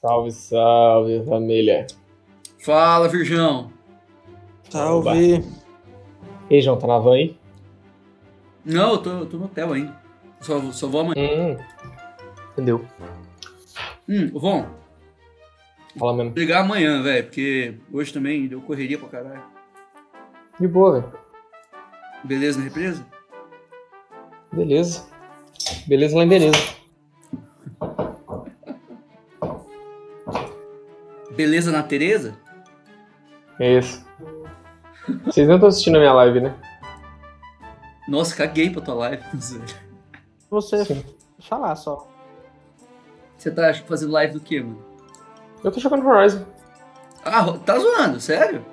Salve, salve, família. Fala, Virgão. Salve. E aí, João, tá na van aí? Não, eu tô, eu tô no hotel ainda. Só, só vou amanhã. Hum. Entendeu? Hum, Von, Fala mesmo. vou ligar amanhã, velho, porque hoje também deu correria pra caralho. De boa, velho. Beleza na represa? Beleza. Beleza lá em beleza. Beleza na Tereza? É isso. Vocês não estão assistindo a minha live, né? Nossa, caguei pra tua live. Você Sim. falar só. Você tá fazendo live do quê, mano? Eu tô jogando Horizon. Ah, tá zoando, sério?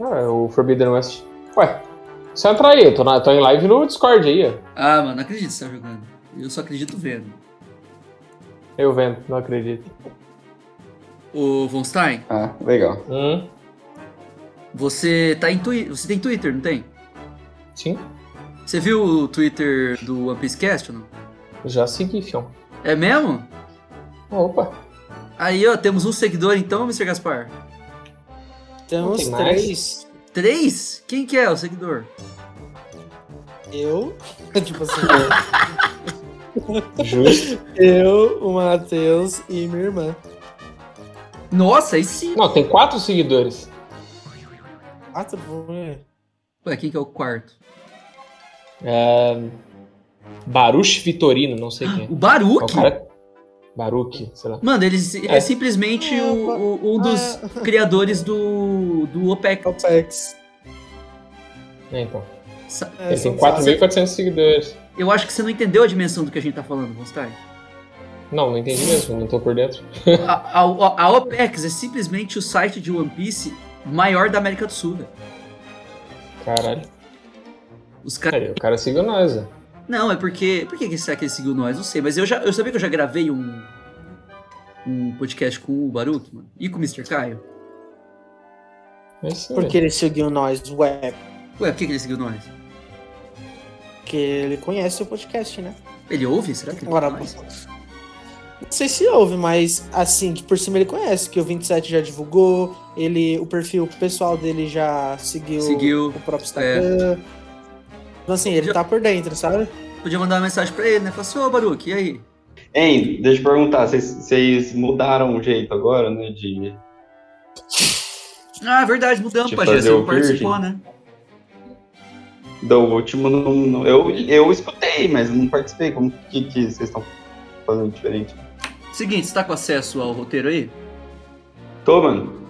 Ah, é o Forbidden West. Ué, só entrar aí. Eu tô, na, tô em live no Discord aí, ó. Ah, mano, não acredito que você tá jogando. Eu só acredito vendo. Eu vendo, não acredito. Ô, Von Stein, Ah, legal. Hum, você tá em Twitter. Você tem Twitter, não tem? sim. Você viu o Twitter do One Piece Cast ou não? Já segui, fião. É mesmo? Opa. Aí, ó, temos um seguidor então, Mr. Gaspar. Temos tem mais? três. Três? Quem que é o seguidor? Eu. tipo assim, Justo. eu, o Matheus e minha irmã. Nossa, aí sim. Não, tem quatro seguidores. Quatro, vamos ver. Ué, quem que é o quarto? É... Baruch Vitorino, não sei quem é. O É o cara... Baruch, sei lá. Mano, ele, é. É. simplesmente Ah, o- o- um dos ah. criadores do, do OPEC. Opex. É, então. Sa- É, Ele tem quatro. 4.400 seguidores. Eu acho que você não entendeu a dimensão do que a gente tá falando, Mostai. Não, não entendi mesmo, não tô por dentro. A, a, a OPEX é simplesmente o site de One Piece maior da América do Sul, velho. Caralho. Os caras. Aí, o cara seguiu nós, né? Não, é porque. Por que que será que ele seguiu nós? Não sei, mas eu já. Eu sabia que eu já gravei um. Um podcast com o Baruch, mano. E com o Mr. Caio. É isso Porque ele seguiu nós, ué. Ué, por que, que ele seguiu nós? Porque ele conhece o podcast, né? Ele ouve? Será que ele Agora, ouve nós? Não sei se ouve, mas assim, que por cima ele conhece, que o 27 já divulgou, ele, o perfil pessoal dele já seguiu, Seguiu, o próprio Instagram. Então assim, ele Já- tá por dentro, sabe? Podia mandar uma mensagem pra ele, né? Falar assim, ô Baruch, e aí? Hein, deixa eu perguntar, vocês, vocês mudaram o jeito agora, né? De. Ah, é verdade, mudamos, Pajé. Você fazer não o participou, né? Do último, não, não- eu, eu escutei, mas não participei. Como que, que vocês estão fazendo diferente? Seguinte, você tá com acesso ao roteiro aí? Tô, mano.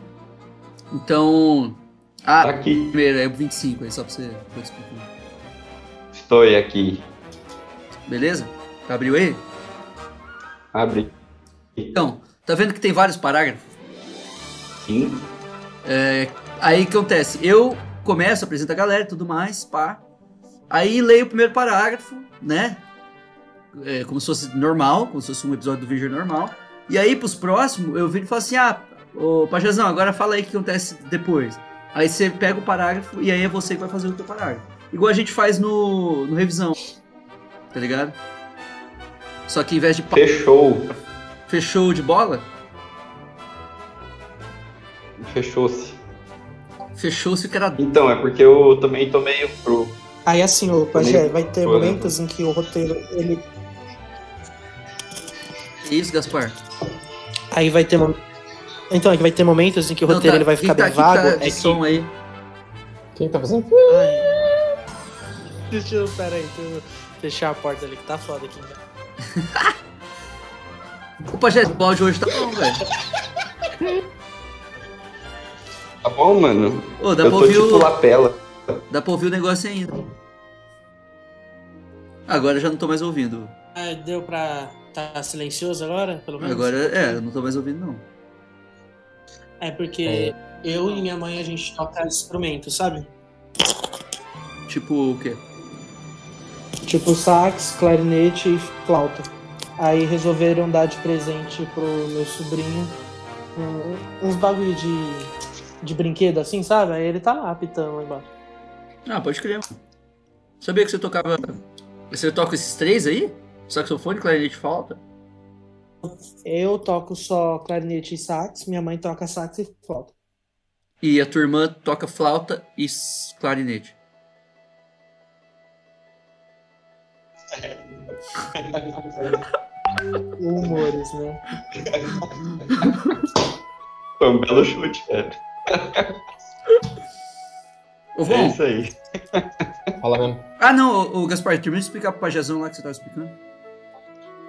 Então. Tá Ah, aqui. primeiro, é o 25 aí, só pra você. explicar. Estou aqui. Beleza? Abriu aí? Abre. Então, tá vendo que tem vários parágrafos? Sim. Aí o que acontece? Eu começo, apresento a galera e tudo mais, pá. Aí leio o primeiro parágrafo, né? É, como se fosse normal, como se fosse um episódio do vídeo normal. E aí, pros próximos, eu viro e falo assim: ah, ô Pajazão, agora fala aí o que acontece depois. Aí você pega o parágrafo e aí é você que vai fazer o teu parágrafo. Igual a gente faz no, no revisão. Tá ligado? Só que em vez de Fechou. fechou de bola, Fechou-se. fechou-se o cara. Então, é porque eu também tô meio pro. Aí assim, o Pajé, vai ter Foi. momentos em que o roteiro, ele. Que isso, Gaspar? Aí vai ter. Então, é que vai ter momentos em que o roteiro Não, tá- ele vai ficar tá, bem quem vago. tá é de que- som aí. Quem tá fazendo? Ai. Deixa eu. Pera aí, deixa eu fechar a porta ali que tá foda aqui. né? O Pajé, o áudio hoje tá bom, velho. Tá bom, mano? Ô, dá eu pra tô ouvir tipo o. lapela. Dá pra ouvir o negócio ainda. Agora eu já não tô mais ouvindo. Ah, deu pra tá silencioso agora, pelo menos? Agora, é, eu não tô mais ouvindo, não. É porque eu e minha mãe a gente toca instrumento, sabe? Tipo o quê? Tipo sax, clarinete e flauta. Aí resolveram dar de presente pro meu sobrinho um- uns bagulho de, de brinquedo assim, sabe? Aí ele tá lá apitando lá embaixo. Ah, pode crer. Sabia que você tocava. Você toca esses três aí? Saxofone, clarinete e flauta? eu toco só clarinete e sax, minha mãe toca sax e flauta. E a tua irmã toca flauta e clarinete. Humores, né? Foi um belo chute, velho. Ô, É isso aí. Fala mesmo. ah não, o, o Gaspar, termina de explicar pro pajezão lá que você tava explicando.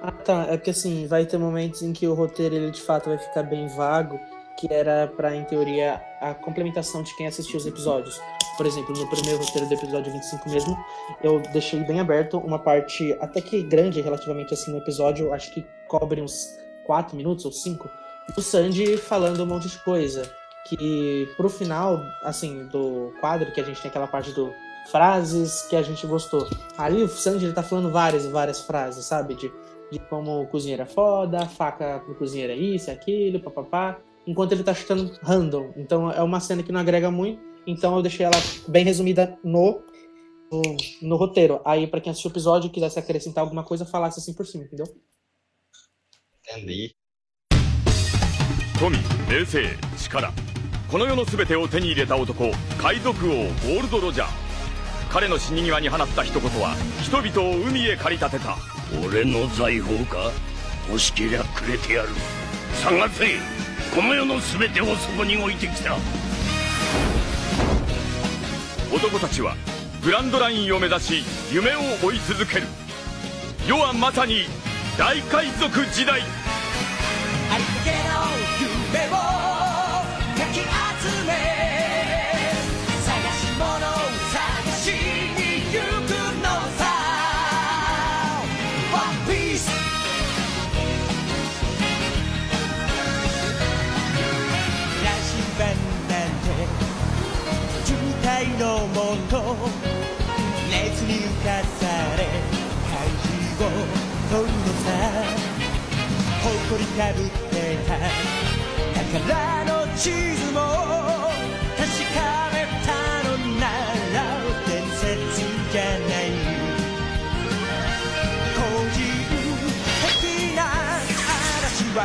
Ah, tá. É porque assim, vai ter momentos em que o roteiro ele de fato vai ficar bem vago, que era pra, em teoria, a complementação de quem assistiu os episódios. Por exemplo, no primeiro roteiro do episódio 25 mesmo, eu deixei bem aberto uma parte até que grande relativamente assim no episódio, acho que cobre uns 4 minutos ou 5, do Sandy falando um monte de coisa. Que pro final, assim, do quadro, que a gente tem aquela parte do frases que a gente gostou. Ali o Sandy ele tá falando várias e várias frases, sabe? De de como o cozinheiro é foda, a faca pro cozinheiro é isso, é aquilo, papapá, enquanto ele tá chutando random. Então é uma cena que não agrega muito, então eu deixei ela bem resumida no, no, no roteiro. Aí pra quem assistiu o episódio e quisesse acrescentar alguma coisa, falasse assim por cima, entendeu? Entendi. 富名声力この世の全てを手に入れた男海賊王ゴールド・ロジャー彼の死に際に放った一言は人々を海へ駆り立てた 俺の財宝か？欲しけりゃくれてやる。探せ！この世の全てをそこに置いてきた。男たちはグランドラインを目指し夢を追い続ける。世はまさに大海賊時代。あけの夢を渋滞のもと熱に浮かされ怪獣を取るのさ誇りかぶってた。宝の地図も確かめたのなら伝説じゃない。個人的な嵐は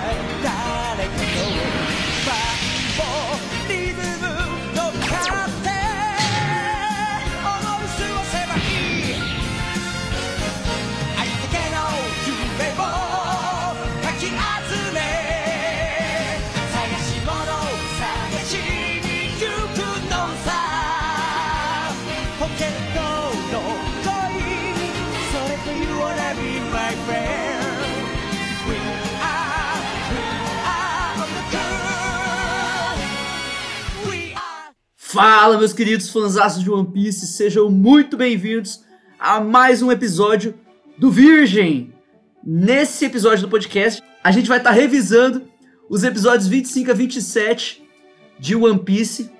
Fala, meus queridos fãs de One Piece, sejam muito bem-vindos a mais um episódio do Virgem. Nesse episódio do podcast, a gente vai estar revisando os episódios 25 a 27 de One Piece,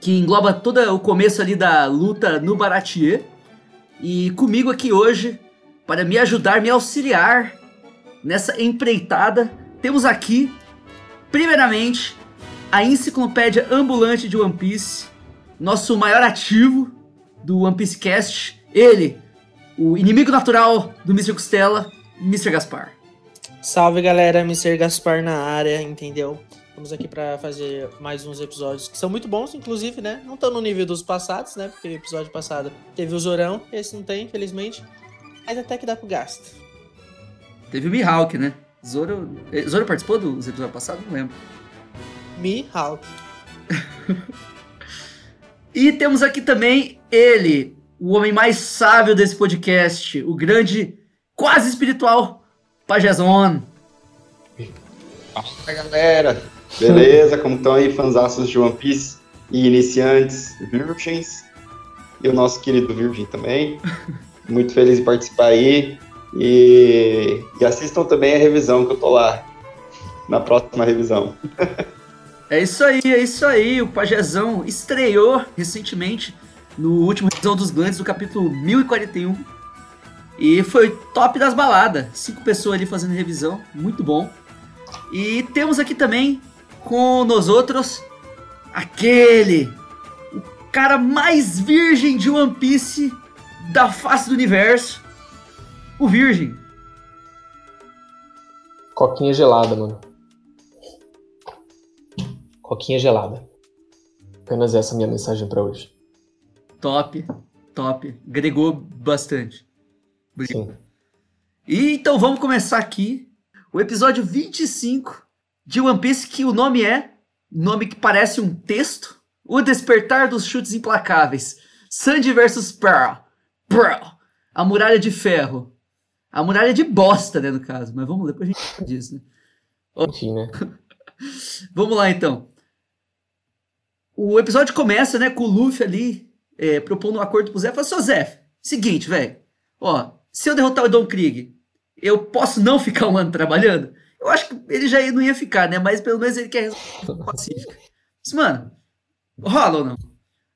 que engloba todo o começo ali da luta no Baratier. E comigo aqui hoje, para me ajudar, me auxiliar nessa empreitada, temos aqui, primeiramente, a enciclopédia ambulante de One Piece, nosso maior ativo do One Piece Cast, ele, o inimigo natural do Mr. Costela, Mr. Gaspar. Salve galera, Mr. Gaspar na área, entendeu? Estamos aqui pra fazer mais uns episódios que são muito bons, inclusive, né? Não estão no nível dos passados, né? Porque o episódio passado teve o Zorão, esse não tem, infelizmente. Mas até que dá pro gasto. Teve o Mihawk, né? Zoro, eh, Zoro participou dos episódios passados? Não lembro. Mihawk. E temos aqui também ele, o homem mais sábio desse podcast, o grande, quase espiritual, Pajazon. Fala galera, beleza? Como estão aí, fanzaços de One Piece e iniciantes, virgens e o nosso querido Virgem também. Muito feliz em participar aí e, e assistam também a revisão que eu tô lá na próxima revisão. É isso aí, é isso aí. O Pajezão estreou recentemente no último Revisão dos Glandes, do capítulo 1041. E foi top das baladas. Cinco pessoas ali fazendo revisão, muito bom. E temos aqui também com nós outros aquele, o cara mais virgem de One Piece da face do universo, o Virgem. Coquinha gelada, mano. Coquinha gelada. Apenas essa é a minha mensagem pra hoje. Top, top. Agregou bastante. Sim. E então vamos começar aqui o episódio 25 de One Piece, que o nome é, nome que parece um texto, O Despertar dos Chutes Implacáveis. Sandy versus Pearl. Pearl. A Muralha de Ferro. A Muralha de Bosta, né, no caso. Mas vamos ler pra gente disso, né? Enfim, né? Vamos lá, então. O episódio começa, né, com o Luffy ali é, propondo um acordo pro Zé. Fala, seu Zé, seguinte, velho. Ó, se eu derrotar o Don Krieg, eu posso não ficar um ano trabalhando? Eu acho que ele já não ia ficar, né? Mas pelo menos ele quer resolver pacífica. Mas, mano, rola ou não?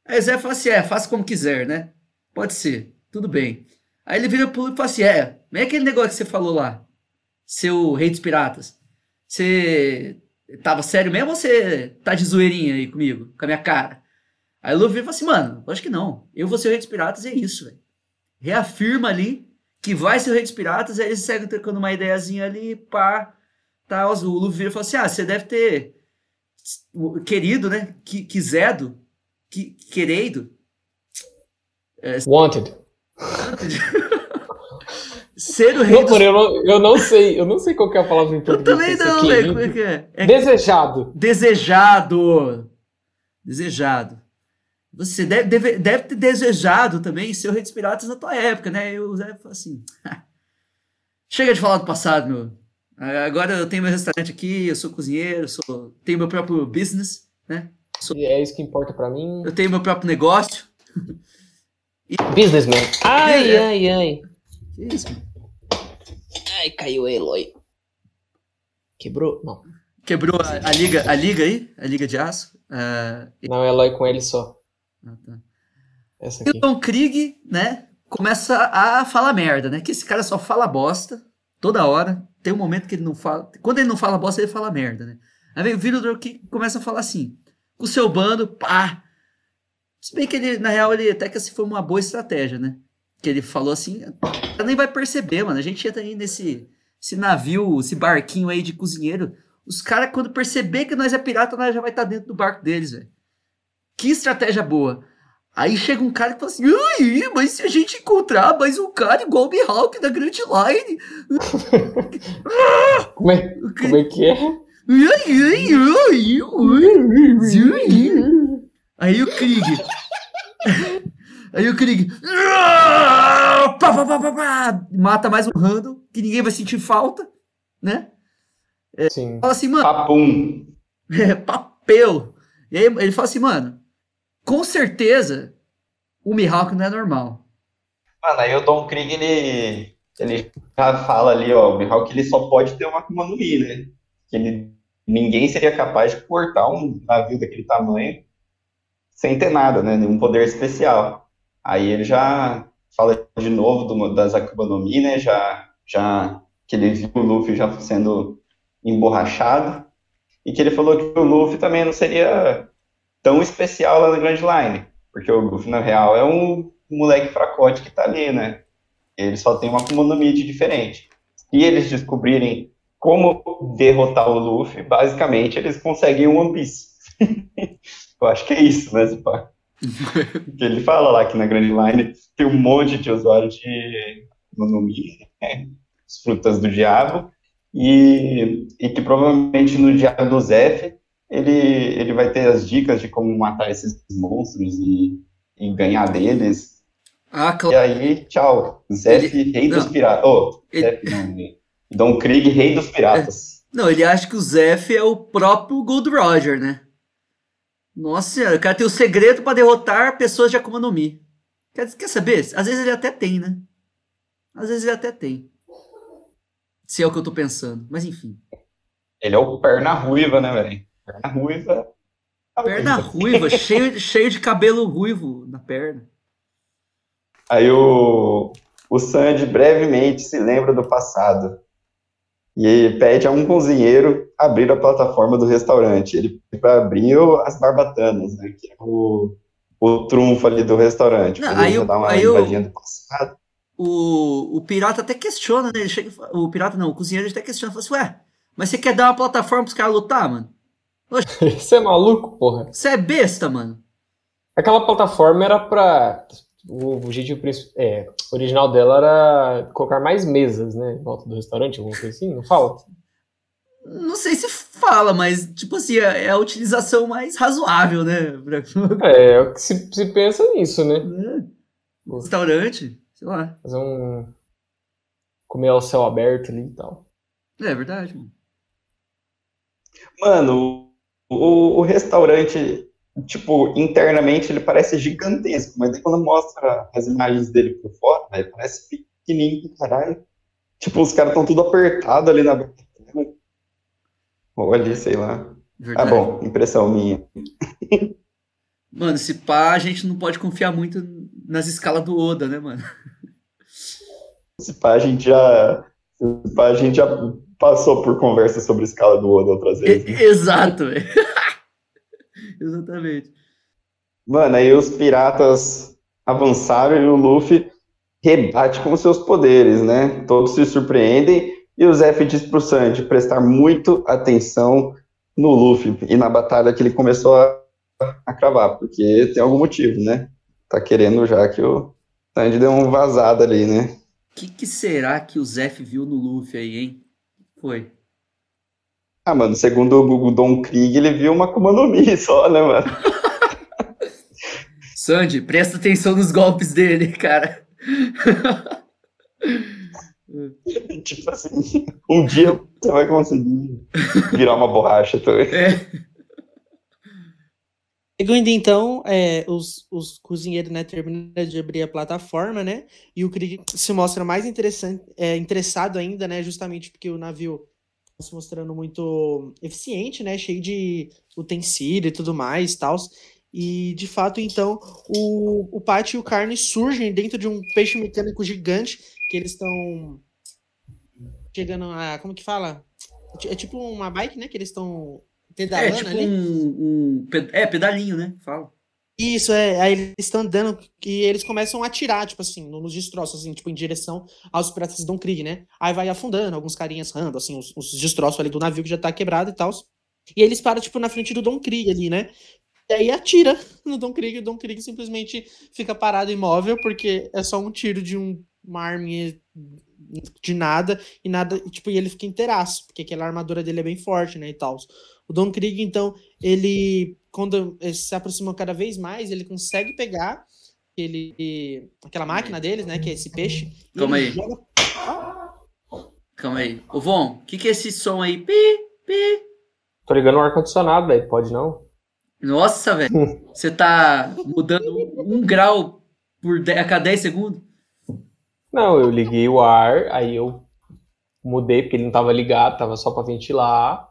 Aí o Zé fala assim, é, faça como quiser, né? Pode ser, tudo bem. Aí ele vira pro Luffy e fala assim, é, não é aquele negócio que você falou lá, seu rei dos piratas. Você tava sério mesmo ou você tá de zoeirinha aí comigo, com a minha cara? Aí o Luffy fala assim, mano, acho que não. Eu vou ser o rei dos piratas e é isso, velho. Reafirma ali que vai ser o rei dos piratas, aí eles seguem trocando uma ideiazinha ali, pá. Tá, o Luffy vira e fala assim, ah, você deve ter querido, né? Que, quisedo, que, querido. É, Wanted. Ser o rei Não, dos eu não, eu não sei. Eu não sei qual que é a palavra em Eu português. também Esse não, velho. Como é que é? É Desejado. desejado. Desejado. Você deve, deve, deve ter desejado também ser o rei dos piratas na tua época, né? E o Zé assim: chega de falar do passado, meu. Agora eu tenho meu restaurante aqui, eu sou cozinheiro, sou, tenho meu próprio business, né? E é isso que importa pra mim. Eu tenho meu próprio negócio. Businessman. Ai, ai, ai. Que isso, mano? Ai, caiu a Eloy. Quebrou? Não. Quebrou a, a liga, a liga aí? A liga de aço? Ah, Não, Eloy com ele só. ah, tá. Essa E o aqui. Tom Krieg, né, começa a falar merda, né? Que esse cara só fala bosta toda hora. Tem um momento que ele não fala. Quando ele não fala bosta, ele fala merda, né? Aí vem o Virador que começa a falar assim: com o seu bando, pá. Se bem que ele, na real, ele até que assim foi uma boa estratégia, né? Que ele falou assim: ela nem vai perceber, mano. A gente entra aí nesse esse navio, esse barquinho aí de cozinheiro. Os caras, quando perceber que nós é pirata, nós já vai estar dentro do barco deles, velho. Que estratégia boa. Aí chega um cara que fala assim, ai, mas se a gente encontrar mais um cara igual o Mihawk da Grand Line, Como é, como é que é? Aí o Krieg. Aí o Krieg. Pá, pá, pá, pá, pá, mata mais um random, que ninguém vai sentir falta, né? Sim. Fala assim, mano, Papum. É, papel. E aí ele fala assim, mano, com certeza o Mihawk não é normal. Mano, aí o Don Krieg, ele, ele já fala ali, ó, o Mihawk ele só pode ter uma Akuma no Mi, né? Que ele, ninguém seria capaz de cortar um navio daquele tamanho sem ter nada, né? Nenhum poder especial. Aí ele já fala de novo do, das Akuma no Mi, né? Já, já que ele viu o Luffy já sendo emborrachado e que ele falou que o Luffy também não seria tão especial lá na Grand Line, porque o Luffy, na real, é um moleque fracote que tá ali, né? Ele só tem uma Akuma diferente. Se eles descobrirem como derrotar o Luffy, basicamente eles conseguem um One Piece. Eu acho que é isso, né, Zipa? Ele fala lá que na Grand Line tem um monte de usuários de Akuma no Mi, né? As frutas do diabo, e, e que provavelmente no Diário do Zef ele, ele vai ter as dicas de como matar esses monstros e, e ganhar deles. Ah, E claro. aí, tchau. Zef, Ele- rei dos não. piratas. Oh, Ele- Zef não? Don Krieg, rei dos piratas. Não, ele acha que o Zef é o próprio Gold Roger, né? Nossa senhora, o cara tem o segredo pra derrotar pessoas de Akuma no Mi. Quer, quer saber? Às vezes ele até tem, né? Às vezes ele até tem. Se é o que eu tô pensando. Mas enfim. Ele é o perna ruiva, né, velho? Perna ruiva. Perna ruiva, cheio, cheio de cabelo ruivo na perna. Aí o, o Sandy brevemente se lembra do passado e pede a um cozinheiro abrir a plataforma do restaurante. Ele abriu as barbatanas, né, que é o, o trunfo ali do restaurante. Não, aí o- dar uma aí o- lembradinha do passado. O, o pirata até questiona, né? Ele chega, o pirata não, o cozinheiro até questiona, fala assim, ué, Mas você quer dar uma plataforma pros caras lutar, mano? Você é maluco, porra? Você é besta, mano. Aquela plataforma era pra. O objetivo é, original dela era colocar mais mesas, né? Em volta do restaurante, alguma coisa assim, não fala? Não sei se fala, mas, tipo assim, é é a utilização mais razoável, né? Pra- É, é o que se, se pensa nisso, né? Restaurante, sei lá. Fazer um. comer ao céu aberto ali e tal. É verdade, mano. Mano, o, o restaurante, tipo, internamente ele parece gigantesco, mas daí quando mostra as imagens dele por fora, velho, parece pequenininho caralho. Tipo, os caras estão tudo apertado ali na Ou ali, sei lá. Ah, Verdade. bom, impressão minha. Mano, se pá, a gente não pode confiar muito nas escalas do Oda, né, mano? Se pá, a gente já. Se pá, a gente já passou por conversa sobre escala do Oda outras vezes. né? Exato, velho. Exatamente. Mano, aí os piratas avançaram e o Luffy rebate com seus poderes, né? Todos se surpreendem e o Zef diz pro Sanji prestar muito atenção no Luffy e na batalha que ele começou a, a cravar, porque tem algum motivo, né? Tá querendo já que o Sanji deu um vazado ali, né? O que, que será que o Zef viu no Luffy aí, hein? Foi. Ah, mano, segundo o Don Krieg, ele viu uma Akuma no Mi só, né, mano? Sandy, presta atenção nos golpes dele, cara. tipo assim, um dia você vai conseguir virar uma borracha também. Seguindo então, é, os, os cozinheiros né, terminam de abrir a plataforma, né? E o Krieg se mostra mais interessante, é, interessado ainda, né? Justamente porque o navio tá se mostrando muito eficiente, né? Cheio de utensílio e tudo mais, tal. E de fato, então, o, o Pat e o Carne surgem dentro de um peixe mecânico gigante que eles estão chegando a. Como que fala? É tipo uma bike, né? Que eles estão É pedalando tipo ali. um, um É, pedalinho, né? Fala. Isso, é. Aí eles estão andando e eles começam a atirar, tipo assim, no- nos destroços, assim, tipo, em direção aos piratas de Don Krieg, né? Aí vai afundando, alguns carinhas rando, assim, os, os destroços ali do navio que já tá quebrado e tal. E eles param, tipo, na frente do Don Krieg ali, né? E aí atira no Don Krieg, e o Don Krieg simplesmente fica parado imóvel, porque é só um tiro de um, uma arminha de nada, e nada, e, tipo, e ele fica inteiraço, porque aquela armadura dele é bem forte, né, e tal. O Don Krieg, então, ele, quando ele se aproxima cada vez mais, ele consegue pegar aquele, aquela máquina deles, né, que é esse peixe. Calma ele aí. joga- Calma aí. Ô, Von, o que, que é esse som aí? Pi, pi. Tô ligando o ar-condicionado, velho. Pode não? Nossa, velho. Você tá mudando um, um grau por de- a cada 10 segundos? Não, eu liguei o ar, aí eu mudei porque ele não tava ligado, tava só pra ventilar.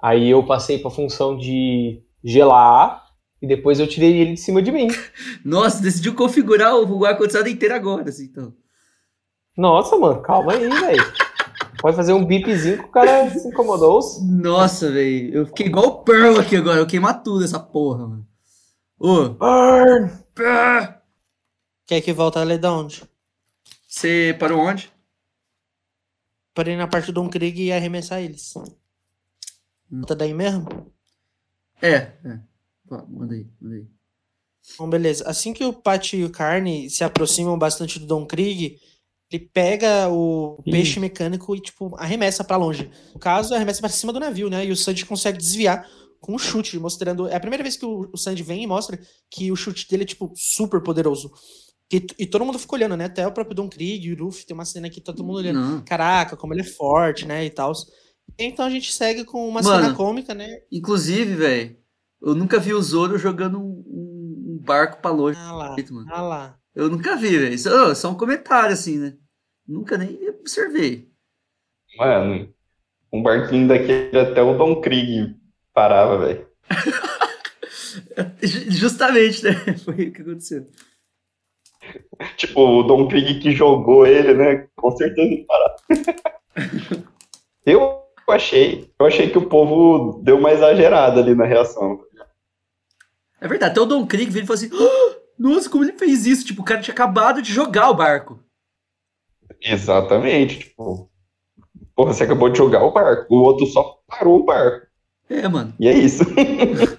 Aí eu passei pra função de gelar e depois eu tirei ele de cima de mim. Nossa, decidiu configurar o ar-condicionado inteiro agora, assim, então. Nossa, mano, calma aí, velho. Pode fazer um bipzinho que o cara se incomodou. Nossa, velho. Eu fiquei igual o Pearl aqui agora. Eu queimar tudo essa porra, mano. Ô, Burn! pá. Quer que volta a ler da onde? Você parou onde? Parei na parte do Don Krieg e arremessar eles. Tá daí mesmo? É, é. Manda aí, manda aí. Bom, beleza. Assim que o Pat e o Carne se aproximam bastante do Don Krieg, ele pega o peixe mecânico e, tipo, arremessa pra longe. No caso, arremessa pra cima do navio, né? E o Sandy consegue desviar com um chute, mostrando. É a primeira vez que o, o Sandy vem e mostra que o chute dele é, tipo, super poderoso. E, e todo mundo fica olhando, né? Até o próprio Don Krieg e o Luffy tem uma cena que tá todo mundo olhando. Não. Caraca, como ele é forte, né? E tal. Então a gente segue com uma Mano. cena cômica, né? Inclusive, velho, eu nunca vi o Zoro jogando um, um- barco pra longe. Ah lá, mano. ah lá. Eu nunca vi, velho. Isso ô, só um comentário, assim, né? Nunca nem observei. Mano, um barquinho daquele até o Don Krieg parava, velho. Ju- Justamente, né? Foi o que aconteceu. Tipo, o Don Krieg que jogou ele, né? Com certeza ele parava. eu achei, eu achei que o povo deu uma exagerada ali na reação. É verdade, até o Don Krieg veio e falou assim: "Ah, Nossa, como ele fez isso? Tipo, o cara tinha acabado de jogar o barco. Exatamente, tipo, porra, você acabou de jogar o barco. O outro só parou o barco. É, mano. E é isso.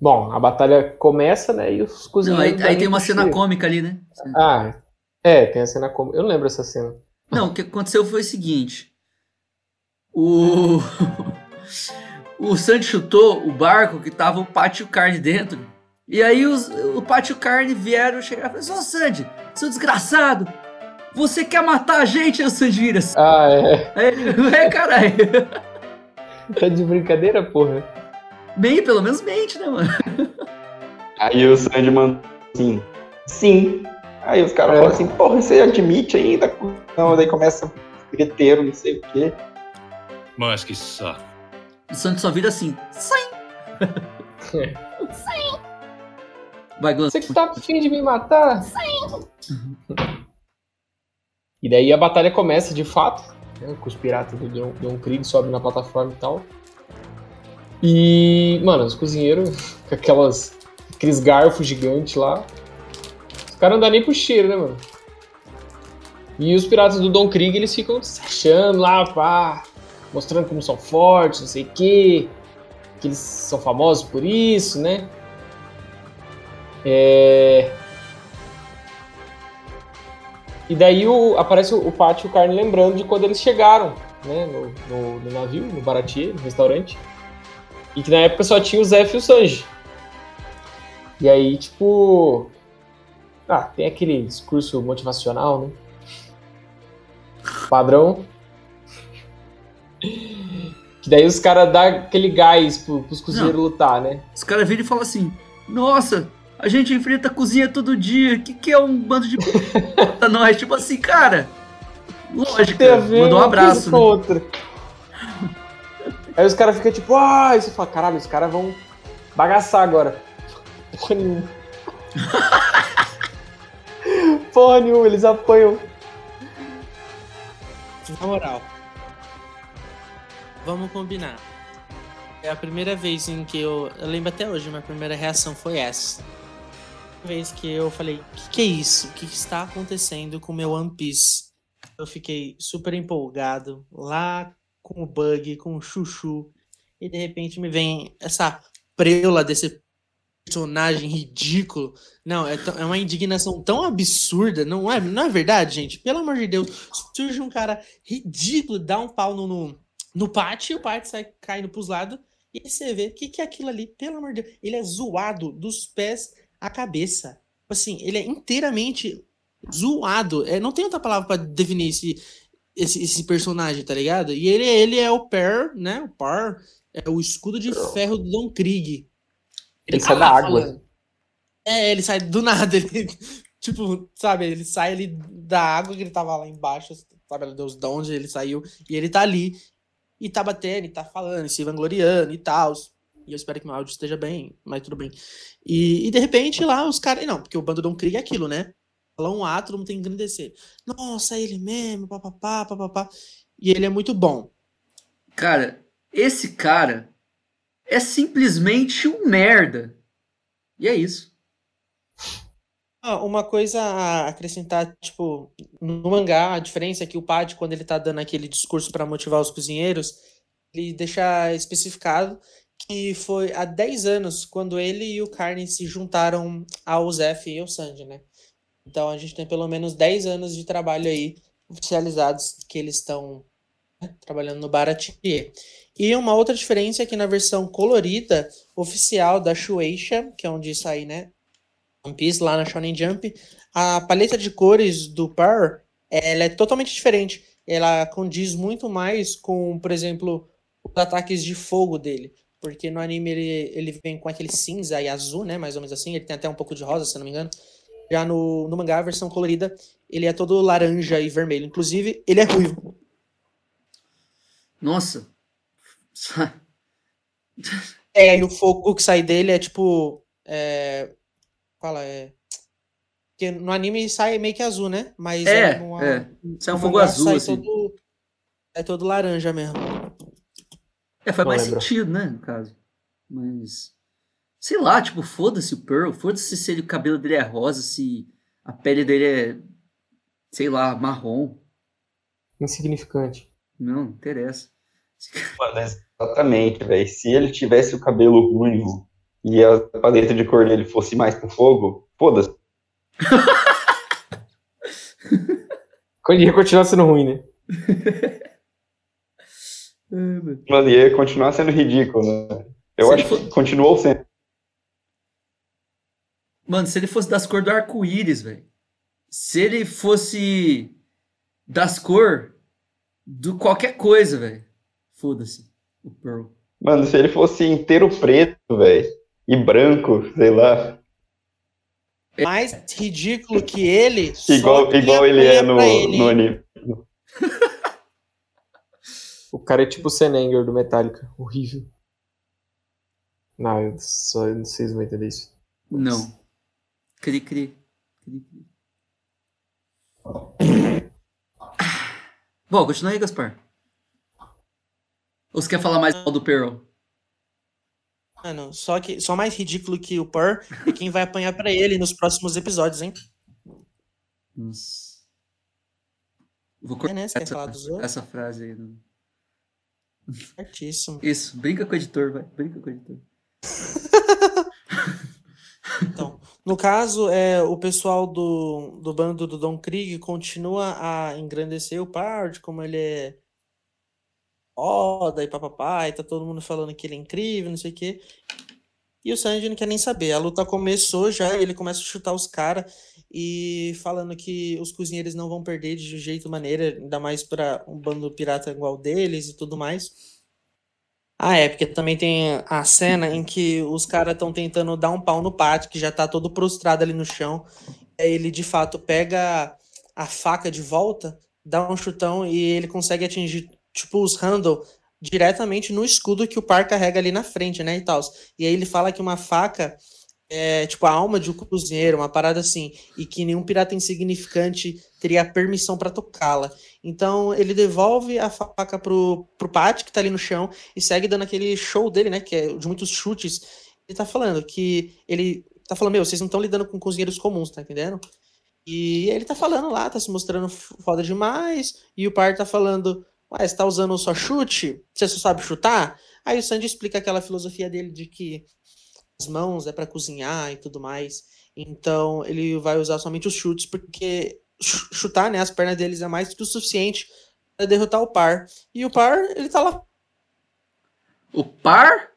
Bom, a batalha começa, né? E os cozinheiros. aí, não aí nem tem uma cena cômica ali, né? Ah, é, tem a cena cômica. Eu não lembro essa cena. Não, o que aconteceu foi o seguinte. O. O Sandy chutou o barco que tava o pátio carne dentro. E aí os, o pátio carne vieram chegar e falaram: Ô Sandy, seu desgraçado, você quer matar a gente, o Sandy assim. Ah, é. Aí ele, é, caralho. Tá de brincadeira, porra. Bem, pelo menos mente, né, mano? Aí o Sandy manda assim, sim. Aí os caras É. falam assim, porra, você admite ainda? Não, daí começa treteiro, não sei o quê. Mas que saco. O Sandy só vira assim: Sim. Vai, Gus. Você que tá afim de me matar? Sim! E daí a batalha começa de fato, né, com os piratas do Don, Don Krieg sobem na plataforma e tal. E, mano, os cozinheiros com aquelas, aqueles garfos gigantes lá. Os caras não dão nem pro cheiro, né, mano? E os piratas do Don Krieg, eles ficam se achando lá, pá, mostrando como são fortes, não sei o quê. Que eles são famosos por isso, né? É... E daí o- aparece o, o Pátio e o Carne lembrando de quando eles chegaram né, no, no- no navio, no Baratier, no restaurante. E que na época só tinha o Zef e o Sanji. E aí, tipo. Ah, tem aquele discurso motivacional, né? Padrão. Que daí os caras dão aquele gás pro, pros cozinheiros lutar, né? Os caras viram e falam assim: Nossa, a gente enfrenta a cozinha todo dia. O que, que é um bando de nós? Tipo assim, cara. Lógico, mandou um abraço. Né? outra. Aí os caras ficam tipo, ah, e você fala, caralho, os caras vão bagaçar agora. Porra nenhuma. Porra nenhuma, eles apanham. Na moral. Vamos combinar. É a primeira vez em que eu. Eu lembro até hoje, minha primeira reação foi essa. A vez que eu falei: o que, que é isso? O que, que está acontecendo com o meu One Piece? Eu fiquei super empolgado lá com o Bug, com o Chuchu. E de repente me vem essa preula desse personagem ridículo. Não, é, é uma indignação tão absurda, não é, não é verdade, gente? Pelo amor de Deus, surge um cara ridículo, dá um pau no, no, no pátio, o pátio sai caindo pros lados, e você vê o que, que é aquilo ali, pelo amor de Deus. Ele é zoado dos pés à cabeça. Assim, ele é inteiramente zoado. É, não tem outra palavra pra definir esse, esse, esse personagem, tá ligado? E ele, ele é o Per, né? O Par, é o escudo de ferro do Don Krieg. Ele sai da água. falando. É, ele sai do nada, ele, tipo, sabe, ele sai ali da água que ele tava lá embaixo, sabe, meu Deus de onde ele saiu, e ele tá ali, e tá batendo, e tá falando, e se vangloriando e tal. E eu espero que meu áudio esteja bem, mas tudo bem. E, e de repente lá os caras. Não, porque o bando Don Krieg é aquilo, né? Fala um ato, todo mundo tem que engrandecer. Nossa, é ele mesmo, papapá, papapá. E ele é muito bom. Cara, esse cara é simplesmente um merda. E é isso. Ah, uma coisa a acrescentar, tipo, no mangá, a diferença é que o Pad, quando ele tá dando aquele discurso para motivar os cozinheiros, ele deixa especificado que foi há 10 anos quando ele e o Carne se juntaram ao Zef e ao Sanji, né? Então a gente tem pelo menos 10 anos de trabalho aí oficializados que eles estão né, trabalhando no Baratier. E uma outra diferença é que na versão colorida oficial da Shueisha, que é onde sai, né, One Piece lá na Shonen Jump, a paleta de cores do Par, ela é totalmente diferente. Ela condiz muito mais com, por exemplo, os ataques de fogo dele. Porque no anime ele, ele vem com aquele cinza e azul, né? Mais ou menos assim. Ele tem até um pouco de rosa, se não me engano. Já no, no mangá, a versão colorida, ele é todo laranja e vermelho. Inclusive, ele é ruivo. Nossa. É, e o fogo que sai dele é tipo. É, fala, é. Porque no anime sai meio que azul, né? Mas É, no- é. Sai um fogo mangá azul, sai assim. Todo, é todo laranja mesmo. É, faz Não mais lembro. sentido, né, no caso. Mas. Sei lá, tipo, foda-se o Pearl. Foda-se se ele- o cabelo dele é rosa, se a pele dele é. Sei lá, marrom. Insignificante. Não, não interessa. Mano, exatamente, velho. Se ele tivesse o cabelo ruivo e a paleta de cor dele fosse mais pro fogo, foda-se. Quando ia continuar sendo ruim, né? Mano, ia continuar sendo ridículo, né? Eu Se acho for- que continuou sendo. Mano, se ele fosse das cores do arco-íris, velho. Se ele fosse das cor do qualquer coisa, velho. Foda-se. O Pearl. Mano, se ele fosse inteiro preto, velho, e branco, sei lá, Mais ridículo que ele. igual, igual ele é no, ele, no anime. O cara é tipo o Senenger do Metallica. Horrível. Não, eu só vocês vão entender isso. Não. Cri, cri. Cri, cri. Bom, continua aí, Gaspar. Ou você quer falar mais mal do Pearl? Mano, só, que, só mais ridículo que o Purr é quem vai apanhar pra ele nos próximos episódios, hein? Nossa. Vou É, cortar né? Você quer essa, essa frase aí. não. Certíssimo. Isso, brinca com o editor, vai. Brinca com o editor. Então, no caso, é, o pessoal do, do bando do Don Krieg continua a engrandecer o Pard, como ele é foda e papapá, e tá todo mundo falando que ele é incrível, não sei o quê. E o Sanji não quer nem saber. A luta começou já, ele começa a chutar os caras e falando que os cozinheiros não vão perder de jeito maneira, ainda mais para um bando pirata igual deles e tudo mais. Ah, é, porque também tem a cena em que os caras estão tentando dar um pau no Pat, que já tá todo prostrado ali no chão. Ele, de fato, pega a faca de volta, dá um chutão e ele consegue atingir, tipo, os handle diretamente no escudo que o par carrega ali na frente, né, e tal. E aí ele fala que uma faca é, tipo, a alma de um cozinheiro, uma parada assim, e que nenhum pirata insignificante teria permissão pra tocá-la. Então ele devolve a faca pro, pro Pat, que tá ali no chão, e segue dando aquele show dele, né? Que é de muitos chutes. Ele tá falando que ele tá falando, meu, vocês não estão lidando com cozinheiros comuns, tá entendendo? E ele tá falando lá, tá se mostrando foda demais, e o Par tá falando, ué, você tá usando só chute? Você só sabe chutar? Aí o Sandy explica aquela filosofia dele de que as mãos é pra cozinhar e tudo mais. Então ele vai usar somente os chutes, porque ch- chutar, né, as pernas deles é mais que o suficiente para derrotar o par. E o par, ele tá lá O par?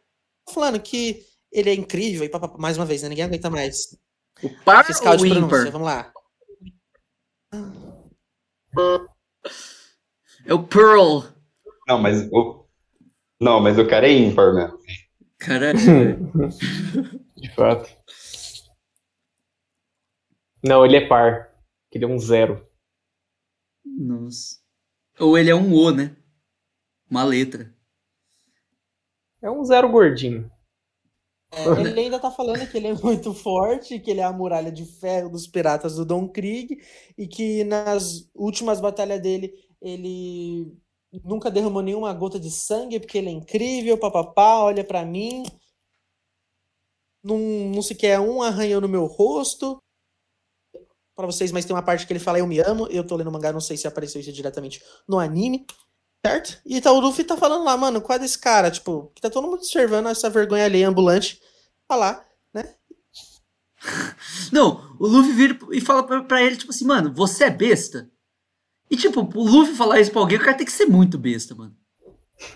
falando que ele é incrível e papapá, mais uma vez, né, ninguém aguenta mais. O par Fiscal ou de o pronúncia, ímpar? vamos lá. É o Pearl. Não, mas o. Não, mas o cara é ímpar mesmo. Caralho. De fato. Não, ele é par. Ele é um zero. Nossa. Ou ele é um O, né? Uma letra. É um zero gordinho. É, ele ainda tá falando que ele é muito forte, que ele é a muralha de ferro dos piratas do Don Krieg, e que nas últimas batalhas dele ele nunca derramou nenhuma gota de sangue, porque ele é incrível, papapá, olha pra mim. Não, não sequer um arranhou no meu rosto. Pra vocês, mas tem uma parte que ele fala eu me amo. Eu tô lendo mangá, não sei se apareceu isso diretamente no anime. Certo? E tá, o Luffy tá falando lá, mano, qual é desse cara? Tipo, que tá todo mundo observando essa vergonha alheia ambulante. Tá lá, né? Não, o Luffy vira e fala pra ele, tipo assim, mano, você é besta? E tipo, o Luffy falar isso pra alguém, o cara tem que ser muito besta, mano.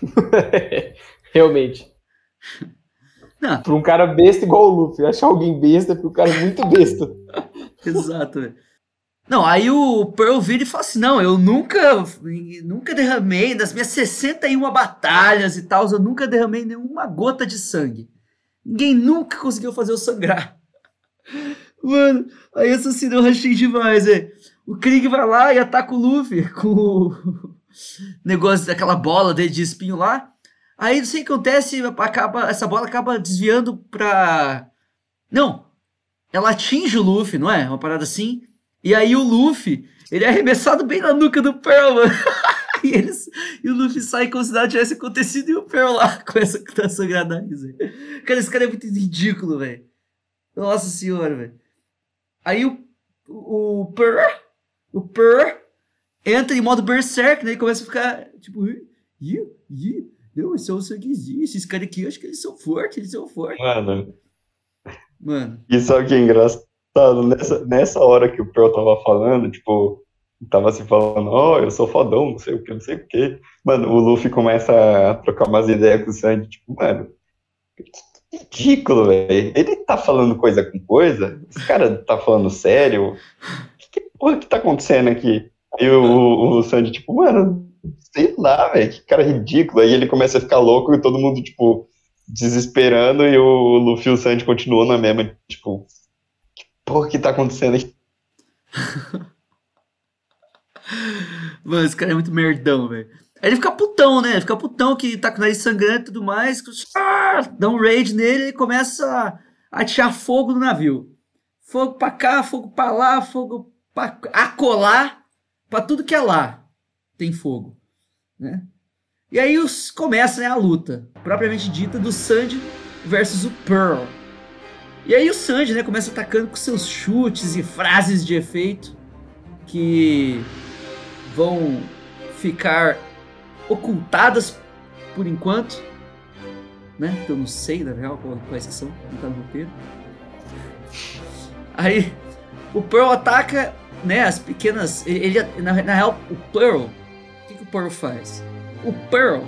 Realmente. Não, Pra um cara besta igual o Luffy. Achar alguém besta porque o cara é muito besta. exato, velho. Não, aí o Pearl vira e fala assim, não, eu nunca, nunca derramei, das minhas 61 batalhas e tal, eu nunca derramei nenhuma gota de sangue. Ninguém nunca conseguiu fazer eu sangrar. Mano, aí essa cena eu rachei demais, velho. O Krieg vai lá e ataca o Luffy com o negócio daquela bola dele de espinho lá. Aí não sei o que acontece, acaba, essa bola acaba desviando pra. Não, ela atinge o Luffy, não é? Uma parada assim. E aí o Luffy, ele é arremessado bem na nuca do Pearl, mano. e, eles, e o Luffy sai como se nada tivesse acontecido e o Pearl lá começa a tá sangrando a risa. Cara, esse cara é muito ridículo, velho. Nossa senhora, velho. Aí o, o, Pearl, o Pearl entra em modo berserk, né? E começa a ficar, tipo, ih, ih, não, esse é o sanguezinho, esses caras aqui, eu acho que eles são fortes, eles são fortes. Mano, Mano, e sabe o que é engraçado? Nessa, nessa hora que o Pearl tava falando, tipo, tava se falando, ó, eu sou fodão, não sei o que, não sei o que. Mano, o Luffy começa a trocar umas ideias com o Sandy, tipo, mano, ridículo, velho. Ele tá falando coisa com coisa? Esse cara tá falando sério? Que, que tá acontecendo aqui? Aí o, o, o Sandy, tipo, mano, sei lá, velho, que cara ridículo. Aí ele começa a ficar louco e todo mundo, tipo, desesperando e o Luffy e o Sandy continuam na mesma, tipo, que porra que tá acontecendo aqui? mano, esse cara é muito merdão, velho. Aí ele fica putão, né? Ele fica putão que tá com o nariz sangrando e tudo mais. Ah, dá um raid nele e começa a atirar fogo no navio. Fogo pra cá, fogo pra lá, fogo pra acolar, pra tudo que é lá. Tem fogo, né? E aí os, começa né, a luta, propriamente dita, do Sandy versus o Pearl. E aí o Sandy né, começa atacando com seus chutes e frases de efeito que vão ficar ocultadas por enquanto, né? Eu não sei, na real, quais que são, não tá no roteiro. Aí, o Pearl ataca, né, as pequenas... Ele, na, na real, o Pearl, o que, que o Pearl faz? O Pearl,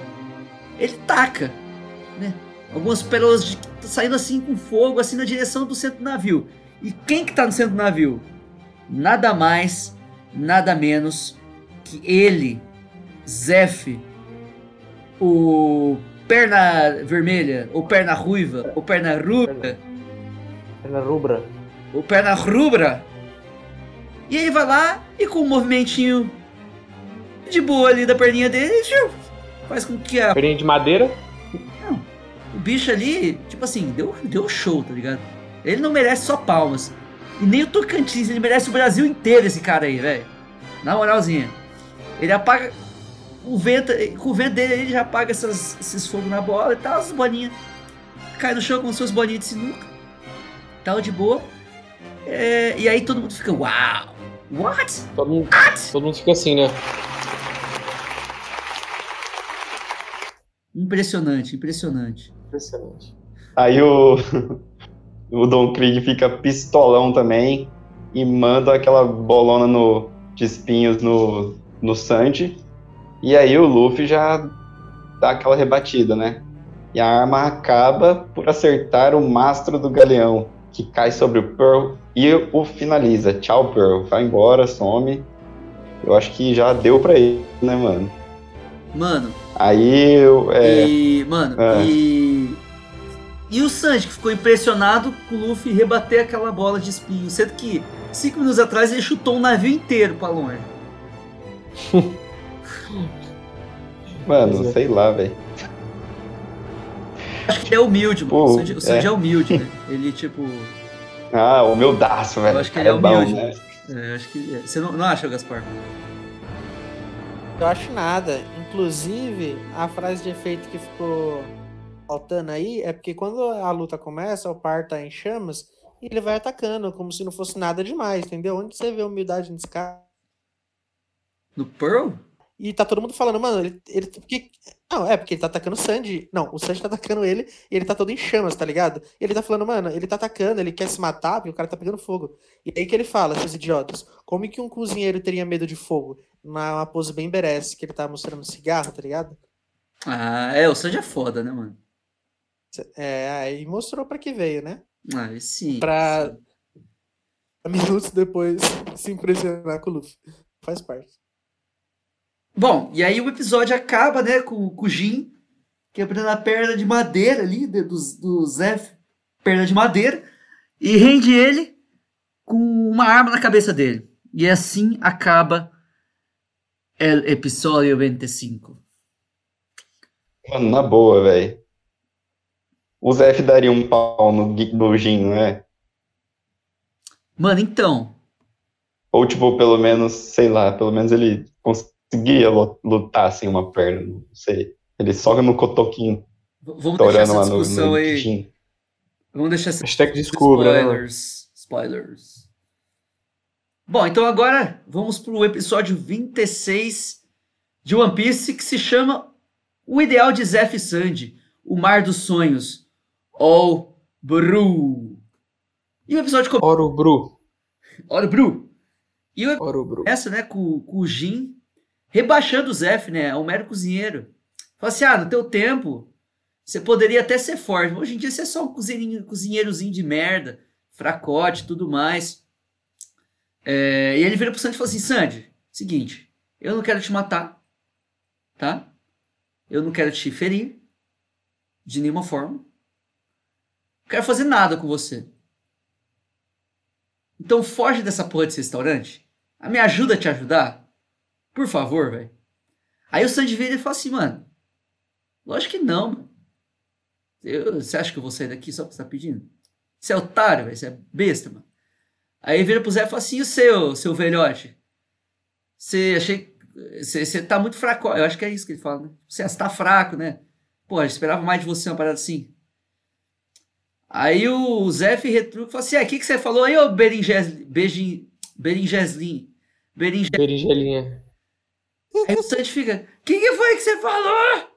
ele taca, né? Algumas pérolas de, saindo assim com fogo, assim na direção do centro do navio. E quem que tá no centro do navio? Nada mais, nada menos que ele, Zef, o perna vermelha, ou perna ruiva, ou perna rubra, Perna rubra. ou perna rubra. E ele vai lá e com um movimentinho de boa ali da perninha dele, faz com que a, Perninha de madeira. o bicho ali, tipo assim, deu, deu show, tá ligado? Ele não merece só palmas. E nem o Tocantins, ele merece o Brasil inteiro, esse cara aí, velho. Na moralzinha. Ele apaga o vento, com o vento dele ele já apaga essas, esses fogos na bola e tal, as bolinhas. Cai no chão com suas bolinhas de sinuca. Tal de boa. É, e aí todo mundo fica, uau! What? Todo mundo, What? todo mundo fica assim, né? Impressionante, impressionante. Impressionante. Aí o, o Don Krieg fica pistolão também e manda aquela bolona no, de espinhos no, no Sandy. E aí o Luffy já dá aquela rebatida, né? E a arma acaba por acertar o mastro do galeão, que cai sobre o Pearl e o finaliza. Tchau, Pearl. Vai embora, some. Eu acho que já deu pra ele, né, mano? Mano, Aí eu. É, E, mano, É. e. E o Sanji que ficou impressionado com o Luffy rebater aquela bola de espinho, sendo que cinco minutos atrás ele chutou um navio inteiro pra longe. mano, é. sei lá, velho. Acho que ele é humilde, mano. Pô, o Sanji, o Sanji é. é. humilde, né? Ele, tipo. Ah, humildaço, velho. acho que ele é bom, humilde. né? é, acho que. é. Você não, não acha, Gaspar? Eu acho nada. Inclusive, a frase de efeito que ficou faltando aí é porque quando a luta começa, o par tá em chamas e ele vai atacando, como se não fosse nada demais, entendeu? Onde você vê a humildade nesse cara? No Pearl? E tá todo mundo falando, mano, ele. ele porque, não, é porque ele tá atacando o Sandy. Não, o Sandy tá atacando ele e ele tá todo em chamas, tá ligado? E ele tá falando, mano, ele tá atacando, ele quer se matar porque o cara tá pegando fogo. E aí que ele fala, seus idiotas, como que um cozinheiro teria medo de fogo? Na uma pose bem berece, que ele tá mostrando cigarro, tá ligado? Ah, é, o Sanji é foda, né, mano? É, aí mostrou pra que veio, né? Ah, sim. Pra- sim. Minutos depois se impressionar com o Luffy. Faz parte. Bom, e aí o episódio acaba, né, com, com o Jin quebrando a perna de madeira ali, do, do Zef, perna de madeira, e rende ele com uma arma na cabeça dele. E assim acaba o episódio 25. Mano, na boa, velho. O Zef daria um pau no, no Jin, não é? Mano, então, Ou, tipo, pelo menos, sei lá, pelo menos ele conseguia lu- lutar sem uma perna, não sei. Ele só no cotoquinho, vamos deixar essa lá no, discussão no aí. Vamos deixar essa Hashtag descubra, né? Spoilers. Spoilers. Bom, então agora vamos pro episódio 26 de One Piece que se chama O Ideal de Zef Sandy, O Mar dos Sonhos, All Bru. E o episódio começa. Oro Bru. Olha, Bru. E o Oro Bru. começa, né, com, com o Jin rebaixando o Zef, né? É um mero cozinheiro. Fala assim: ah, no teu tempo, você poderia até ser forte. Hoje em dia você é só um cozinheirinho- cozinheirozinho de merda, fracote tudo mais. É, e ele vira pro Sandy e fala assim: Sandy, seguinte, eu não quero te matar, tá? Eu não quero te ferir de nenhuma forma. Não quero fazer nada com você. Então foge dessa porra desse restaurante. Me ajuda a te ajudar. Por favor, velho. Aí o Sandy vira e fala assim, mano. Lógico que não, mano. Eu- você acha que eu vou sair daqui só porque você tá pedindo? Você é otário, velho. Você é besta, mano. Aí vira pro Zé e fala assim, o seu, seu velhote? Você achei. Você, você tá muito fraco. Eu acho que é isso que ele fala, né? Você, você tá fraco, né? Pô, eu esperava mais de você uma parada assim. Aí o Zé retruca e fala assim: é, o que, que você falou aí, ô Beringes, Beijin, Beringeslin? Beringe... Aí o Sandy fica: o que, que foi que você falou?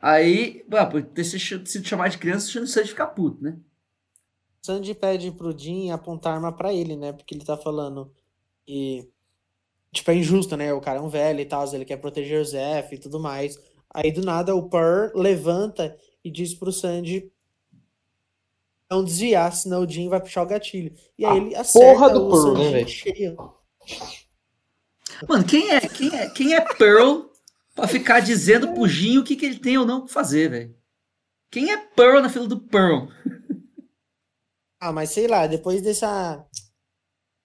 Aí, ah, por ter sido chamado de criança, o Sandy fica puto, né? Sandy pede pro Jin apontar arma pra ele, né? Porque ele tá falando e tipo é injusto, né? O cara é um velho e tal, ele quer proteger o Zef e tudo mais. Aí do nada o Pearl levanta e diz pro Sandy não desviar, senão o Jin vai puxar o gatilho. E aí Ah, ele acerta porra do o Pearl, Sanji né, cheio. Mano, quem é, quem é, quem é Pearl pra ficar dizendo pro Jin o que, que ele tem ou não que fazer, velho? Quem é Pearl na fila do Pearl? Ah, mas sei lá, depois dessa.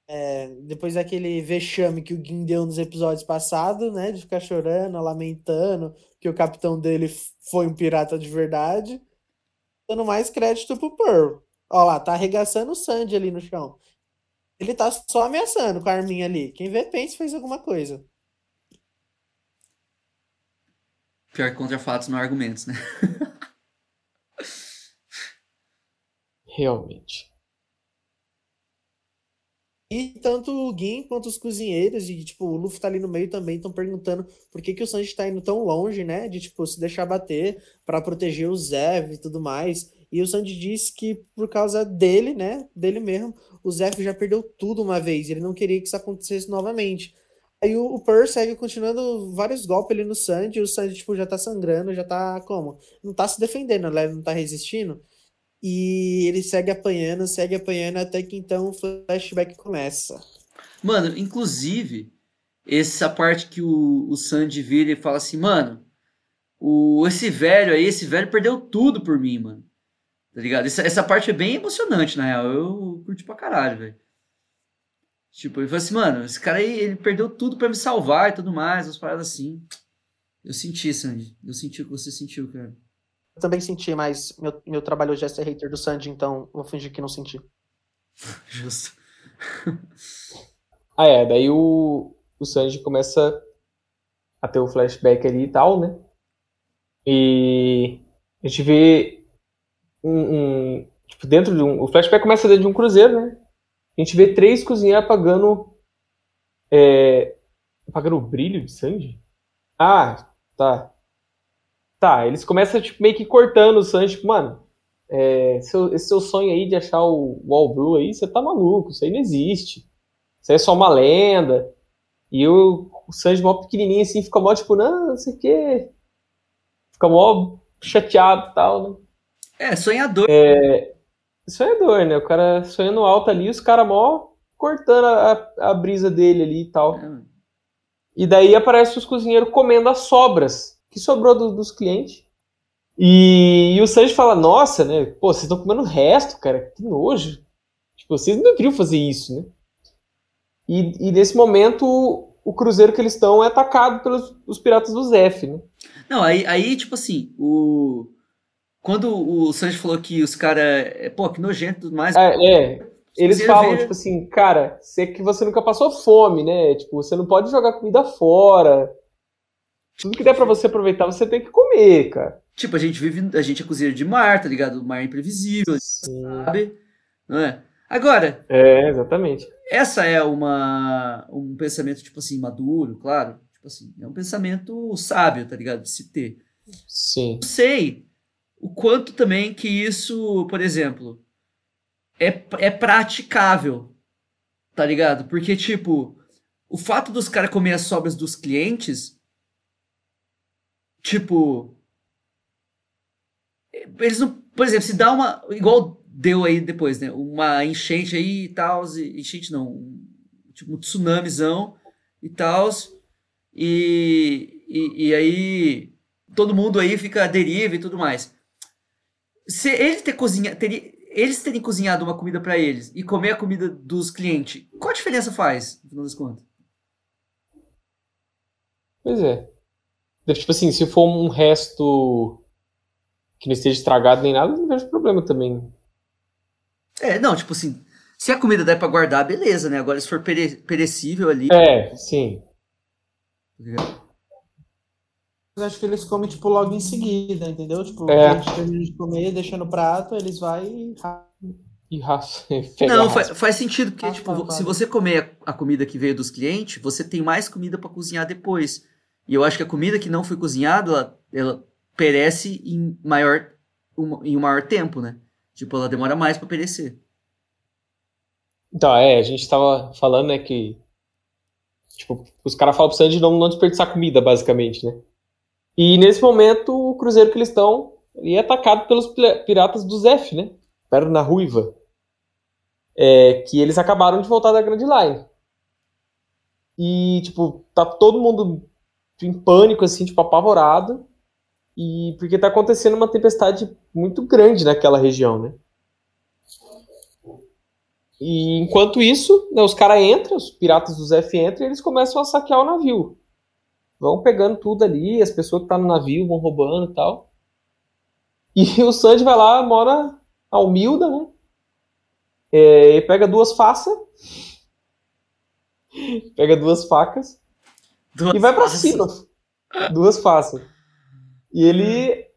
é, depois daquele vexame que o Gin deu nos episódios passados, né? De ficar chorando, lamentando que o capitão dele foi um pirata de verdade. Dando mais crédito pro Pearl. Ó lá, tá arregaçando o Sandy ali no chão. Ele tá só ameaçando com a arminha ali. Quem vê, pensa e fez alguma coisa. Pior que contra fatos não há argumentos, né? Realmente. E tanto o Gin quanto os cozinheiros, e tipo, o Luffy tá ali no meio também, estão perguntando por que que o Sanji tá indo tão longe, né? De tipo, se deixar bater pra proteger o Zev e tudo mais. E o Sanji disse que por causa dele, né? Dele mesmo, o Zev já perdeu tudo uma vez. Ele não queria que isso acontecesse novamente. Aí o, o segue continuando vários golpes ali no Sanji, e o Sanji, tipo, já tá sangrando, já tá como? Não tá se defendendo, né? Não tá resistindo. E ele segue apanhando, segue apanhando, até que então o flashback começa. Mano, inclusive, essa parte que o, o Sandy vira e fala assim, mano, o, esse velho aí, esse velho perdeu tudo por mim, mano. Tá ligado? Essa, essa parte é bem emocionante, na real. Eu curti pra caralho, velho. Tipo, ele fala assim, mano, esse cara aí, ele perdeu tudo pra me salvar e tudo mais, umas paradas assim. Eu senti, Sandy. Eu senti o que você sentiu, cara. Eu também senti, mas meu, meu trabalho hoje é ser hater do Sanji, então vou fingir que não senti. Justo. Ah, é. Daí o, o Sanji começa a ter o flashback ali e tal, né? E a gente vê um, um- tipo, dentro de um. O flashback começa dentro de um cruzeiro, né? A gente vê três cozinheiros apagando. É, apagando o brilho de Sanji? Ah, tá. Tá, eles começam tipo, meio que cortando o Sanji, tipo, mano. é, seu- esse seu sonho aí de achar o Wall Blue aí, você tá maluco, isso aí não existe. Isso aí é só uma lenda. E o, o Sanji mó pequenininho assim, fica mó tipo, não, não sei o quê. Fica mó chateado e tal, né? É, sonhador. Sonhador, né? O cara sonhando alto ali, os caras mó cortando a, a- a brisa dele ali e tal. É, E daí aparece os cozinheiros comendo as sobras que sobrou do- dos clientes. E, e o Sanji fala, nossa, né? Pô, vocês estão comendo o resto, cara. Que nojo. Tipo, vocês não deveriam fazer isso, né? E, e nesse momento, o, o cruzeiro que eles estão é atacado pelos os piratas do Zef, né? Não, aí, aí tipo assim, o. Quando o Sanji falou que os caras. Pô, que nojento tudo mais. É, é. Eles Você falam, vê- tipo assim, cara, você que você nunca passou fome, né? Tipo, você não pode jogar comida fora. Tudo que der pra você aproveitar, você tem que comer, cara. Tipo, a gente vive. A gente é cozinheiro de mar, tá ligado? O mar é imprevisível, Sim. sabe? Não é? Agora, É, exatamente. essa é uma um pensamento tipo assim maduro, claro, tipo assim, é um pensamento sábio, tá ligado? De se ter. Sim. Eu sei o quanto também que isso, por exemplo, é, é praticável, tá ligado? Porque, tipo, o fato dos caras comer as sobras dos clientes, tipo, eles não, por exemplo, se dá uma, igual deu aí depois, né? Uma enchente aí e tal, enchente não, tipo um tsunamizão e tal, e, e, e aí todo mundo aí fica à deriva e tudo mais. Se ele ter cozinha, teria, eles terem cozinhado uma comida pra eles e comer a comida dos clientes, qual a diferença faz, no final das contas? Pois é. Tipo assim, se for um resto que não esteja estragado nem nada, não vejo problema também. É, não, tipo assim, se a comida der pra guardar, beleza, né? Agora se for pere- perecível ali, É, sim. tá ligado? Eu acho que eles comem, tipo, logo em seguida, entendeu? Tipo, É. a gente termina de comer, deixa no prato, eles vai e E raça. Não, faz, faz sentido, porque, Ah, tipo, tá, tá. se você comer a, a comida que veio dos clientes, você tem mais comida pra cozinhar depois. E eu acho que a comida que não foi cozinhada, ela, ela perece em maior, um- em um maior tempo, né? Tipo, ela demora mais pra perecer. Então, é, a gente tava falando, né, que. Tipo, os caras falam pro Sandy não, não desperdiçar comida, basicamente, né? E nesse momento, o cruzeiro que eles estão é atacado pelos pi- piratas do Zef, né? Perna Ruiva. É, que eles acabaram de voltar da Grand Line. E, tipo, tá todo mundo em pânico, assim, tipo, apavorado. E porque tá acontecendo uma tempestade muito grande naquela região, né? E enquanto isso, né, os caras entram, os piratas do Zef entram e eles começam a saquear o navio. Vão pegando tudo ali, as pessoas que estão no navio vão roubando e tal. E o Sanji vai lá, mora a humilda, né? É, e pega duas faças. pega duas facas Duas e vai pra faces. cima. Duas faces. E ele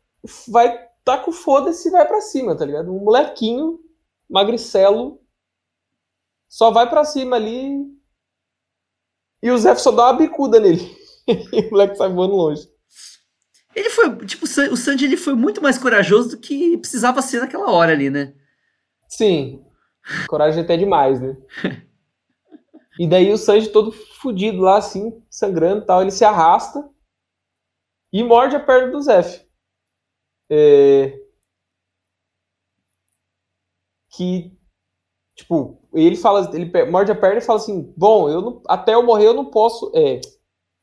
vai tá com foda-se e vai pra cima, tá ligado? Um molequinho, magricelo, só vai pra cima ali. E o Zé só dá uma bicuda nele. E o moleque sai voando longe. Ele foi, tipo, o San- o Sanji ele foi muito mais corajoso do que precisava ser naquela hora ali, né? Sim. Coragem até demais, né? E daí o Sanji todo fudido lá, assim, sangrando e tal, ele se arrasta e morde a perna do Zef. É... Que, tipo, ele fala, ele morde a perna e fala assim, bom, eu não- até eu morrer eu não posso, é,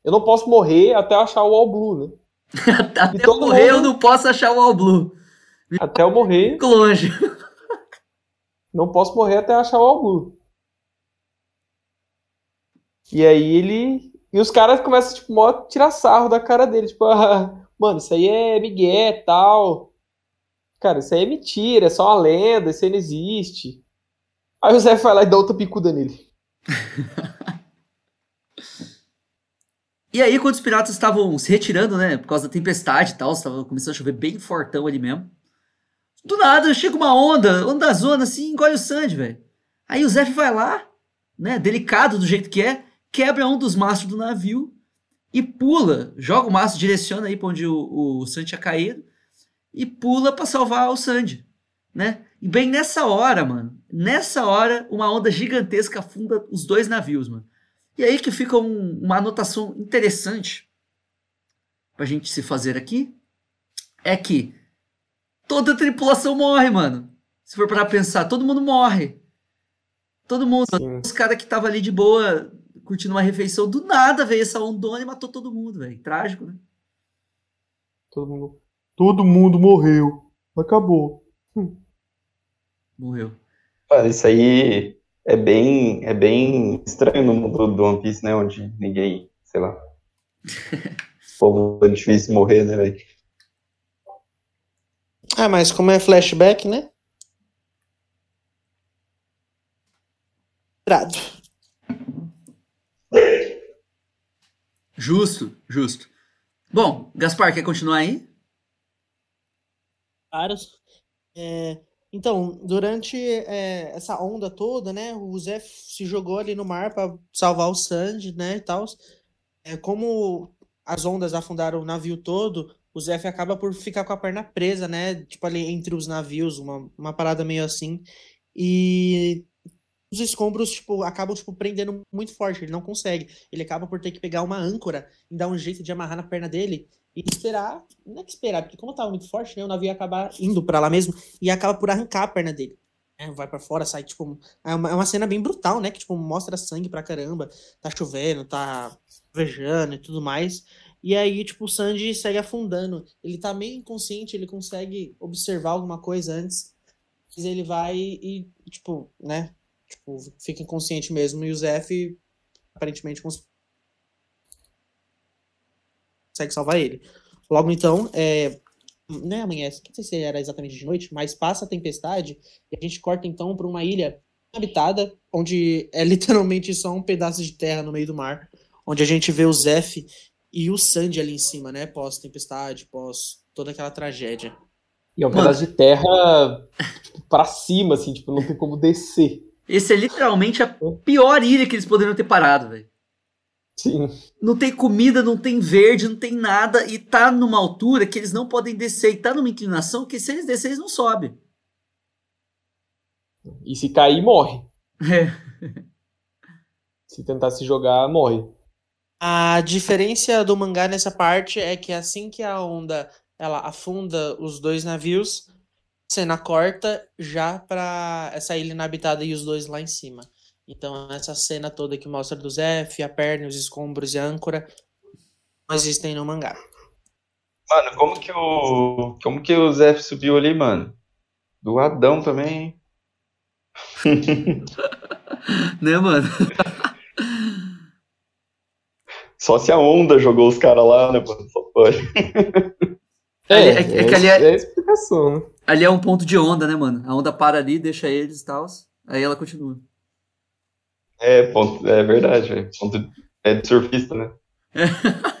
eu não posso morrer até eu achar o All Blue, né? Até eu morrer, eu mundo- não posso achar o All Blue. Até eu morrer, Fico longe. não posso morrer até eu achar o All Blue. E aí ele. E os caras começam, tipo, mó tirar sarro da cara dele. Tipo, ah, mano, isso aí é migué e tal. Cara, isso aí é mentira, é só uma lenda, isso aí não existe. Aí o Zé vai lá e dá outra picuda nele. E aí, quando os piratas estavam se retirando, né? Por causa da tempestade e tal, estava começando a chover bem fortão ali mesmo. Do nada, chega uma onda, onda da zona, assim, engole o Sandy, velho. Aí o Zef vai lá, né? Delicado do jeito que é, quebra um dos mastros do navio e pula. Joga o mastro, direciona aí pra onde o, o Sandy tinha caído e pula pra salvar o Sandy, né? E bem nessa hora, mano, nessa hora, uma onda gigantesca afunda os dois navios, mano. E aí que fica um- uma anotação interessante pra gente se fazer aqui. É que toda a tripulação morre, mano. Se for para pensar, todo mundo morre. Todo mundo. Sim. Os caras que tava ali de boa, curtindo uma refeição, do nada veio essa ondona e matou todo mundo, velho. Trágico, né? Todo mundo. Todo mundo morreu. Acabou. Morreu. Cara, isso aí é bem, é bem estranho no mundo do One Piece, né? Onde ninguém, sei lá. O povo é difícil morrer, né, velho? Ah, mas como é flashback, né? Irado. Justo, justo. Bom, Gaspar, quer continuar aí? Vários. É, Então, durante é, essa onda toda, né, o Zé se jogou ali no mar para salvar o Sandy, né, e tal. É, como as ondas afundaram o navio todo, o Zé acaba por ficar com a perna presa, né, tipo ali entre os navios, uma, uma parada meio assim. E os escombros, tipo, acabam, tipo, prendendo muito forte, ele não consegue. Ele acaba por ter que pegar uma âncora e dar um jeito de amarrar na perna dele e esperar, não é que esperar, porque como tava muito forte, né, o navio ia acabar indo para lá mesmo e acaba por arrancar a perna dele. É, vai para fora, sai, tipo, é uma, é uma cena bem brutal, né, que, tipo, mostra sangue pra caramba, tá chovendo, tá vejando e tudo mais. E aí, tipo, o Sanji segue afundando. Ele tá meio inconsciente, ele consegue observar alguma coisa antes, ele vai e, tipo, né, tipo, fica inconsciente mesmo. E o Zef, aparentemente, salvar ele. Logo então, é, né, amanhece, não sei se era exatamente de noite, mas passa a tempestade e a gente corta então para uma ilha habitada, onde é literalmente só um pedaço de terra no meio do mar, onde a gente vê o Zef e o Sandy ali em cima, né, pós tempestade, pós toda aquela tragédia. E é um pedaço de terra tipo, pra cima, assim, tipo, não tem como descer. Esse é literalmente a pior ilha que eles poderiam ter parado, velho. Sim. Não tem comida, não tem verde, não tem nada. E tá numa altura que eles não podem descer. E tá numa inclinação que se eles descerem, eles não sobem. E se cair, morre. É. Se tentar se jogar, morre. A diferença do mangá nessa parte é que assim que a onda ela afunda os dois navios, cena corta já pra essa ilha inabitada e os dois lá em cima. Então, essa cena toda que mostra do Zef, a perna, os escombros e a âncora não existem no mangá. Mano, como que o. Como que o Zef subiu ali, mano? Do Adão também. né, mano? Só se a onda jogou os caras lá, né, mano? Só pode. É, É, é, é- que ali é- é a explicação, né? Ali é um ponto de onda, né, mano? A onda para ali, deixa eles e tal. Aí ela continua. É, ponto, é verdade, velho. Ponto é de surfista, né?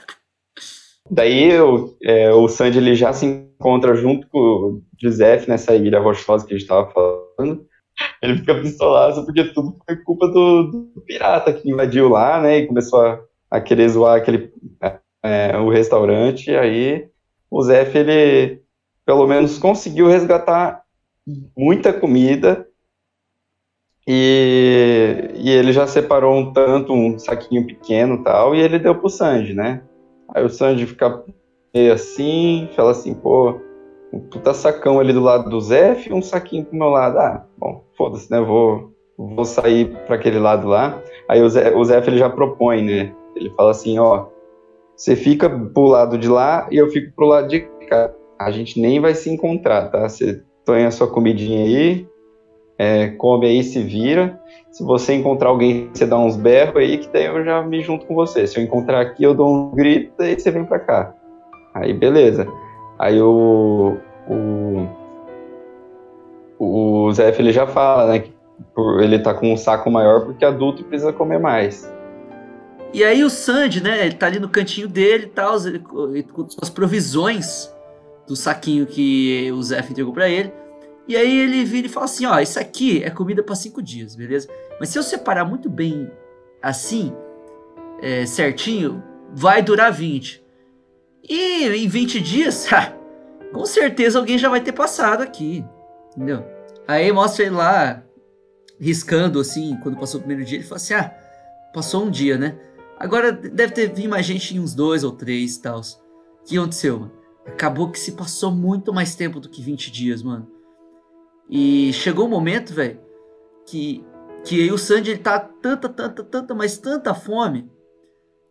Daí o, é, o Sandy ele já se encontra junto com o Joseph nessa ilha rochosa que a gente tava falando. Ele fica pistolaço porque tudo foi culpa do, do pirata que invadiu lá, né? E começou a, a querer zoar aquele, é, o restaurante. E aí o Zef, ele pelo menos conseguiu resgatar muita comida e, e ele já separou um tanto, um saquinho pequeno tal, e ele deu pro Sanji, né? Aí o Sanji fica meio assim, fala assim, pô, um puta sacão ali do lado do Zef e um saquinho pro meu lado. Ah, bom, foda-se, né? Vou, vou sair para aquele lado lá. Aí o Zef, o Zef ele já propõe, né? Ele fala assim, ó, você fica pro lado de lá e eu fico pro lado de cá. A gente nem vai se encontrar, tá? Você põe a sua comidinha aí, é, come aí, se vira. Se você encontrar alguém, você dá uns berros aí, que daí eu já me junto com você. Se eu encontrar aqui, eu dou um grito, aí você vem pra cá. Aí, beleza. Aí o. O, o Zef, ele já fala, né? Que ele tá com um saco maior porque adulto precisa comer mais. E aí o Sandy, né? Ele tá ali no cantinho dele e tal, com as provisões do saquinho que o Zef entregou pra ele. E aí ele vira e fala assim, ó, isso aqui é comida pra cinco dias, beleza? Mas se eu separar muito bem assim, é, certinho, vai durar 20. E em 20 dias, ha, com certeza alguém já vai ter passado aqui, entendeu? Aí mostra ele lá, riscando assim, quando passou o primeiro dia, ele fala assim, ah, passou um dia, né? Agora deve ter vindo mais gente em uns dois ou três e tal. O que aconteceu, mano? Acabou que se passou muito mais tempo do que 20 dias, mano. E chegou um momento, velho, que, que aí o Sandy ele tá tanta, tanta, tanta, mas tanta fome,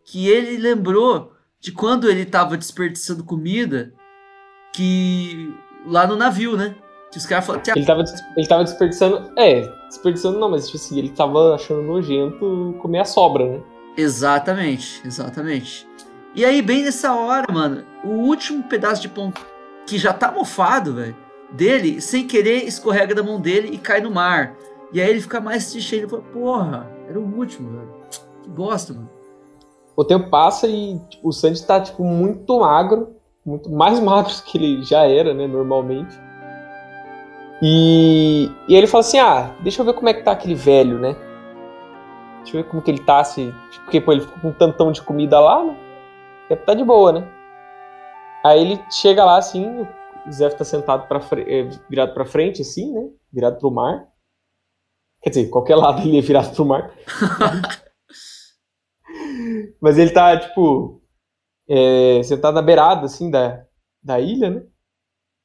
que ele lembrou de quando ele tava desperdiçando comida, que lá no navio, né? Que os caras falaram, "Tia, Ele tava, ele tava desperdiçando. É, desperdiçando não, mas tipo assim, ele tava achando nojento comer a sobra, né? Exatamente, exatamente. E aí, bem nessa hora, mano, o último pedaço de pão que já tá mofado, velho, dele, sem querer, escorrega da mão dele e cai no mar. E aí ele fica mais triste. Ele fala, porra, era o último, velho. Que bosta, mano. O tempo passa e tipo, o Sandy tá tipo, muito magro, muito mais magro que ele já era, né, normalmente. E, e ele fala assim: ah, deixa eu ver como é que tá aquele velho, né? Deixa eu ver como que ele tá, se. Porque pô, ele ficou com um tantão de comida lá, né? Deve tá de boa, né? Aí ele chega lá assim, o Zef tá sentado pra eh, virado pra frente, assim, né? Virado pro mar. Quer dizer, qualquer lado ele é virado pro mar. Mas ele tá, tipo, é, sentado na beirada, assim, da, da ilha, né?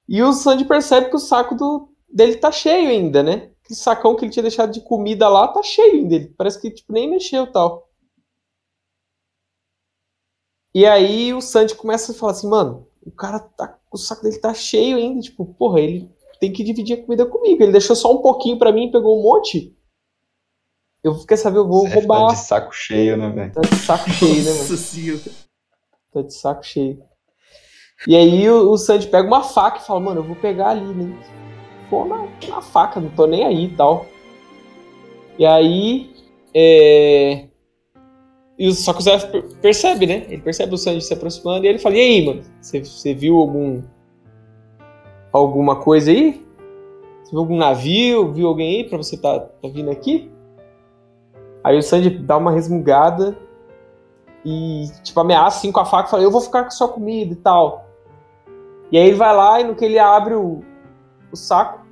E o Sandy percebe que o saco do, dele tá cheio ainda, né? Aquele sacão que ele tinha deixado de comida lá tá cheio ainda. Ele parece que, tipo, nem mexeu tal. E aí o Sandy começa a falar assim, mano, o cara tá. O saco dele tá cheio ainda. Tipo, porra, ele tem que dividir a comida comigo. Ele deixou só um pouquinho pra mim, pegou um monte. Eu quer saber, eu vou Zef tá roubar. de saco cheio, né, velho? Tá de saco cheio, né, mano? Nossa senhora. Tá de saco cheio. E aí o, o Sandy pega uma faca e fala, mano, eu vou pegar ali, né? Pô, na, na faca, não tô nem aí e tal. E aí. É... E só que o Zé per- percebe, né? Ele percebe o Sandy se aproximando e ele fala, e aí, mano? Você, viu algum. alguma coisa aí? Você viu algum navio? Viu alguém aí pra você tá, tá vindo aqui? Aí o Sandy dá uma resmungada e, tipo, ameaça assim com a faca e fala, eu vou ficar com sua comida e tal. E aí ele vai lá e no que ele abre o, o saco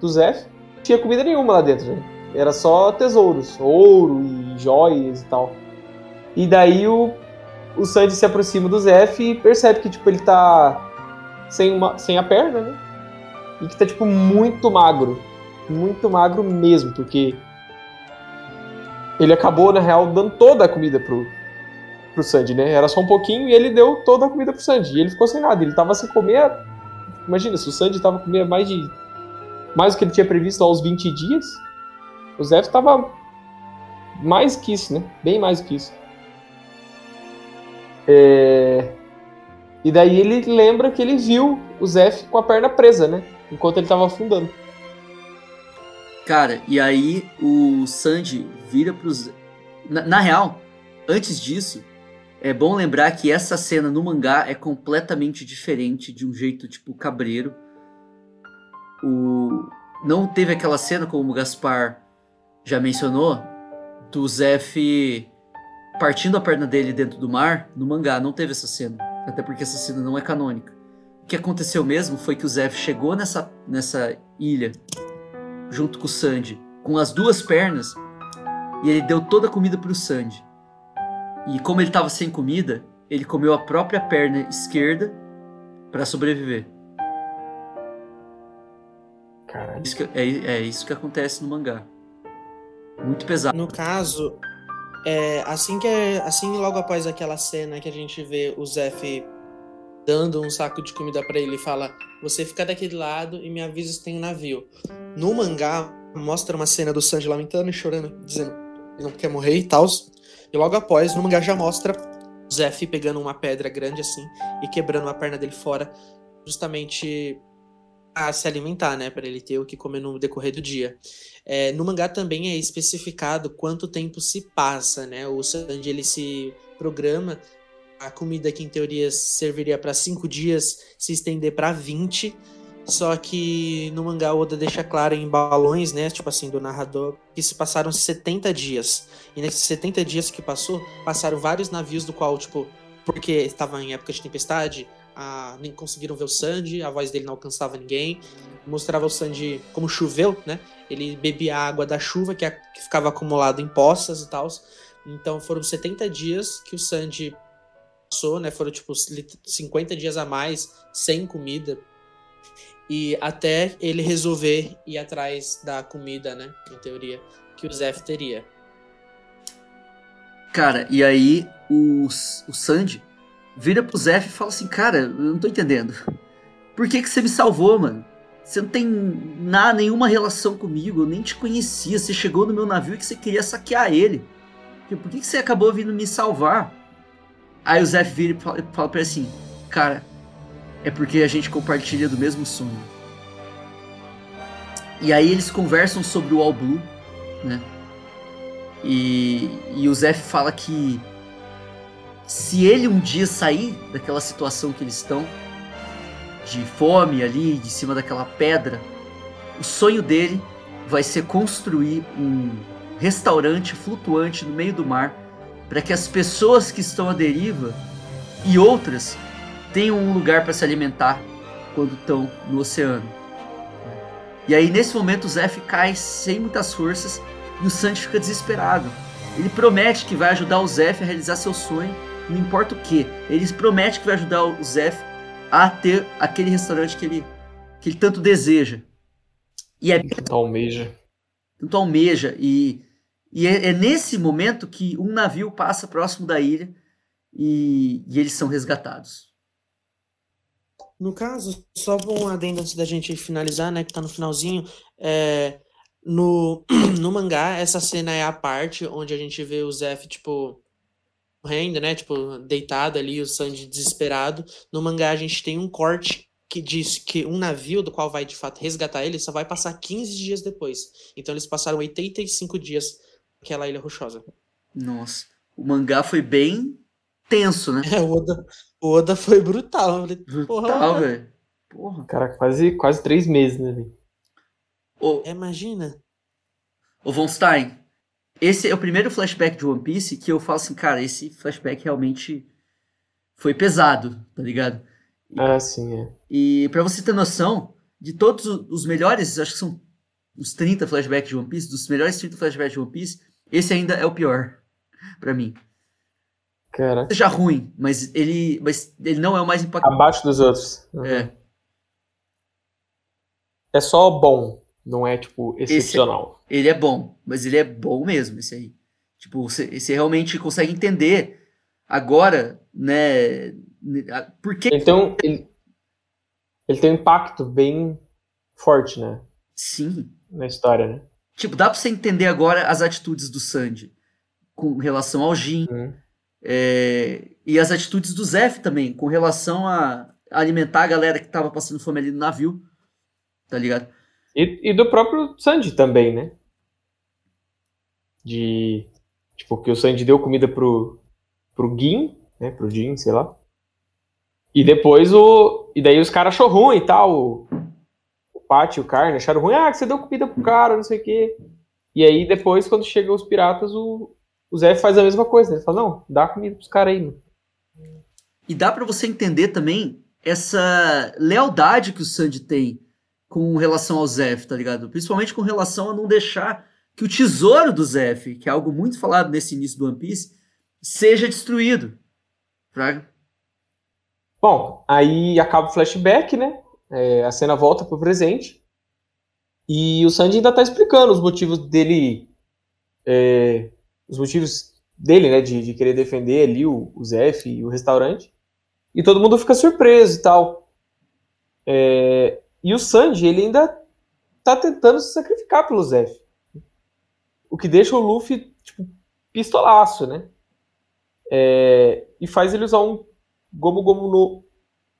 do Zef, não tinha comida nenhuma lá dentro, né? Era só tesouros, ouro e joias e tal. E daí o, o Sandy se aproxima do Zef e percebe que, tipo, ele tá sem, uma, sem a perna, né? E que tá, tipo, muito magro. Muito magro mesmo, porque ele acabou, na real, dando toda a comida pro, pro Sandy, né? Era só um pouquinho e ele deu toda a comida pro Sandy. E ele ficou sem nada. Ele tava sem comer. Imagina, se o Sandy tava comendo mais de. Mais do que ele tinha previsto lá, uns 20 dias. O Zef tava. Mais que isso, né? Bem mais do que isso. É... E daí ele lembra que ele viu o Zef com a perna presa, né? Enquanto ele tava afundando. Cara, e aí o Sanji vira pros. Na, na real, antes disso, é bom lembrar que essa cena no mangá é completamente diferente de um jeito tipo cabreiro. O... Não teve aquela cena, como o Gaspar já mencionou, do Zef partindo a perna dele dentro do mar. No mangá não teve essa cena. Até porque essa cena não é canônica. O que aconteceu mesmo foi que o Zef chegou nessa, nessa ilha junto com o Sandy, com as duas pernas, e ele deu toda a comida pro Sandy. E como ele tava sem comida, ele comeu a própria perna esquerda para sobreviver. Caralho. Isso que- é, é isso que acontece no mangá. Muito pesado. No caso, é, assim que é- assim logo após aquela cena que a gente vê o Zef dando um saco de comida pra ele e fala: "Você fica daquele lado e me avisa se tem um navio". No mangá mostra uma cena do Sanji lamentando e chorando, dizendo que não quer morrer e tal. E logo após, no mangá já mostra Zef pegando uma pedra grande assim e quebrando a perna dele fora, justamente a se alimentar, né, Pra ele ter o que comer no decorrer do dia. É, no mangá também é especificado quanto tempo se passa, né? O Sanji ele se programa a comida que em teoria serviria para 5 dias se estender para 20. Só que no mangá o Oda deixa claro em balões, né? Tipo assim, do narrador, que se passaram 70 dias. E nesses 70 dias que passou, passaram vários navios do qual, tipo, porque estava em época de tempestade, a- nem conseguiram ver o Sanji, a voz dele não alcançava ninguém. Mostrava o Sanji como choveu, né? Ele bebia a água da chuva que, a- que ficava acumulado em poças e tal. Então foram 70 dias que o Sanji passou, né? Foram tipo lit- 50 dias a mais sem comida. E até ele resolver ir atrás da comida, né? Em teoria, que o Zef teria. Cara, e aí o, o Sandy vira pro Zef e fala assim: Cara, eu não tô entendendo. Por que, que você me salvou, mano? Você não tem na, nenhuma relação comigo, eu nem te conhecia. Você chegou no meu navio e que você queria saquear ele. Por que, que você acabou vindo me salvar? Aí o Zef vira e fala, fala pra ele assim: Cara, é porque a gente compartilha do mesmo sonho. E aí eles conversam sobre o All Blue, né? E, e o Zef fala que se ele um dia sair daquela situação que eles estão, de fome ali, de cima daquela pedra, o sonho dele vai ser construir um restaurante flutuante no meio do mar para que as pessoas que estão à deriva e outras tenham um lugar para se alimentar quando estão no oceano. E aí nesse momento o Zef cai sem muitas forças e o Sanji fica desesperado. Ele promete que vai ajudar o Zef a realizar seu sonho, não importa o que. Ele promete que vai ajudar o Zef a ter aquele restaurante que ele, que ele tanto deseja. E é Almeja. tanto almeja. E, e é, é nesse momento que um navio passa próximo da ilha e, e eles são resgatados. No caso, só um adendo antes da gente finalizar, né, que tá no finalzinho, é, no, no mangá, essa cena é a parte onde a gente vê o Zef, tipo, morrendo, né, tipo, deitado ali, o Sanji desesperado. No mangá, a gente tem um corte que diz que um navio do qual vai, de fato, resgatar ele só vai passar 15 dias depois. Então, eles passaram 85 dias naquela ilha rochosa. Nossa, o mangá foi bem tenso, né? É, o Oda, o Oda foi brutal. Falei, Porra, Brutal, velho. Porra. Cara, quase, quase três meses, né? velho? Ô, É, imagina. ô Von Stein, esse é o primeiro flashback de One Piece que eu falo assim, cara, esse flashback realmente foi pesado, tá ligado? Ah, sim, é. E pra você ter noção, de todos os melhores, acho que são uns 30 flashbacks de One Piece, dos melhores 30 flashbacks de One Piece, esse ainda é o pior pra mim. Cara, Seja ruim, mas ele, mas ele não é o mais impactante. abaixo dos outros. Uhum. É, É só bom, não é, tipo, excepcional. ele é bom, mas ele é bom mesmo, esse aí. Tipo, você, você realmente consegue entender agora, né, por que Então, ele, ele tem um impacto bem forte, né? sim. Na história, né? Tipo, dá pra você entender agora as atitudes do Sandy com relação ao Jin, Uhum. é, e as atitudes do Zef também, com relação a alimentar a galera que tava passando fome ali no navio, tá ligado? E, e do próprio Sandy também, né? De. Tipo, que o Sandy deu comida pro, pro Gin, né? Pro Jin, sei lá. E depois o. E daí os caras achou ruim e tal. O, o Pat e o Carne acharam ruim. Ah, que você deu comida pro cara, não sei o quê. E aí depois, quando chegam os piratas, o, o Zé faz a mesma coisa. Ele fala, não, dá comida pros caras aí, mano. E dá pra você entender também essa lealdade que o Sandy tem com relação ao Zef, tá ligado? Principalmente com relação a não deixar que o tesouro do Zef, que é algo muito falado nesse início do One Piece, seja destruído. Fraga? Bom, aí acaba o flashback, né? É, a cena volta pro presente. E o Sanji ainda tá explicando os motivos dele. é, os motivos dele, né? De, de querer defender ali o, o Zef e o restaurante. E todo mundo fica surpreso e tal. É, e o Sanji, ele ainda tá tentando se sacrificar pelo Zef. O que deixa o Luffy, tipo, pistolaço, né? É, e faz ele usar um Gomu Gomu no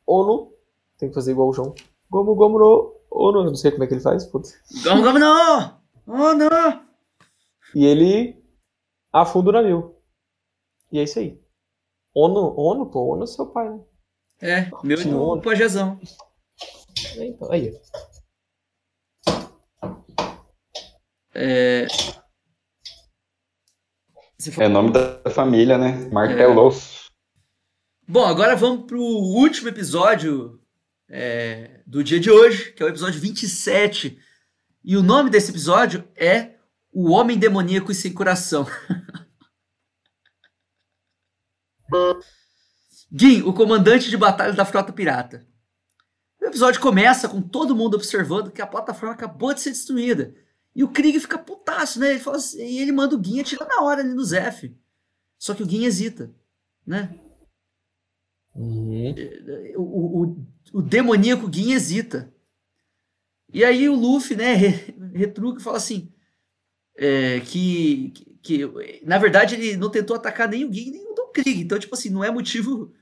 Ono. Tem que fazer igual o João. Gomu Gomu no Ono. Eu não sei como é que ele faz. Putz. Vamos, não! Oh, não! E ele afunda o navio. E é isso aí. Ono, Ono, pô, Ono é seu pai, né? É, meu Sim, irmão Ono. pajezão. É, então, aí. É... Você É nome da família, né? Marteloso. Bom, agora vamos pro último episódio é, do dia de hoje, que é o episódio 27. E o nome desse episódio é O Homem Demoníaco e Sem Coração. Gin, o comandante de batalha da frota pirata. O episódio começa com todo mundo observando que a plataforma acabou de ser destruída. E o Krieg fica putaço, né? Ele fala assim- e ele manda o Gin atirar na hora ali no Zef. Só que o Gin hesita, né? Uhum. o, o, o demoníaco Gin hesita. E aí o Luffy, né, re- retruca e fala assim, é, que, que, que, na verdade, ele não tentou atacar nem o Gin nem o Don Krieg. Então, tipo assim, não é motivo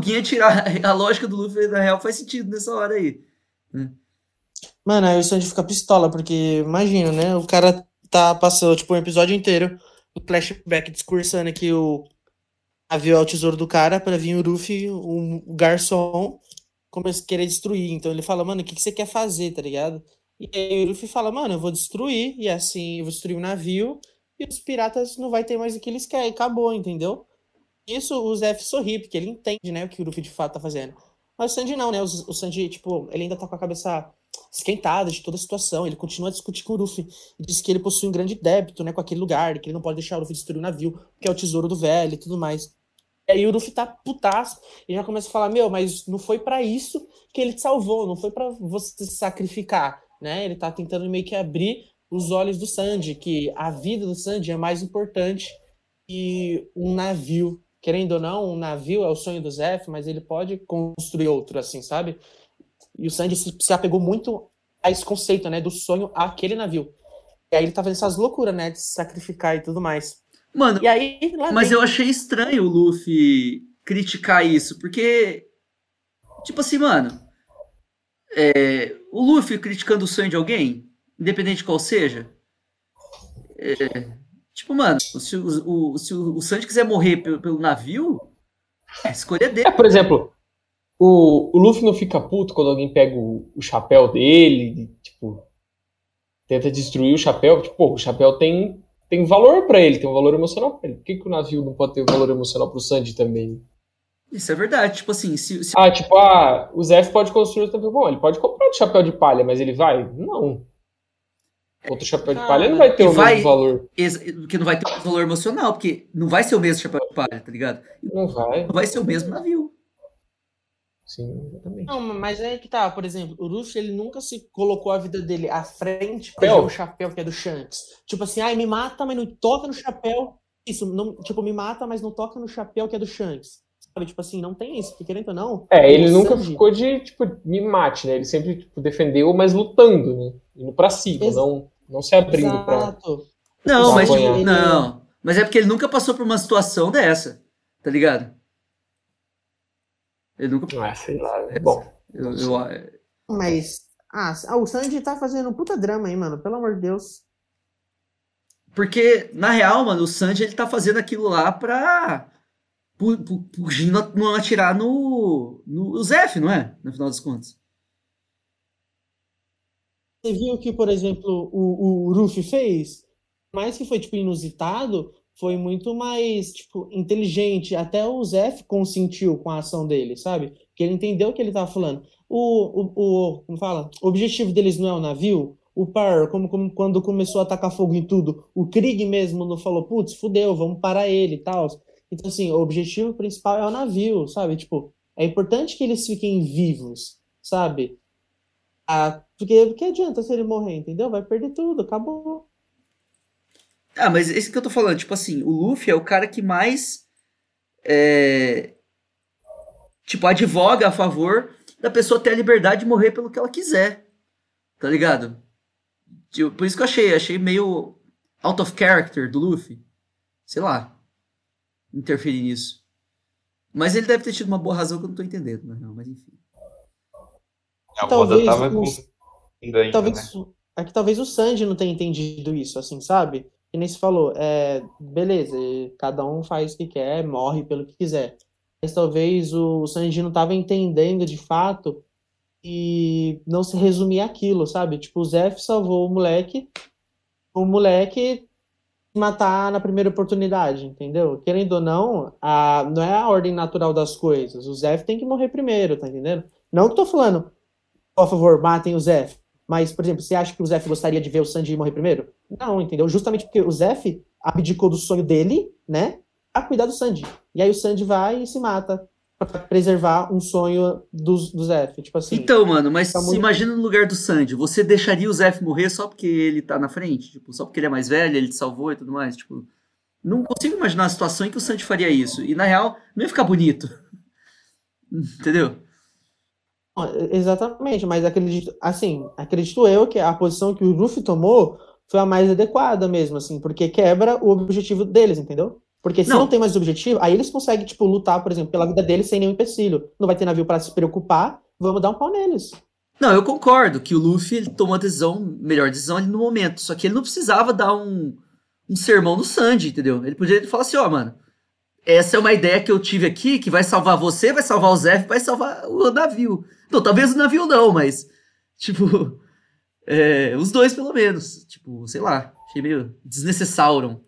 pro Gin atirar. A lógica do Luffy, na real, faz sentido nessa hora aí. Mano, aí o Sanji fica pistola, porque imagina, né? O cara tá passando, tipo, um episódio inteiro, o flashback discursando que o navio é o tesouro do cara pra vir o Luffy, o, o garçom, começa a querer destruir. Então ele fala, mano, o que, que você quer fazer, tá ligado? E aí o Luffy fala, mano, eu vou destruir, e assim, eu vou destruir o navio, e os piratas não vai ter mais o que eles querem, acabou, entendeu? Isso o Zef sorri, porque ele entende, né, o que o Luffy de fato tá fazendo. Mas o Sanji não, né? O, o Sanji, tipo, ele ainda tá com a cabeça esquentada de toda a situação. Ele continua a discutir com o Luffy. E diz que ele possui um grande débito, né, com aquele lugar, que ele não pode deixar o Luffy destruir o navio, que é o tesouro do velho e tudo mais. E aí o Luffy tá putaço e já começa a falar: Meu, mas não foi para isso que ele te salvou, não foi para você se sacrificar, né? Ele tá tentando meio que abrir os olhos do Sanji, que a vida do Sanji é mais importante que um navio. Querendo ou não, um navio é o sonho do Zef, mas ele pode construir outro, assim, sabe? E o Sanji se, se apegou muito a esse conceito, né, do sonho àquele navio. E aí ele tá fazendo essas loucuras, né, de se sacrificar e tudo mais. Mano, E aí, mas dentro- eu achei estranho o Luffy criticar isso, porque. Tipo assim, mano. é, o Luffy criticando o sonho de alguém, independente de qual seja. é, tipo, mano, se o, o, se o, o Sanji quiser morrer pelo, pelo navio, a escolha é dele. É, por exemplo, o, o Luffy não fica puto quando alguém pega o, o chapéu dele, e, tipo, tenta destruir o chapéu. Tipo, pô, o chapéu tem, tem valor pra ele, tem um valor emocional pra ele. Por que, que o navio não pode ter um valor emocional pro Sanji também? Isso é verdade. Tipo assim, se, se Ah, tipo, ah, o Zef pode construir navio. Bom, ele pode comprar outro chapéu de palha, mas ele vai? Não. Outro chapéu de palha não vai ter o vai- mesmo valor. porque não vai ter um valor emocional, porque não vai ser o mesmo chapéu de palha, tá ligado? Não vai. Não vai ser o mesmo navio. Sim, exatamente. Não, mas é que tá, por exemplo, o Luffy ele nunca se colocou a vida dele à frente ver o chapéu que é do Shanks. Tipo assim, ai, me mata, mas não toca no chapéu. Isso, não, tipo, me mata, mas não toca no chapéu que é do Shanks. Sabe, tipo assim, não tem isso, porque querendo ou não. É, ele o nunca Sanji- ficou de, tipo, me mate, né? Ele sempre, tipo, defendeu, mas lutando, né? Indo pra cima, Ex- não, não se abrindo pra... Exato. Não, mas tipo, não. Mas é porque ele nunca passou por uma situação dessa, tá ligado? Ele nunca. Ah, sei lá, é bom. Eu, eu- Mas. Ah, o Sanji tá fazendo um puta drama aí, mano. Pelo amor de Deus. porque, na real, mano, o Sanji ele tá fazendo aquilo lá pra. Pu- Fugir não não atirar no. no Zef, não é? No final das contas. Você viu que, por exemplo, o, o Ruffy fez? Mais que foi, tipo, inusitado, foi muito mais, tipo, inteligente. Até o Zef consentiu com a ação dele, sabe? Porque ele entendeu o que ele tava falando. O, o, o, como fala? O objetivo deles não é o navio. O Par, como, como quando começou a tacar fogo em tudo, o Krieg mesmo não falou, putz, fudeu, vamos parar ele e tal. Então, assim, o objetivo principal é o navio, sabe? Tipo, é importante que eles fiquem vivos, sabe? Ah, porque, porque adianta se ele morrer, entendeu? Vai perder tudo, acabou. Ah, mas esse que eu tô falando, tipo assim, o Luffy é o cara que mais. é, tipo, advoga a favor da pessoa ter a liberdade de morrer pelo que ela quiser. Tá ligado? Por isso que eu achei, achei meio out of character do Luffy. Sei lá. Interferir nisso. Mas ele deve ter tido uma boa razão que eu não tô entendendo, na real, mas enfim. A Talvez tava os- ainda, Talvez, né? é que talvez o Sanji não tenha entendido isso, assim, sabe? Que nem se falou, é, beleza, cada um faz o que quer, morre pelo que quiser. Mas talvez o Sanji não estava entendendo de fato e não se resumia aquilo, sabe? Tipo, o Zef salvou o moleque, o moleque matar na primeira oportunidade, entendeu? Querendo ou não, a, não é a ordem natural das coisas. O Zef tem que morrer primeiro, tá entendendo? Não que eu tô falando, por favor, matem o Zef. Mas, por exemplo, você acha que o Zef gostaria de ver o Sanji morrer primeiro? Não, entendeu? Justamente porque o Zef abdicou do sonho dele, né? A cuidar do Sanji. E aí o Sanji vai e se mata pra preservar um sonho do, do Zef. Tipo assim. Então, mano, mas tá se muito- imagina no lugar do Sanji, você deixaria o Zef morrer só porque ele tá na frente? Tipo, só porque ele é mais velho, ele te salvou e tudo mais? Tipo, não consigo imaginar a situação em que o Sanji faria isso. E na real, não ia ficar bonito. Entendeu? Exatamente, mas acredito, assim, acredito eu que a posição que o Luffy tomou foi a mais adequada mesmo, assim, porque quebra o objetivo deles, entendeu? Porque se Não. não, tem mais objetivo, aí eles conseguem, tipo, lutar, por exemplo, pela vida deles sem nenhum empecilho. Não vai ter navio pra se preocupar, vamos dar um pau neles. Não, eu concordo que o Luffy tomou a decisão, melhor decisão ali no momento. Só que ele não precisava dar um, um sermão no Sanji, entendeu? Ele podia falar assim, ó, mano, essa é uma ideia que eu tive aqui, que vai salvar você, vai salvar o Zef, vai salvar o navio. Não, talvez o navio não, mas, tipo, É, os dois, pelo menos. Tipo, sei lá. Achei meio desnecessário.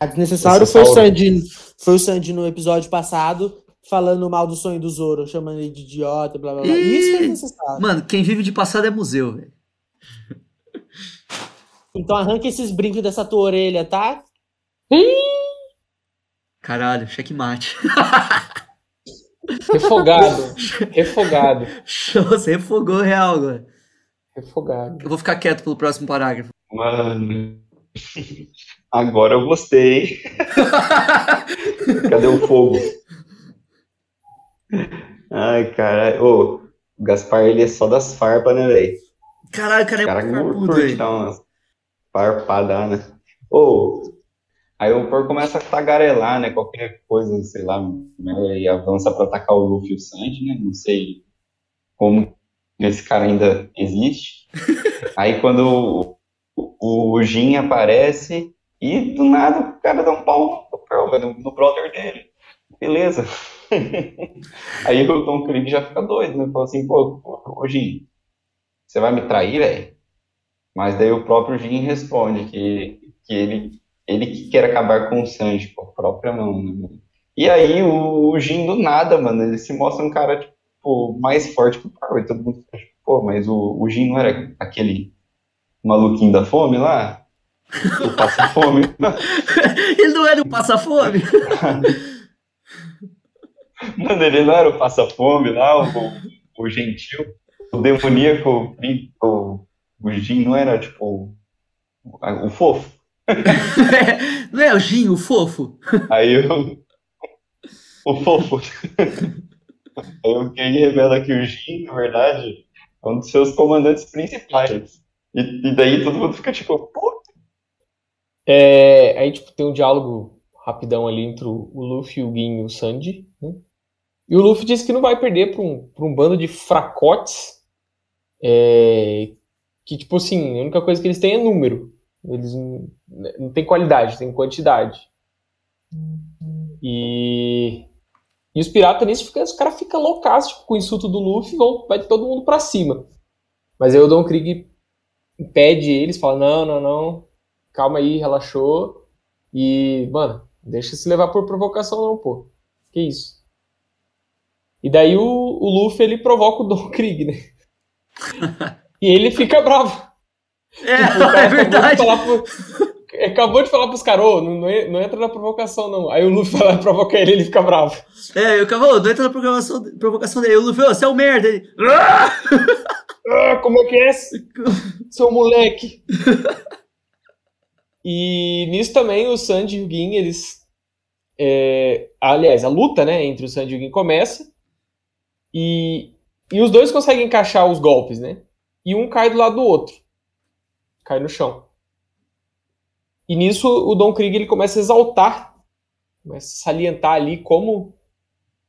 A desnecessário foi o. Sandy, foi o Sandy no episódio passado falando mal do sonho do Zoro, chamando ele de idiota, blá blá blá. Ih! Isso foi desnecessário. Mano, quem vive de passado é museu, velho. Então arranca esses brincos dessa tua orelha, tá? Caralho, checkmate. Refogado. refogado. Show, você refogou real agora. Refogado. Eu vou ficar quieto pelo próximo parágrafo. Mano. Agora eu gostei. Cadê o fogo? Ai, cara. Ô, o Gaspar, ele é só das farpas, né, velho? Caralho, o cara é cara muito farpudo, velho. farpadas, né? Ô, aí o Por começa a tagarelar, né? Qualquer coisa, sei lá, né, e avança pra atacar o Luffy e o Sanji, né? Não sei como esse cara ainda existe. Aí quando o, o Jin aparece e do nada o cara dá um pau no, Pearl, velho, no brother dele. Beleza. Aí o Tom Krieg já fica doido, né? Fala assim, pô, ô Jin, você vai me trair, velho? Mas daí o próprio Jin responde que, que ele, ele que quer acabar com o Sanji com a própria mão, né? mano? E aí o, o Jin do nada, mano, ele se mostra um cara, tipo, mais forte que o. E todo mundo fica, tipo, pô, mas o, o Jin não era aquele maluquinho da fome lá? O passa-fome? Ele não era o passa-fome? Mano, ele não era o passa-fome lá, o, o gentil, o demoníaco, o, o Jin não era, tipo, o, o fofo. Não é o Jin, o fofo? Aí o, o fofo. Aí o Ken revela que o Jin, na verdade, é um dos seus comandantes principais. E, e daí todo mundo fica tipo, pô, É, aí, tipo, tem um diálogo rapidão ali entre o o Luffy, o Gin e o Sanji. né? E o Luffy diz que não vai perder pra um, pra um bando de fracotes. é, que, tipo assim, a única coisa que eles têm é número. Eles não, não têm qualidade, têm quantidade. E, e os piratas nisso, fica, os caras ficam loucaços tipo, com o insulto do Luffy vão, vai todo mundo pra cima. Mas aí o Don Krieg impede eles, fala: não, não, não, calma aí, relaxou. E, mano, deixa se levar por provocação, não, pô. Que isso? E daí o, o Luffy ele provoca o Don Krieg, né? e ele fica bravo. É, Tipo, cara é acabou de verdade. falar pro- acabou de falar pros caras, ô, não, não en- não entra na provocação, não. Aí o Luffy e provoca ele, ele fica bravo. É, eu acabou, não entra na programação, provocação dele. O Luffy, ô, você é o merda. Ele, "Ah!" Ah, como é que é? Seu moleque. e nisso também o Sanji e o Gin, eles. é, aliás, a luta né, entre o Sanji e o Gin começa. E, e os dois conseguem encaixar os golpes, né? E um cai do lado do outro. Cai no chão. E nisso o Don Krieg ele começa a exaltar, começa a salientar ali como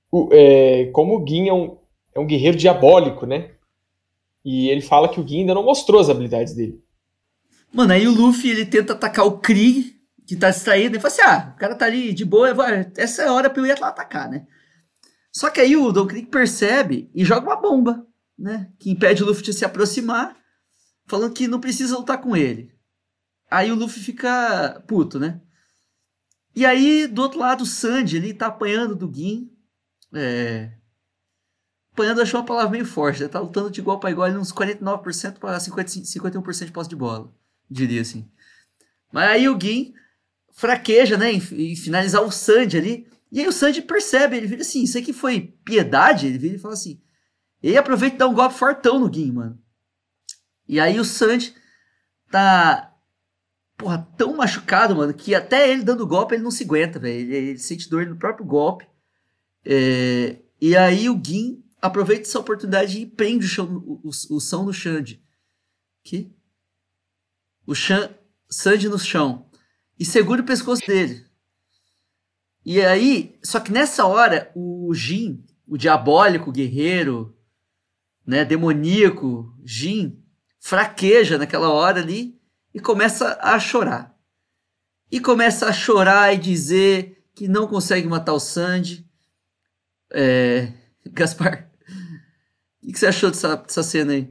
o, é, como o Gin é um, é um guerreiro diabólico, né? E ele fala que o Gin ainda não mostrou as habilidades dele. Mano, aí o Luffy ele tenta atacar o Krieg, que tá distraído, e fala assim: ah, o cara tá ali de boa, vou- essa é a hora pra eu ir lá atacar, né? Só que aí o Don Krieg percebe e joga uma bomba, né? Que impede o Luffy de se aproximar, falando que não precisa lutar com ele. Aí o Luffy fica puto, né? E aí, do outro lado, o Sanji, ele tá apanhando do Gin. É... Apanhando, achou uma palavra meio forte, né? Tá lutando de igual pra igual, ali uns 49% pra 50, 51% de posse de bola, diria assim. Mas aí o Gin fraqueja, né, em, em finalizar o Sanji ali. E aí o Sanji percebe, ele vira assim, isso aqui foi piedade? Ele vira e fala assim, e aproveita e dá um golpe fortão no Gin, mano. E aí o Sanji tá, porra, tão machucado, mano, que até ele dando golpe ele não se aguenta, velho. Ele, ele sente dor no próprio golpe. É, e aí o Gin aproveita essa oportunidade e prende o, chão, o, o, o São no Xande. Que? O Xan, Sanji no chão. E segura o pescoço dele. E aí, só que nessa hora, o Jin, o diabólico guerreiro, né, demoníaco, Jin, fraqueja naquela hora ali e começa a chorar. E começa a chorar e dizer que não consegue matar o Sanji. É... Gaspar, o que, você achou dessa, dessa cena aí?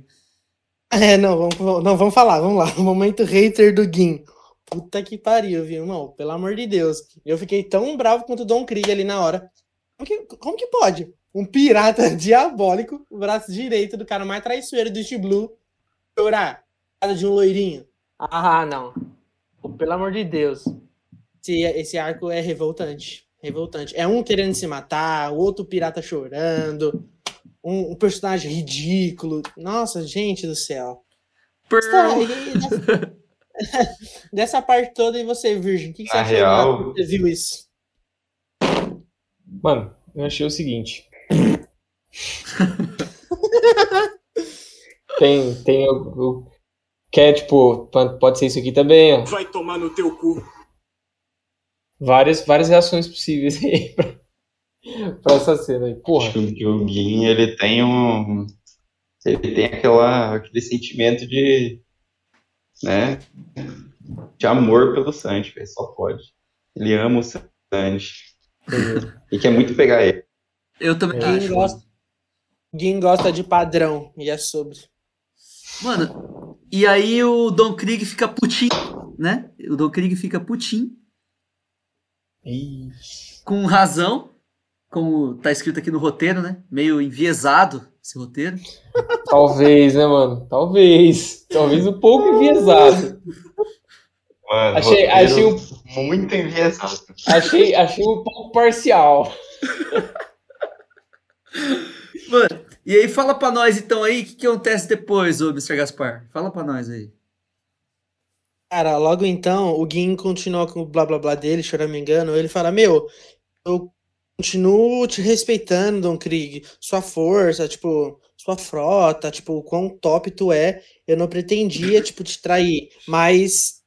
É, não, vamos, não, vamos falar, vamos lá. Momento hater do Gin. Puta que pariu, viu, irmão? Pelo amor de Deus. Eu fiquei tão bravo quanto o Don Krieg ali na hora. Como que, como que pode? Um pirata diabólico, o braço direito do cara mais traiçoeiro do East Blue, chorar cara de um loirinho. Ah, não. Pelo amor de Deus. Esse, esse arco é revoltante. Revoltante. É um querendo se matar, o outro pirata chorando, um, um personagem ridículo. Nossa, gente do céu. Tá, e dessa, dessa parte toda, e você, Virgem? O que, que você Na achou real- quando você viu isso? Mano, eu achei o seguinte. tem, tem o, o- que é tipo, pode ser isso aqui também, ó. Vai tomar no teu cu. Várias, várias reações possíveis aí pra, pra essa cena aí. Porra, Acho que o Gin, ele tem um. Ele tem aquela, aquele sentimento de. né? De amor pelo Sanji, velho. Só pode. Ele ama o Sanji. E quer muito pegar ele. Eu também Gin acho. gosta, Gin gosta de padrão, e é sobre. Mano, e aí o Don Krieg fica putinho, né? O Don Krieg fica putinho, com razão, como tá escrito aqui no roteiro, né? Meio enviesado esse roteiro. talvez, né, mano? Talvez. Talvez um pouco enviesado. Mano, Achei- achei um- muito enviesado. Achei, achei um pouco parcial. Mano, e aí fala pra nós então aí, o que, que acontece depois, ô Mr. Gaspar? Fala pra nós aí. Cara, logo então, o Gin continua com o blá blá blá dele, choramingando. Ele fala: Meu, eu continuo te respeitando, Don Krieg. Sua força, tipo, sua frota, tipo, o quão top tu é. Eu não pretendia, tipo, te trair. Mas.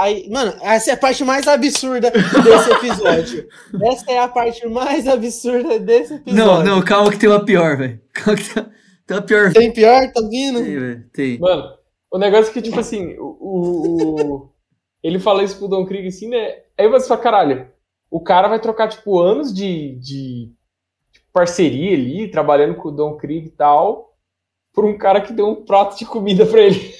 Aí, mano, essa é a parte mais absurda desse episódio. Essa é a parte mais absurda desse episódio. Não, não, calma que tem uma pior, velho. Calma que tem, tem uma pior. Tem pior? Tá vindo? Tem, velho. Tem. Mano, o negócio é que, tipo assim, o, o- o- ele fala isso pro Don Krieg assim, né? Aí você fala, caralho, o cara vai trocar, tipo, anos de, de parceria ali, trabalhando com o Don Krieg e tal, por um cara que deu um prato de comida pra ele.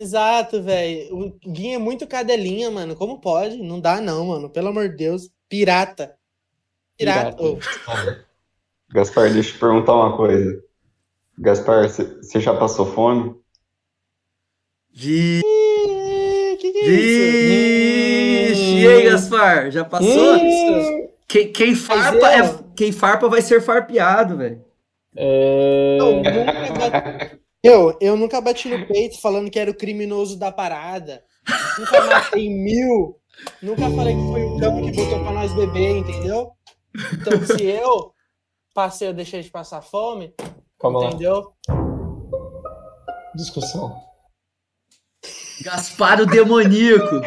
Exato, velho. O Gin é muito cadelinha, mano. Como pode? Não dá, não, mano. Pelo amor de Deus. Pirata. Pirata. Pirata. Gaspar, deixa eu te perguntar uma coisa. Gaspar, você já passou fome? Vi... Ih, que que é isso? Vixe! E aí, Gaspar? Já passou? Hum, Quem, quem farpa eu- é, quem farpa vai ser farpeado, velho. é... Eu nunca, bati... eu, nunca bati no peito falando que era o criminoso da parada. Nunca matei mil. Nunca falei que foi o campo que botou pra nós beber, entendeu? Então, se eu passei, eu deixei de passar fome, Calma lá, entendeu? discussão. Gaspar o demoníaco.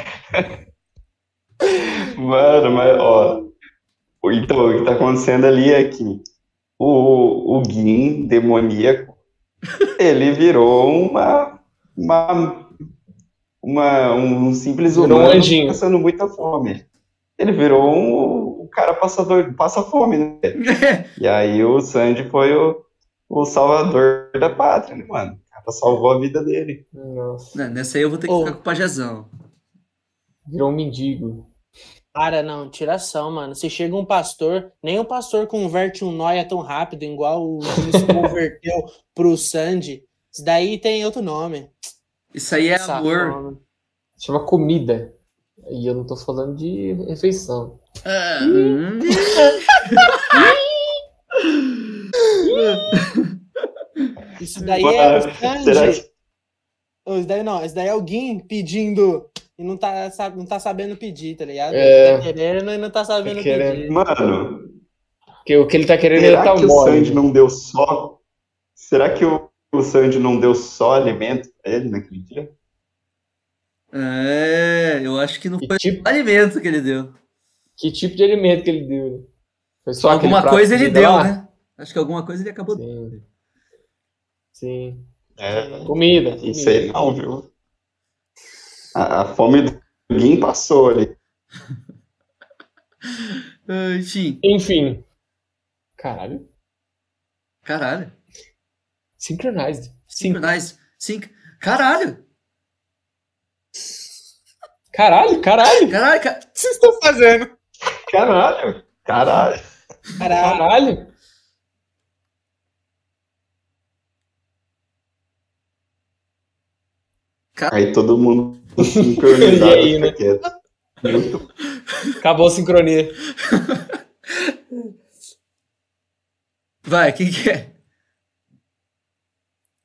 Mano, mas ó. Então, o que tá acontecendo ali é que o, o Gin demoníaco, ele virou uma, uma, uma um simples Virou um humano anjinho. passando muita fome. Ele virou um, um cara passador, passa fome, né? E aí o Sandy foi o, o salvador da pátria, né, mano? O cara salvou a vida dele. Nossa, Não, Nessa aí eu vou ter que Ô. ficar com o pajezão. virou um mendigo. Cara, não, tiração, mano. Se chega um pastor, nem o pastor converte um nóia tão rápido, igual o Juiz converteu pro Sandy. Isso daí tem outro nome. Isso aí é amor. Chama comida. E eu não tô falando de refeição. Ah, hum. Isso daí é o Sandy. que Isso daí não, isso daí é alguém pedindo e não tá, sabe, não tá sabendo pedir, tá ligado? É. Tá querendo e não tá sabendo Tá querendo. pedir. Mano, Porque o que ele tá querendo é será tá que o mole. Sandy não deu só. Será que o, o Sandy não deu só alimento pra ele naquele dia? É, eu acho que não Que foi tipo, o alimento que ele deu. que tipo de alimento que ele deu? né? Foi só alguma coisa ele deu, lá? né? Acho que alguma coisa ele acabou Sim. Sim. É, Comida. isso comida. aí não, viu? A, a fome do Gin passou ali. Enfim, Enfim. Caralho. caralho. Synchronized. Cinco. Synchronize. Sync. Caralho! Caralho, caralho. Caralho, ca- O que vocês estão fazendo? Caralho, caralho. Caralho. Caralho. Aí todo mundo sincronizado E aí, né? Muito Acabou a sincronia. Vai, quem que é?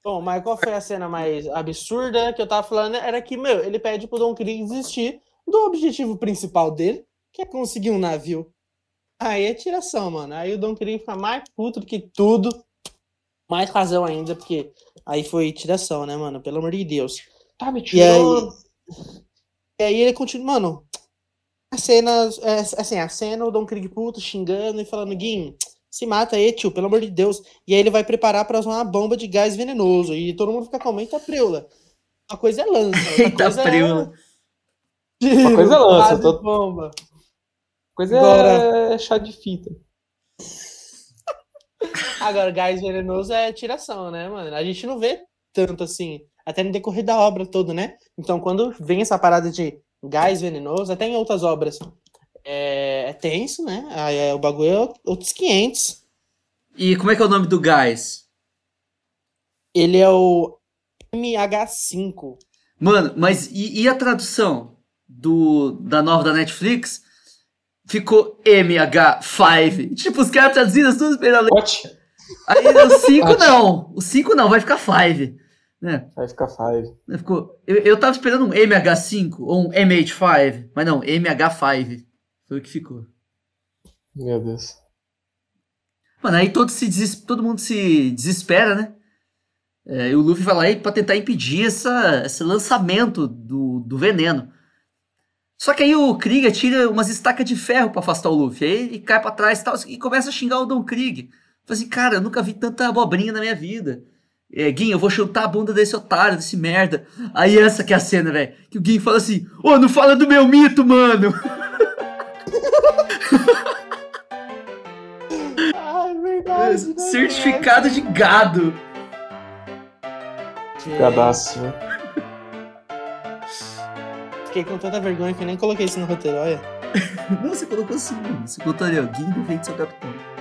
Bom, mas qual foi a cena mais absurda que eu tava falando? Era que, meu, ele pede pro Don Krieg desistir do objetivo principal dele, que é conseguir um navio. Aí é tiração, mano. Aí o Don Krieg fica mais puto do que tudo. Mais razão ainda, porque aí foi tiração, né, mano? Pelo amor de Deus. Tá me E aí, e aí ele continua, mano. A cena, é, assim, a cena, o Don Krieg puto, xingando e falando, Gin, se mata aí, tio, pelo amor de Deus. E aí ele vai preparar pra usar uma bomba de gás venenoso. E todo mundo fica com eita preula. Uma coisa é lança. Eita coisa preula. É... Uma coisa é lança, tô- bomba. Coisa Agora- é chá de fita. Agora, gás venenoso é tiração, né, mano? A gente não vê tanto assim, até no decorrer da obra toda, né? Então, quando vem essa parada de gás venenoso, até em outras obras, é, é tenso, né? Aí é, o bagulho é outros 500. E como é que é o nome do gás? Ele é o MH5. Mano, mas e, e a tradução do, da nova da Netflix? Ficou MH5. Tipo, os caras traduziram as duas primeiras letras. Aí o 5 não. O 5 não, vai ficar 5. Né? Vai ficar five. Ficou, eu, eu tava esperando um MH5 ou um MH5, mas não, MH5. Foi o que ficou. Meu Deus. Mano, aí todo, se deses- todo mundo se desespera, né? É, e o Luffy vai lá pra tentar impedir essa, esse lançamento do, do veneno. Só que aí o Krieg tira umas estacas de ferro pra afastar o Luffy. Aí ele cai pra trás e tal, e começa a xingar o Don Krieg. Fala assim, cara, eu nunca vi tanta abobrinha na minha vida. É, Gin, eu vou chutar a bunda desse otário, desse merda. Aí essa que é a cena, velho. Que o Gin fala assim, ô, não fala do meu mito, mano. Ai, verdade, né? Certificado de gado. Cadastro. né? Fiquei com tanta vergonha que eu nem coloquei isso no roteiro, olha. Não, você colocou assim, mano. Você botou ali, ó, defende seu capitão.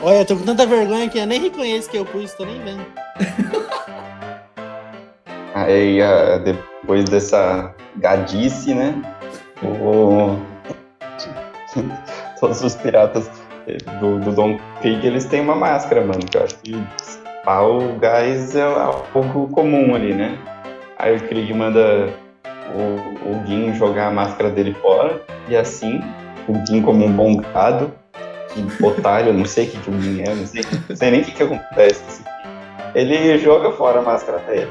Olha, eu tô com tanta vergonha que eu nem reconheço que eu pus, tô nem vendo. Aí, depois dessa gadice, né? O... Todos os piratas do, do Don Krieg, eles têm uma máscara, mano. Que eu acho que o gás é algo comum ali, né? Aí o Krieg manda o, o Gin jogar a máscara dele fora. E assim, o Gin como um bom gado, que otário, eu não sei o que, que o é, não sei, não sei nem o que, que acontece. assim. Ele joga fora a máscara dele.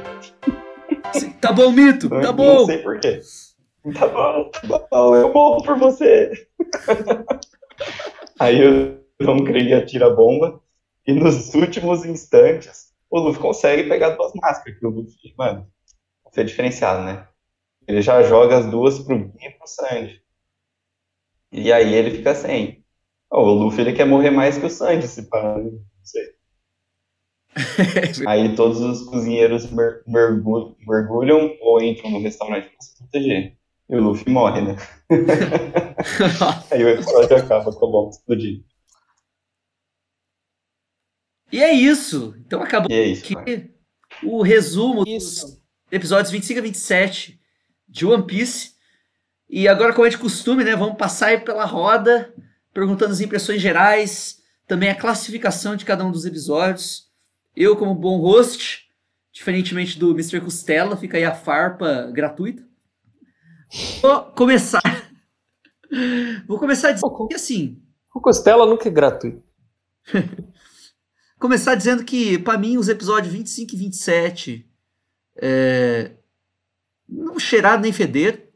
Tá bom, mito, Não, tá não bom. sei porquê. Tá bom, tá bom, eu morro por você. Aí o Tom Krieg atira a bomba e nos últimos instantes o Luffy consegue pegar duas máscaras, que o Luffy, mano, isso é diferenciado, né? Ele já joga as duas pro Gin e pro Sanji. E aí ele fica sem. Ó, o Luffy ele quer morrer mais que o Sanji, se pá, né? não sei. Aí todos os cozinheiros mer- mergu- mergulham ou entram no restaurante pra se proteger. E o Luffy morre, né? Aí o episódio acaba com a bomba explodindo. E é isso. Então acabou é isso, o resumo dos Isso. episódios 25 a 27 de One Piece. E agora, como é de costume, né? Vamos passar aí pela roda, perguntando as impressões gerais, também a classificação de cada um dos episódios. Eu, como bom host, diferentemente do Mr. Costela, fica aí a farpa gratuita. Vou começar. Vou começar dizendo que assim. O Costela nunca é gratuito. Começar dizendo que, pra mim, os episódios 25 e 27 é, não cheiraram nem feder.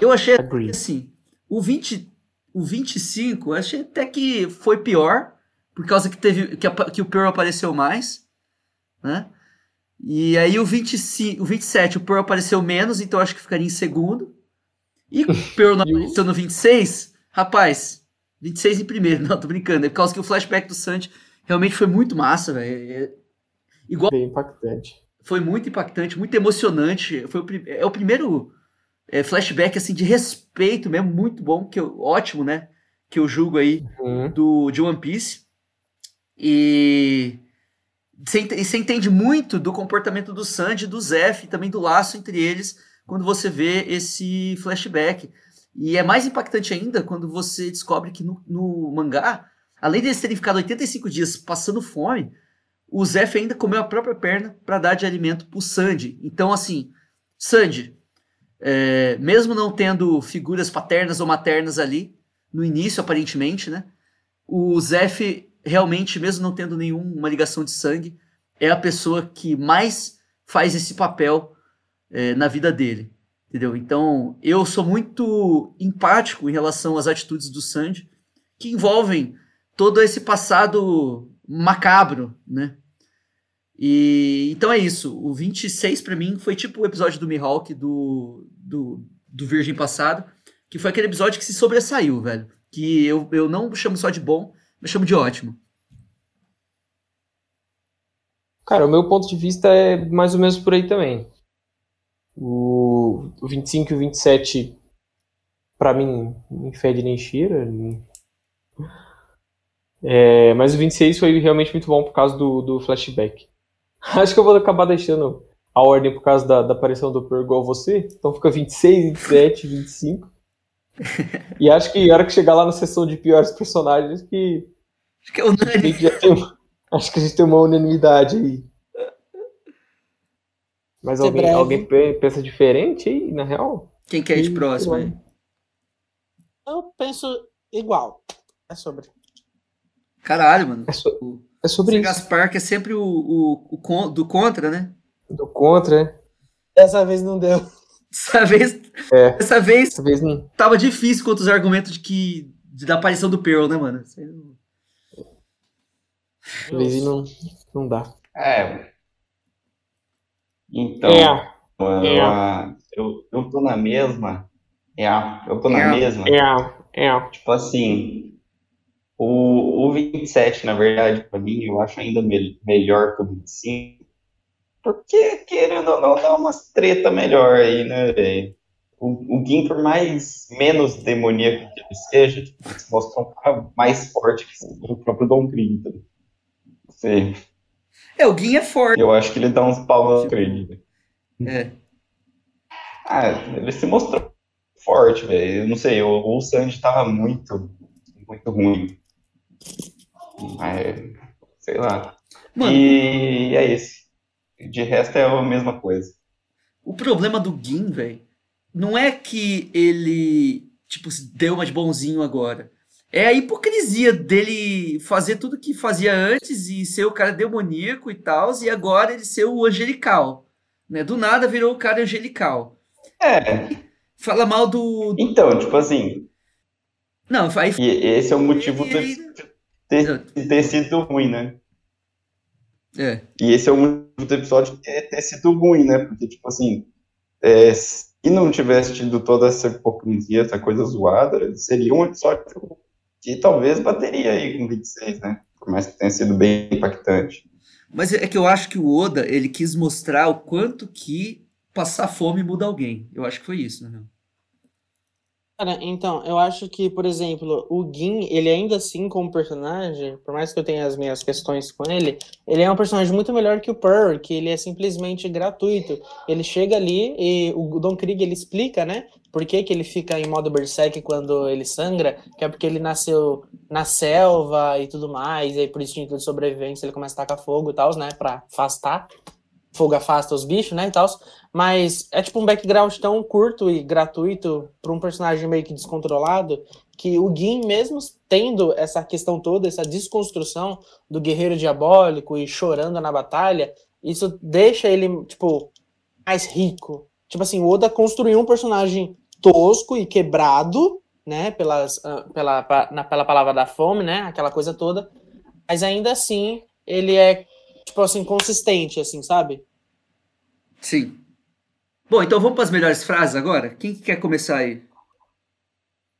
Eu achei Agree. assim, o 20, o 25, eu achei até que foi pior, por causa que teve que, que o Pearl apareceu mais, né? E aí o 25, o 27, o Pearl apareceu menos, então acho que ficaria em segundo. E o Pearl não E apareceu no 26, rapaz, 26 em primeiro, não, tô brincando, é por causa que o flashback do Sanji realmente foi muito massa, velho. É- Igual Bem impactante. foi muito impactante, muito emocionante. Foi o, é o primeiro é, flashback assim de respeito mesmo, muito bom, que eu, ótimo, né? Que eu julgo aí Uhum. do de One Piece. E você, ent- você entende muito do comportamento do Sanji, e do Zef e também do laço entre eles quando você vê esse flashback. E é mais impactante ainda quando você descobre que no, no mangá, além de eles terem ficado 85 dias passando fome, o Zef ainda comeu a própria perna para dar de alimento pro Sanji. Então, assim, Sanji, é, mesmo não tendo figuras paternas ou maternas ali, no início, aparentemente, né? O Zef, realmente, mesmo não tendo nenhuma ligação de sangue, é a pessoa que mais faz esse papel é, na vida dele. Entendeu? Então, eu sou muito empático em relação às atitudes do Sanji, que envolvem todo esse passado macabro, né? E então é isso. O 26 pra mim foi tipo o episódio do Mihawk do, do, do Virgem Passado, que foi aquele episódio que se sobressaiu, velho. Que eu, eu não chamo só de bom, eu chamo de ótimo. Cara, o meu ponto de vista é mais ou menos por aí também. O, o 25 e o 27, pra mim, nem fede nem cheira. É, mas o 26 foi realmente muito bom por causa do, do flashback. Acho que eu vou acabar deixando a ordem por causa da, da aparição do Pearl igual você. Então fica 26, 27, 25. E acho que a hora que chegar lá na sessão de piores personagens, que Acho que é a unânime. gente já tem uma- acho que a gente tem uma unanimidade aí. Mas alguém, breve. alguém pe- pensa diferente aí, na real? Quem quer ir de Ih, próximo aí? Eu penso igual. É sobre. Caralho, mano. É, so- O é sobre Zé isso. Gaspar, que é sempre o, o, o do contra, né? Do contra, né? Dessa vez não deu. Dessa vez, É. dessa vez Dessa vez não. tava difícil contra os argumentos de que de- da aparição do Pearl, né, mano? Isso aí não- Dessa vez não, não dá. É. Então, É, eu, é. eu, eu tô na mesma. É, eu tô na É. mesma. é, é. Tipo assim, o, o 27, na verdade, pra mim, eu acho ainda me- melhor que o 25. Porque, querendo ou não, dá umas treta melhor aí, né, velho? O, o Gin, por mais menos demoníaco que ele seja, se mostra um cara mais forte que o próprio Don Krieg. tá ligado? Sei. É, o Gin é forte. Eu acho que ele dá uns pau no Krieg. É. Ah, ele se mostrou forte, velho. Eu não sei, o, o Sanji tava muito, muito ruim. Mas, sei lá. Mano, E é isso. De resto é a mesma coisa. o problema do Gin, velho, não é que ele, tipo, se deu uma de bonzinho agora. É a hipocrisia dele fazer tudo que fazia antes e ser o cara demoníaco e tal, e agora ele ser o angelical. Né? Do nada virou o cara angelical. É, Fala mal do. do- então, tipo assim, Não, aí. e esse é o motivo aí- ter, ter sido ruim, né? É. E esse é o motivo do episódio ter, ter sido ruim, né? Porque, tipo assim, é, se não tivesse tido toda essa hipocrisia, essa coisa zoada, seria um episódio que talvez bateria aí com 26, né? Por mais que tenha sido bem impactante. Mas é que eu acho que o Oda, ele quis mostrar o quanto que passar fome muda alguém. Eu acho que foi isso, né? Cara, então, eu acho que, por exemplo, o Gin, ele ainda assim, como personagem, por mais que eu tenha as minhas questões com ele, ele é um personagem muito melhor que o Pearl, que ele é simplesmente gratuito. Ele chega ali e o Don Krieg, ele explica, né, por que que ele fica em modo berserk quando ele sangra, que é porque ele nasceu na selva e tudo mais, e aí por instinto de sobrevivência ele começa a tacar fogo e tal, né, pra afastar. Fogo afasta os bichos, né, e tal. Mas é tipo um background tão curto e gratuito para um personagem meio que descontrolado que o Gin, mesmo tendo essa questão toda, essa desconstrução do guerreiro diabólico e chorando na batalha, isso deixa ele, tipo, mais rico. Tipo assim, o Oda construiu um personagem tosco e quebrado, né, pelas, ah, pela, na, pela palavra da fome, né, aquela coisa toda, mas ainda assim ele é, tipo assim, consistente, assim, sabe? Sim. Bom, então vamos para as melhores frases agora? Quem que quer começar aí?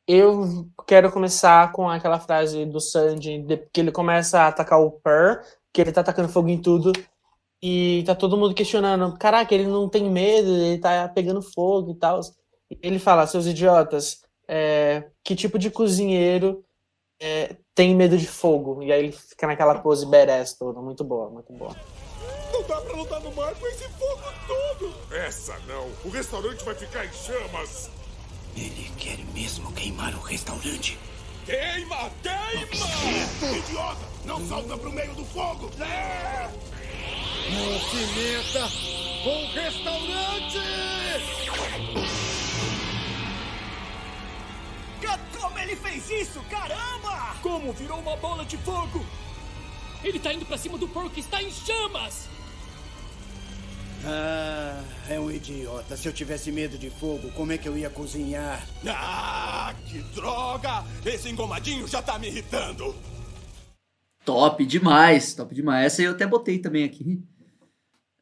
Eu quero começar com aquela frase do Sanji, de- que ele começa a atacar o Per, que ele tá atacando fogo em tudo, E tá todo mundo questionando, caraca, ele não tem medo, ele tá pegando fogo e tal. Ele fala, seus idiotas, é, que tipo de cozinheiro é, tem medo de fogo? E aí ele fica naquela pose badass toda, muito boa, muito boa. Não dá pra lutar no mar com esse fogo todo! Essa não! O restaurante vai ficar em chamas! Ele quer mesmo queimar o restaurante. Queima! Queima! Idiota! Não salta pro meio do fogo! É! Não se meta com o restaurante! Como ele fez isso? Caramba! Como virou uma bola de fogo? Ele tá indo pra cima do porco que está em chamas! Ah, é um idiota. Se eu tivesse medo de fogo, como é que eu ia cozinhar? Ah, que droga! Esse engomadinho já tá me irritando. Top demais, top demais. Essa aí eu até botei também aqui.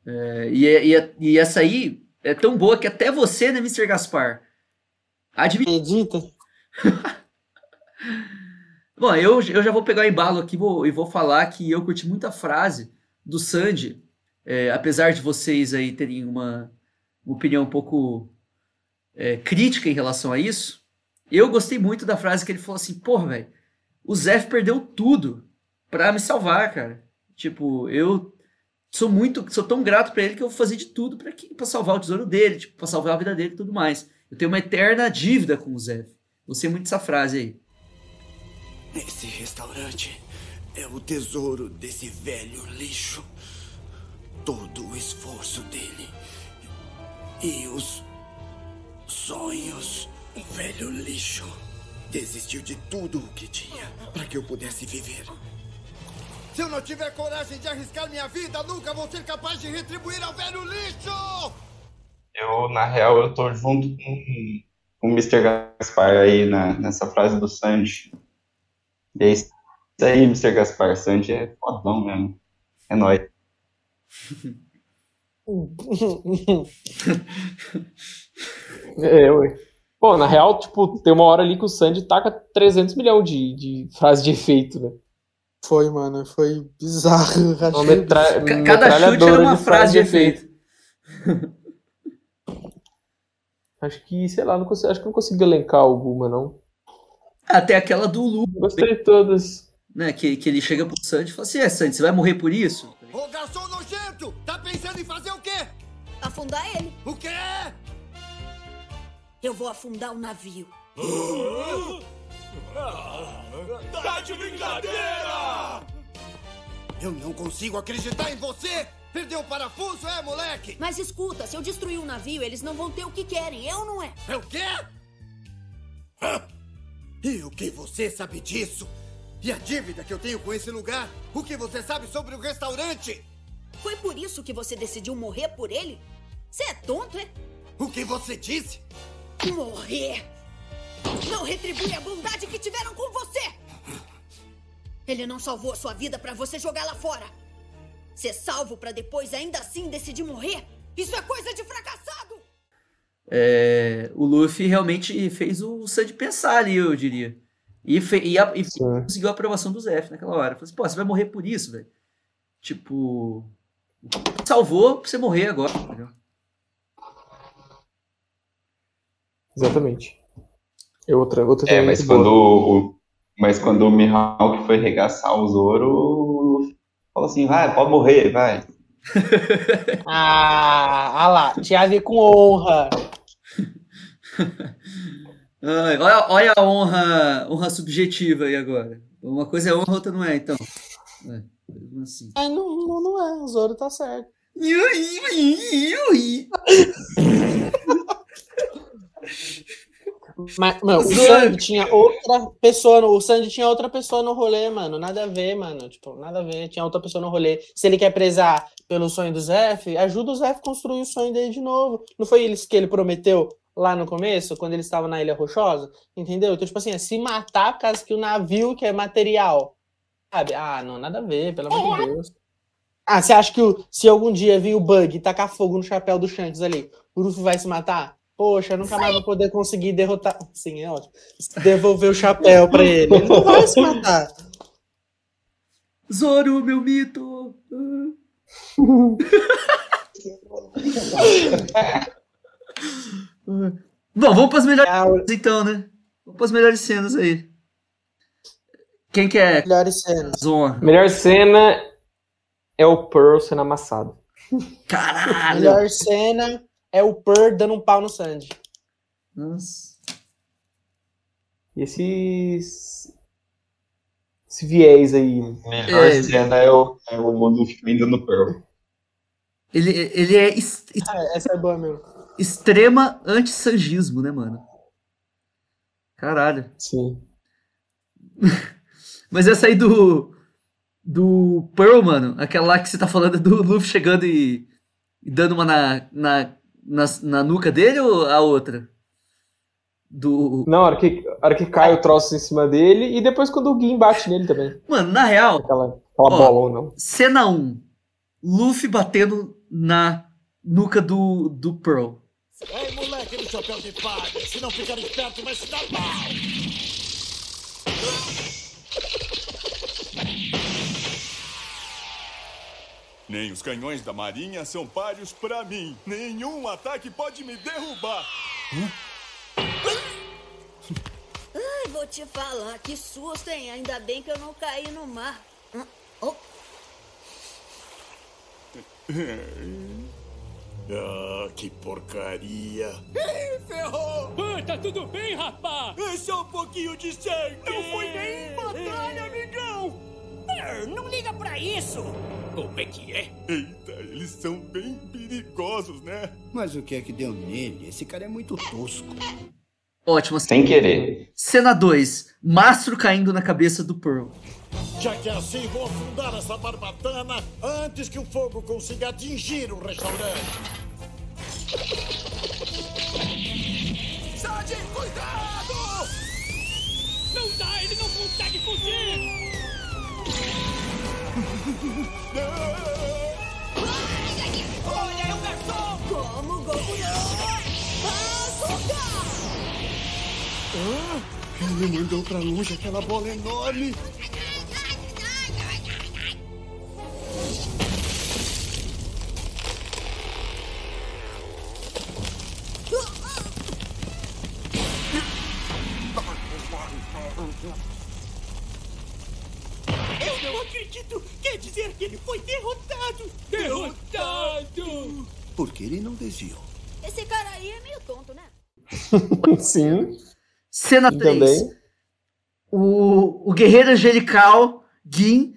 É, e, e, e, essa aí é tão boa que até você, né, Mr. Gaspar? Acredita? Bom, eu, eu já vou pegar o embalo aqui vou, e vou falar que eu curti muita frase do Sandy, é, apesar de vocês aí terem uma, uma opinião um pouco é, crítica em relação a isso, eu gostei muito da frase que ele falou assim, porra, velho, o Zef perdeu tudo pra me salvar, cara. Tipo, eu sou muito, sou tão grato para ele que eu vou fazer de tudo para para salvar o tesouro dele, tipo, para salvar a vida dele e tudo mais. Eu tenho uma eterna dívida com o Zef. Gostei muito dessa frase aí. Esse restaurante é o tesouro desse velho lixo. Todo o esforço dele e os sonhos. O velho lixo desistiu de tudo o que tinha para que eu pudesse viver. Se eu não tiver coragem de arriscar minha vida, nunca vou ser capaz de retribuir ao velho lixo! Eu, na real, eu tô junto com, com o Mr. Gaspar aí na, nessa frase do Sanji. E é isso aí, Mr. Gaspar. Sanji é fodão mesmo. É nóis. é, ué. Pô, na real, tipo, tem uma hora ali que o Sandy taca 300 milhões de, de frases de efeito, né? Foi, mano, foi bizarro. Metra... Cada chute era uma frase de efeito. Acho que, sei lá, não consigo, acho que não consigo elencar alguma, não. Até aquela do Lu. Gostei de todas. Né, que, que ele chega pro Sandy e fala assim: É, Sandy, você vai morrer por isso? Ô garçom nojento! Tá pensando em fazer o quê? Afundar ele. O quê? Eu vou afundar o navio. Tá de brincadeira! Eu não consigo acreditar em você! Perdeu o parafuso, é, moleque? Mas escuta, se eu destruir o navio, eles não vão ter o que querem, eu não é? É o quê? E o que você sabe disso? E a dívida que eu tenho com esse lugar? O que você sabe sobre o restaurante? Foi por isso que você decidiu morrer por ele? Você é tonto, é? O que você disse? Morrer! Não retribui a bondade que tiveram com você! Ele não salvou a sua vida para você jogar lá fora. Ser salvo para depois ainda assim decidir morrer? Isso é coisa de fracassado! É, o Luffy realmente fez o Sandy pensar ali, eu diria. E, fe, e, a, e conseguiu a aprovação do Zef naquela hora. Falei assim, pô, você vai morrer por isso, velho. Tipo, salvou pra você morrer agora. Entendeu? Exatamente. Eu outra, outra é, mas quando, o, mas quando o Mihawk foi regaçar o Zoro, falou assim, vai, pode morrer, vai. ah, ah lá, tinha a ver com honra. olha, olha a honra, honra subjetiva aí agora. Uma coisa é honra, outra não é, então. É, assim. É, não, não, não é, o Zoro tá certo. Mas, mano, o Sandy tinha outra pessoa, no, o Sandy tinha outra pessoa no rolê, mano. Nada a ver, mano. Tipo, nada a ver. Tinha outra pessoa no rolê. Se ele quer prezar pelo sonho do Zef, ajuda o Zef a construir o sonho dele de novo. Não foi isso que ele prometeu lá no começo, quando ele estava na Ilha Rochosa? Entendeu? Então, tipo assim, é se matar por causa que o navio que é material. Sabe? Ah, não, nada a ver, pelo amor de é. Deus. Ah, você acha que o, se algum dia vir o Bug e tacar fogo no chapéu do Shanks ali, o Luffy vai se matar? Poxa, nunca mais vou poder conseguir derrotar. Sim, é ótimo. Devolver o chapéu pra ele. Ele não vai se matar. Zoro, meu mito! Bom, vamos para as melhores cenas então, né? Vamos para as melhores cenas aí. Quem que é? Melhores cenas. Zona. Melhor cena é o Pearl sendo amassado. Caralho! Melhor cena é o Per dando um pau no Sandy. Nossa. E esses. Esse viés aí. Melhor É. cena é o, é o Luffy indo no Pearl. Ele, ele é es- es- Ah, essa é boa mesmo. extrema anti-sangismo, né, mano? Caralho. Sim. Mas essa aí do. Do Pearl, mano, aquela lá que você tá falando é do Luffy chegando e, e dando uma na, na, na, na nuca dele ou a outra? Do. Não, a hora que, a hora que cai o troço em cima dele e depois quando o Gin bate nele também. Mano, na real, Aquela, aquela Ó. bola ou não. cena 1. Luffy batendo na nuca do, do Pearl. Ei, moleque do chapéu de palha, se não ficar esperto vai se dar mal. Nem os canhões da marinha são páreos pra mim. Nenhum ataque pode me derrubar. Ai, vou te falar, que susto, hein? Ainda bem que eu não caí no mar. Hum, oh, Ah, que porcaria. Ih, ferrou! Ah, tá tudo bem, rapaz? É só um pouquinho de sangue. Não foi nem em batalha, amigão! Ah, Não liga pra isso! Como é que é? Eita, eles são bem perigosos, né? Mas o que é que deu nele? Esse cara é muito tosco. Ótima Sem querer. Cena 2. Mastro caindo na cabeça do Pearl. Já que é assim, vou afundar essa barbatana antes que o fogo consiga atingir o restaurante. Sandy, cuidado! Não dá, ele não consegue fugir! Olha, é o garçom! como Goku não! Açúcar! Ele mandou pra longe aquela bola enorme. Eu não acredito! Quer dizer que ele foi derrotado! Derrotado! Porque ele não desviou. Esse cara aí é meio tonto, né? Sim. Cena E 3. também. O, o guerreiro angelical, Gin,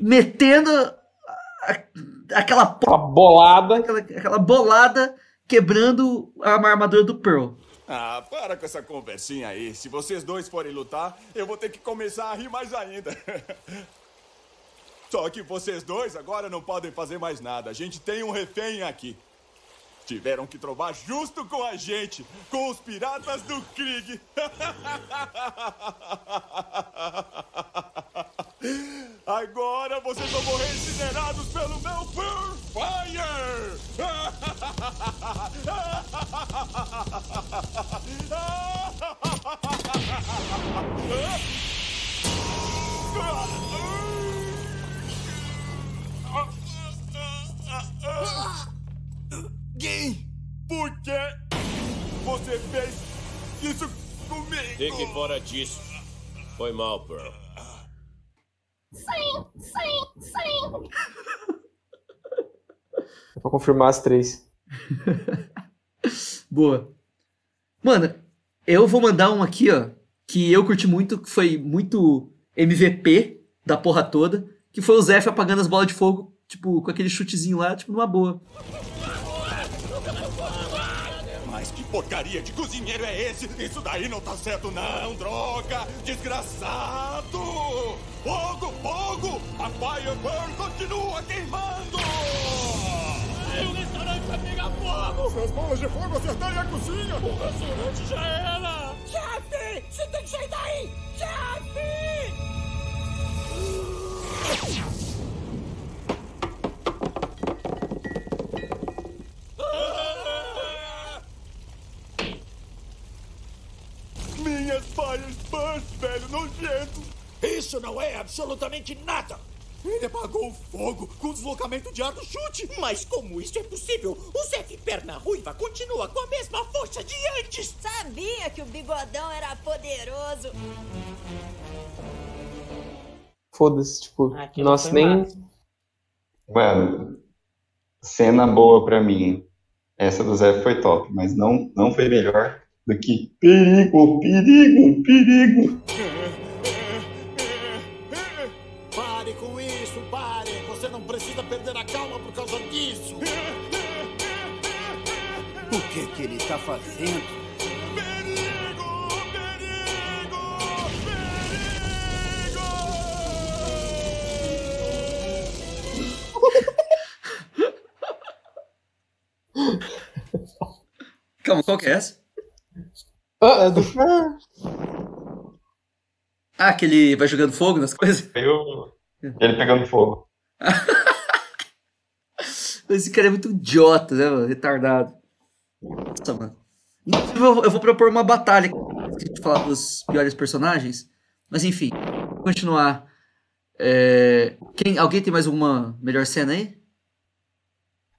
metendo a- aquela, po- Aquela bolada. aquela, aquela bolada, quebrando a armadura do Pearl. Ah, para com essa conversinha aí. Se vocês dois forem lutar, eu vou ter que começar a rir mais ainda. Só que vocês dois agora não podem fazer mais nada. A gente tem um refém aqui. Tiveram que trovar justo com a gente, com os piratas do Krieg. Agora vocês vão morrer incinerados pelo meu Pearl Gui! Por que você fez isso comigo? Fique fora disso. Foi mal, Pearl. Sim, sim, sim. É pra confirmar as três. Boa. Mano, eu vou mandar um aqui, ó, que eu curti muito, que foi muito MVP da porra toda, que foi o Zef apagando as bolas de fogo, tipo, com aquele chutezinho lá, tipo, numa boa. Mas que porcaria de cozinheiro é esse? Isso daí não tá certo não, droga! Desgraçado! Fogo, fogo! A Firebird continua queimando! O restaurante vai pegar fogo! Se as bolas de fogo acertarem a cozinha! O restaurante já era! Chefe! Você tem que sair daí! Chefe! Minhas Firebirds, velho nojento! Isso não é absolutamente nada! Ele apagou o fogo com o deslocamento de ar do chute. Mas como isso é possível? O Zef Perna Ruiva continua com a mesma força de antes. Sabia que o bigodão era poderoso. Foda-se, tipo, Aqui não nossa, nem. massa. Mano, cena boa pra mim. Essa do Zé foi top, mas não, não foi melhor do que perigo, perigo, perigo. Pare com isso, pare. Você não precisa perder a calma por causa disso. O que que ele tá fazendo? Calma, qual que é essa? Ah, Ah, que ele vai jogando fogo nas coisas? Eu- Ele pegando fogo. Esse cara é muito idiota, né, mano? Retardado. Nossa, mano. Inclusive, Eu, eu vou propor uma batalha de falar dos piores personagens. Mas enfim, vou continuar. É, Quem, alguém tem mais alguma melhor cena aí?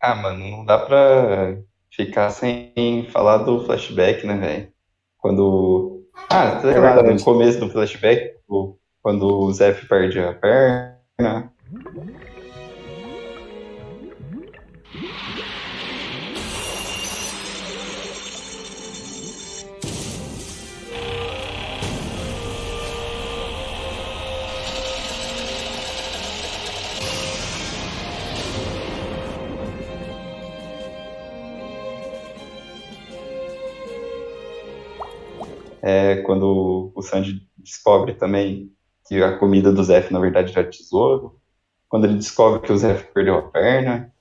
Ah, mano, não dá pra ficar sem falar do flashback, né, velho? Quando. Ah, tá ligado? No começo do flashback, o- quando o Zef perde a perna. É quando o Sanji descobre também que a comida do Zef, na verdade, era tesouro. Quando ele descobre que o Zef perdeu a perna.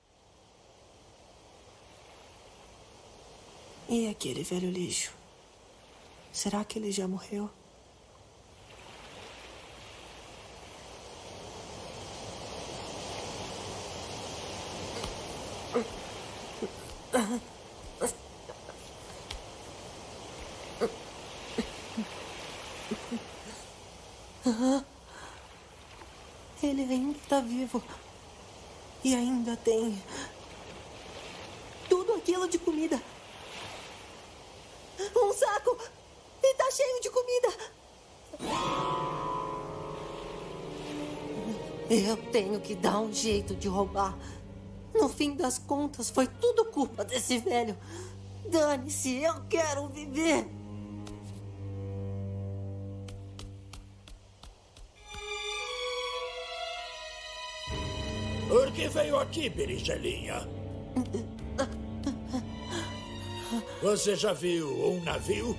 E aquele velho lixo? Será que ele já morreu? Ele ainda está vivo. E ainda tem tudo aquilo de comida. Um saco! E tá cheio de comida! Eu tenho que dar um jeito de roubar. No fim das contas, foi tudo culpa desse velho. Dane-se, eu quero viver! Por que veio aqui, berinjelinha? Você já viu um navio?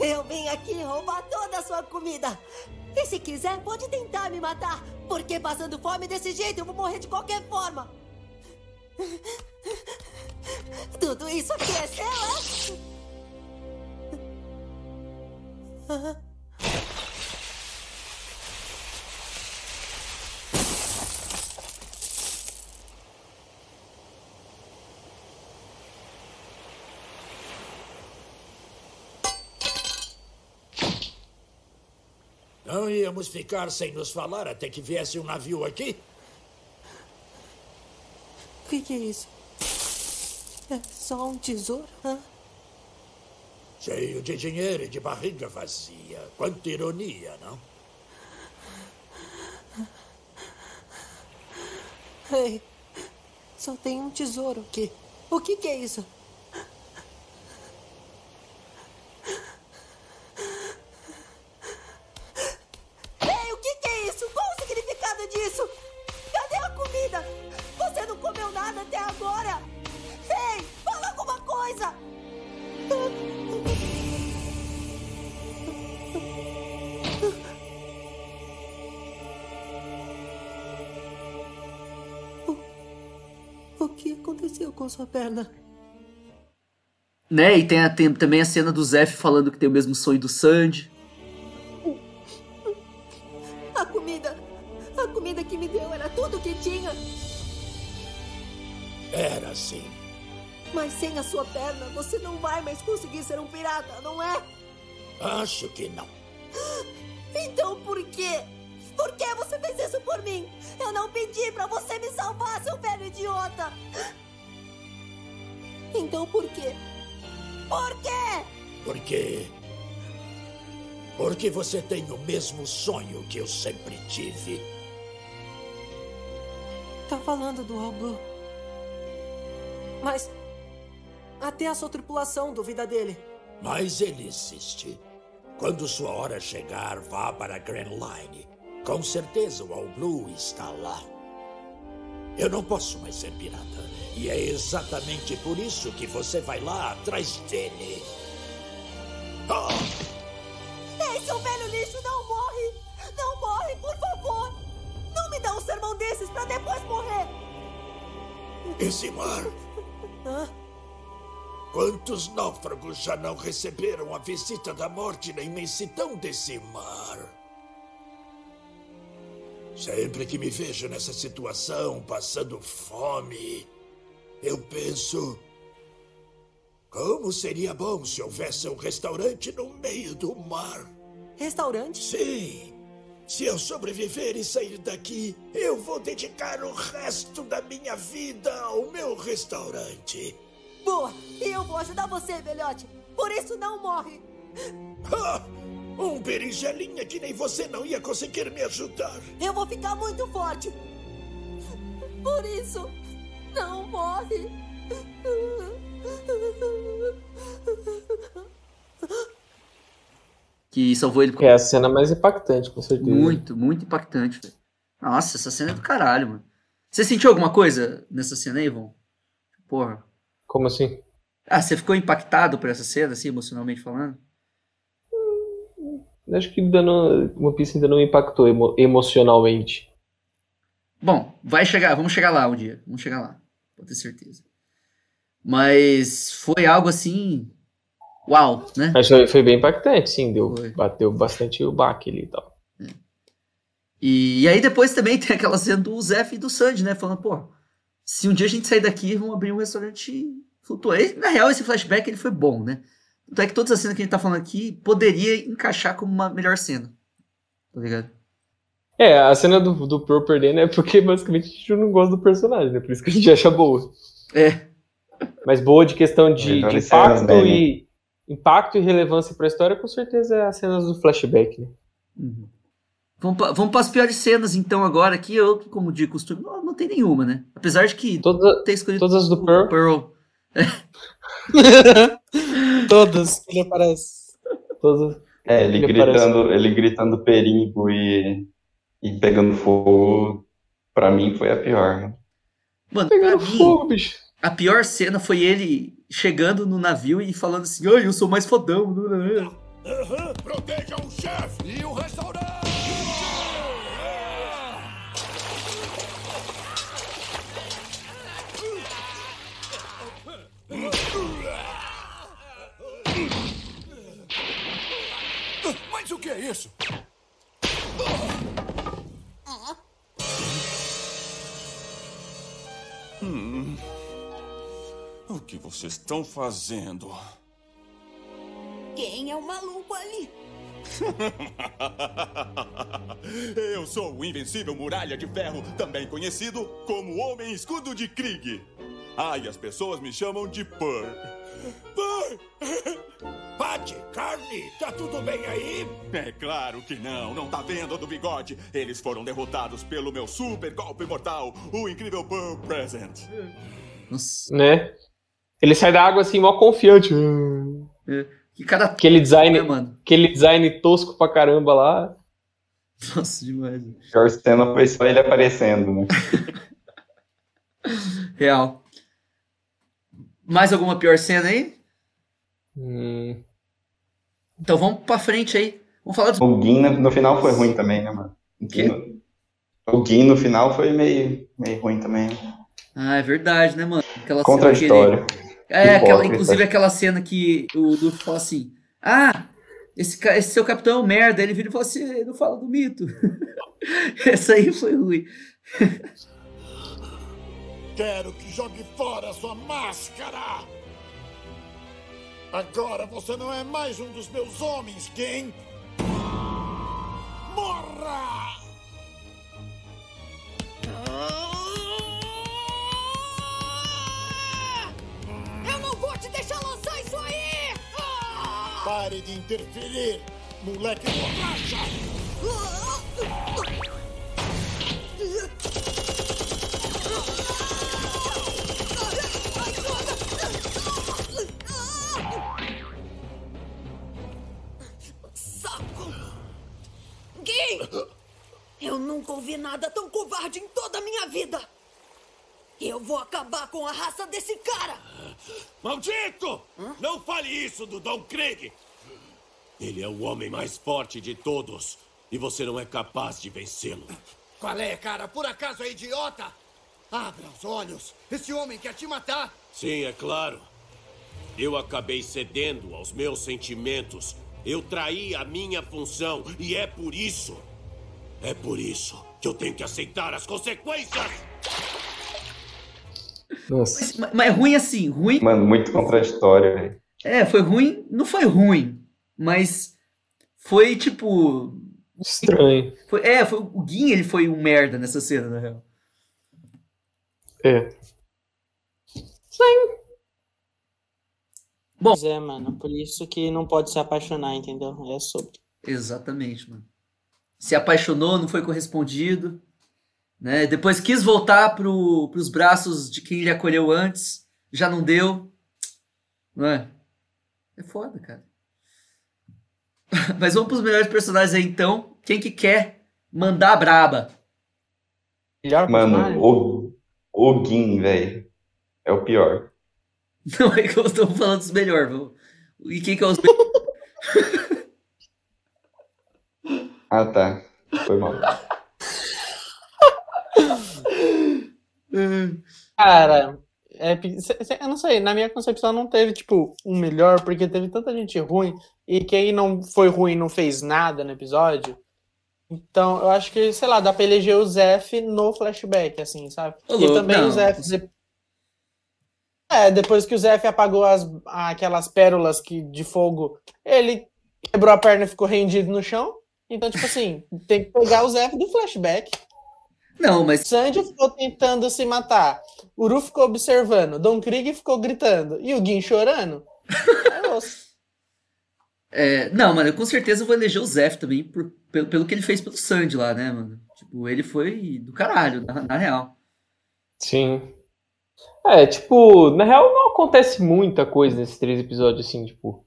Eu vim aqui roubar toda a sua comida. E se quiser, pode tentar me matar. Porque passando fome desse jeito, eu vou morrer de qualquer forma. Tudo isso aqui é seu, é? Não íamos ficar sem nos falar até que viesse um navio aqui? O que, que é isso? É só um tesouro? hã? Cheio de dinheiro e de barriga vazia. Quanta ironia, não? Ei, só tem um tesouro aqui. O que, que é isso? Né? E tem, a- tem também a cena do Zef falando que tem o mesmo sonho do Sandy. A comida! A comida que me deu era tudo que tinha! Era assim. Mas sem a sua perna, você não vai mais conseguir ser um pirata, não é? Acho que não. Então por quê? Por que você fez isso por mim? Eu não pedi pra você me salvar, seu velho idiota! Então por quê? Por quê? Porque. Porque você tem o mesmo sonho que eu sempre tive. Tá falando do Blue. Mas. Até a sua tripulação duvida dele. Mas ele existe. Quando sua hora chegar, vá para a Grand Line. Com certeza o All Blue está lá. Eu não posso mais ser pirata. E é exatamente por isso que você vai lá atrás dele. Ah! Ei, seu velho lixo, não morre! Não morre, por favor! Não me dá um sermão desses pra depois morrer! Esse mar. Hã? Quantos náufragos já não receberam a visita da morte na imensidão desse mar? Sempre que me vejo nessa situação, passando fome, eu penso. Como seria bom se houvesse um restaurante no meio do mar? Restaurante? Sim. Se eu sobreviver e sair daqui, eu vou dedicar o resto da minha vida ao meu restaurante. Boa! E eu vou ajudar você, velhote! Por isso não morre! Um berinjelinha que nem você não ia conseguir me ajudar. Eu vou ficar muito forte! Por isso, não morre! Que salvou ele. Que é a cena mais impactante, com certeza. Muito, muito impactante, velho. Nossa, essa cena é do caralho, mano. Você sentiu alguma coisa nessa cena aí, Ivon? Porra. Como assim? Ah, você ficou impactado por essa cena, assim, emocionalmente falando? Acho que ainda não, One Piece ainda não impactou emo- emocionalmente. Bom, vai chegar, vamos chegar lá um dia. Vamos chegar lá, pode ter certeza. Mas foi algo assim. Uau, né? Mas foi, foi bem impactante, sim. Deu, bateu bastante o baque ali e tal. E, e aí depois também tem aquela cena do Zef e do Sandy, né? Falando, pô, se um dia a gente sair daqui, vamos abrir um restaurante flutuante. Na real, esse flashback ele foi bom, né? Tanto é que todas as cenas que a gente tá falando aqui poderia encaixar como uma melhor cena. Tá ligado? É, a cena do, do Pearl perdendo é porque basicamente a gente não gosta do personagem, né? Por isso que a gente acha boa. É. Mas boa de questão de, de impacto e impacto e relevância pra história, com certeza é as cenas do flashback, né? Vamos, pa, vamos para as piores cenas, então, agora. Aqui eu, como de costume, não, não tem nenhuma, né? Apesar de que Toda, ter escolhido todas as do Pearl. Pearl. Todas, ele aparece. Todas. É, ele, Ele gritando, ele gritando perigo e, e pegando fogo, pra mim foi a pior. Mano, Pegando mim, fogo, bicho. a pior cena foi ele chegando no navio e falando assim: Ai, eu sou mais fodão. Aham, Protejam o chefe e o restaurante! Que é isso? Hum. O que vocês estão fazendo? Quem é o maluco ali? Eu sou o invencível Muralha de Ferro, também conhecido como Homem Escudo de Krieg. Ah, e as pessoas me chamam de Purr. Purr! Patty, carne, tá tudo bem aí? É claro que não, não tá vendo do bigode? Eles foram derrotados pelo meu super golpe mortal, o incrível Pearl Present. Nossa. Né? Ele sai da água assim, mó confiante. Que cara. Aquele design, né, mano? aquele design tosco pra caramba lá. Nossa, demais. A pior cena foi só ele aparecendo, né? Real. Mais alguma pior cena aí? Hum, Então vamos pra frente aí. Vamos falar dos. O Gin no, final foi ruim também, né, mano? O Gin no, o Gin no final foi meio, meio ruim também. Ah, é verdade, né, mano? Aquela Contraditório. Cena que ele... É, aquela, inclusive aquela cena que o Luffy fala assim: Ah, esse, esse seu capitão é um merda. Ele vira e fala assim: Não fala do mito. Essa aí foi ruim. Quero que jogue fora sua máscara! Agora você não é mais um dos meus homens, quem? Morra! Eu não vou te deixar lançar isso aí! Pare de interferir, moleque borracha! Gui! Eu nunca ouvi nada tão covarde em toda a minha vida! Eu vou acabar com a raça desse cara! Maldito! Não fale isso do Don Krieg! Ele é o homem mais forte de todos. E você não é capaz de vencê-lo. Qual é, cara? Por acaso é idiota? Abra os olhos! Esse homem quer te matar! Sim, é claro. Eu acabei cedendo aos meus sentimentos. Eu traí a minha função. E é por isso. É por isso que eu tenho que aceitar as consequências! Mas, mas é ruim assim, ruim. Mano, muito contraditório, velho. É, foi ruim. Não foi ruim, mas foi tipo. Estranho. Foi, é, foi, o Gin ele foi um merda nessa cena, na real. É. Sim. Bom. é, mano, por isso que não pode se apaixonar, entendeu? É sobre. Exatamente, mano. Se apaixonou, não foi correspondido. Né? Depois quis voltar pro, pros braços de quem ele acolheu antes. Já não deu. Não é? É foda, cara. Mas vamos pros melhores personagens aí, então. Quem que quer mandar a braba? Melhor Mano, o, o Gin, velho, é o pior. Não é que eu estou falando dos melhores. E quem que é os melhores? Ah, tá. Foi mal. Cara, é, eu não sei, na minha concepção não teve, tipo, um melhor, porque teve tanta gente ruim, e quem não foi ruim não fez nada no episódio. Então, eu acho que, sei lá, dá pra eleger o Zef no flashback, assim, sabe? Ô, e também não. o Zef. É, depois que o Zef apagou as, aquelas pérolas que, de fogo, ele quebrou a perna e ficou rendido no chão. Então, tipo assim, tem que pegar o Zef do flashback. Não, mas. Sandy ficou tentando se matar. O Uru ficou observando. Don Krieg ficou gritando. E o Gin chorando. É. É, não, mano, eu com certeza vou eleger o Zef também por- pelo, pelo que ele fez pelo Sandy lá, né, mano? Tipo, ele foi do caralho, na, na real. Sim. É, tipo, na real não acontece muita coisa nesses três episódios, assim, tipo.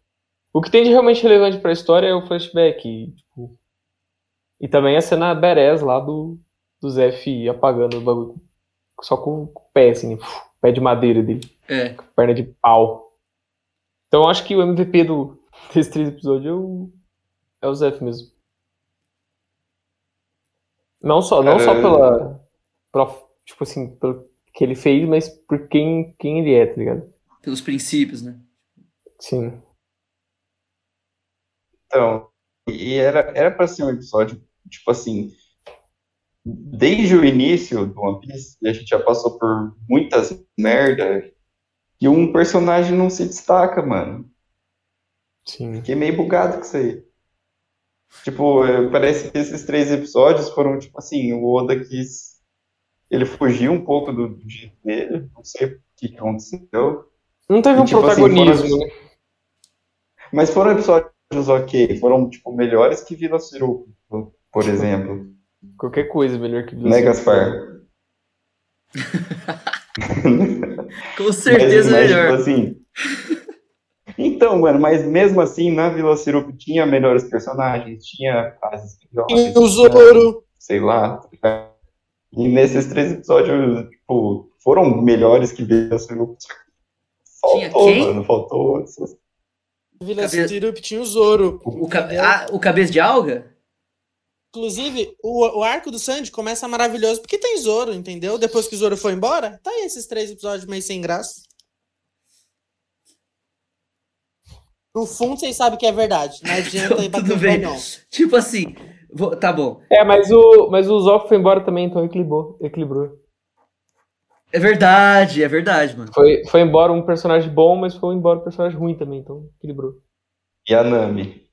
O que tem de realmente relevante pra história é o flashback. E, tipo, e também a cena badass lá do, do Zef apagando o bagulho. Só com, com o pé, assim, pé de madeira dele. É. Com perna de pau. Então eu acho que o MVP do, desses três episódios é o, é o Zef mesmo. Não só, não só pela, pela. Tipo assim, pelo que ele fez, mas por quem, quem ele é, tá ligado? Pelos princípios, né? Sim. Então, e era, era pra ser um episódio, tipo assim, desde o início do One Piece, e a gente já passou por muitas merda, e um personagem não se destaca, mano. Sim. Fiquei meio bugado com isso aí. Tipo, eh, parece que esses três episódios foram, tipo assim, o Oda quis. Ele fugiu um pouco do, do jeito dele, não sei o que aconteceu. Não teve E, um tipo assim, protagonismo, foram- né? Mas foram episódios ok, foram, tipo, melhores que Vila Sirup, por exemplo. Qualquer coisa melhor que Né, Gaspar? Com certeza mas, mas, melhor. Tipo assim. Então, mano, mas mesmo assim, na Vila Sirup tinha melhores personagens, tinha fases melhores. E o Zoro. Sei lá. tá E nesses três episódios, tipo, foram melhores que Vila Sirup. Tinha Faltou, quem? mano, faltou. Vila Cabe- Sirup tinha o Zoro. O, ca- ah, o cabeça de alga? Inclusive, o, o arco do Sandy começa maravilhoso porque tem Zoro, entendeu? Depois que o Zoro foi embora, tá aí esses três episódios meio sem graça. No fundo, vocês sabem que é verdade. Não adianta ir bater Tudo bem. não. Tipo assim, vou- tá bom. É, mas o, mas o Zoff foi embora também, então equilibrou. equilibrou. É verdade, é verdade, mano. Foi, foi embora um personagem bom, mas foi embora um personagem ruim também, então equilibrou. E a Nami.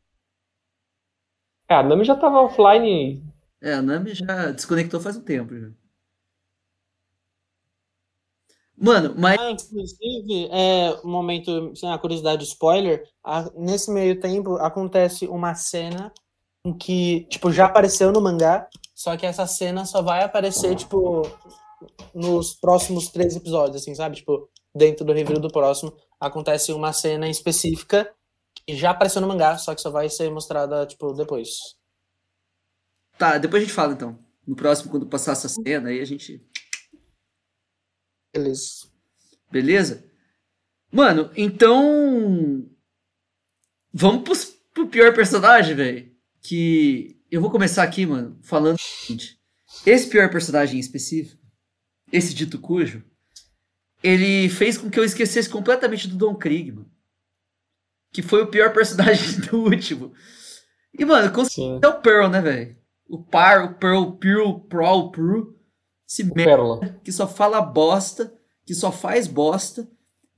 É, a Nami já tava offline. É, a Nami já desconectou faz um tempo. Já. Mano, mas. Ah, inclusive, é, um momento, sem a curiosidade spoiler, a- nesse meio tempo acontece uma cena em que, tipo, já apareceu no mangá, só que essa cena só vai aparecer, tipo, nos próximos três episódios, assim, sabe? Tipo, dentro do review do próximo, acontece uma cena específica que já apareceu no mangá, só que só vai ser mostrada, tipo, depois. Tá, depois a gente fala então. No próximo, quando passar essa cena, aí a gente. Beleza. Beleza? Mano, então. Vamos pros, pro pior personagem, velho. Que. Eu vou começar aqui, mano, falando o seguinte. Esse pior personagem em específico, esse dito cujo, ele fez com que eu esquecesse completamente do Don Krieg, mano. Que foi o pior personagem do último. E, mano, é o Pearl, né, velho? O Par, o Pearl, o Pearl, Pro, Pearl. Esse merda que só fala bosta, que só faz bosta.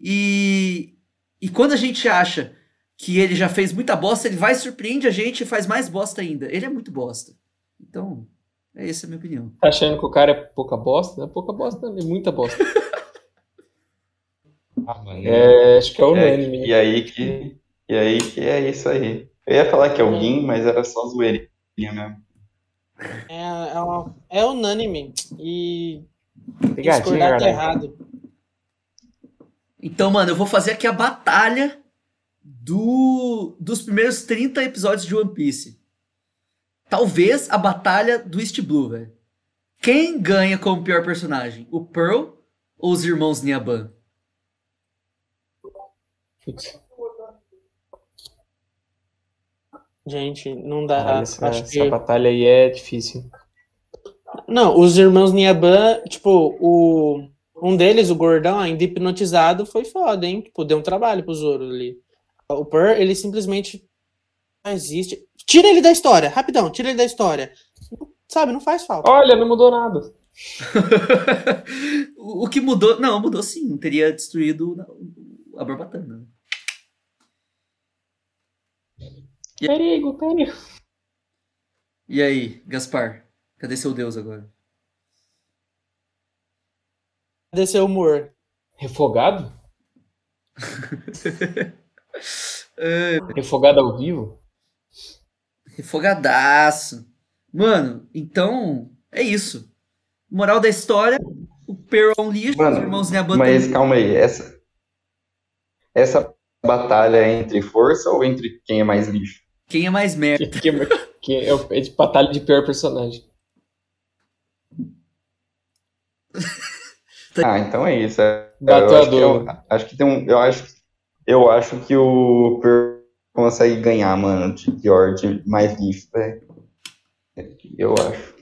E, e quando a gente acha que ele já fez muita bosta, ele vai, surpreende a gente e faz mais bosta ainda. Ele é muito bosta. Então, é essa a minha opinião. Tá achando que o cara é pouca bosta? Não é pouca bosta, é muita bosta. Ah, mano. É, acho que é É, unânime. né? e aí que. E aí que é isso aí. Eu ia falar que é o Gin, mas era só zoeirinha mesmo. É, é, uma- é unânime. E Pegadinha, discordar tá galera. errado. Então, mano, eu vou fazer aqui a batalha do, dos primeiros 30 episódios de One Piece. Talvez a batalha do East Blue, velho. Quem ganha como pior personagem? O Pearl ou os irmãos Niaban? Putz, Gente, não dá. essa, Acho essa que... batalha aí é difícil. Não, os irmãos Niaban, tipo, o... um deles, o gordão, ainda hipnotizado, foi foda, hein? Tipo, deu um trabalho pro Zoro ali. O Pearl, ele simplesmente não existe. Tira ele da história, rapidão, tira ele da história. Sabe, não faz falta. Olha, não mudou nada. o, que mudou. Não, mudou sim. Teria destruído a Barbatana. Perigo, perigo. E aí, Gaspar? Cadê seu Deus agora? Cadê seu humor? Refogado? É, Refogado ao vivo? refogadaço. Mano, então é isso. Moral da história: o Pearl é um lixo, os irmãos Mas calma aí, essa, essa batalha é entre força ou entre quem é mais lixo? Quem é mais merda? Que, que é, o- é de batalha de pior personagem. Ah, então é isso. É, eu acho, que, eu, acho que tem um. Eu acho, eu acho que o Pearl consegue ganhar, mano, de pior, de mais lixo, velho. Eu acho.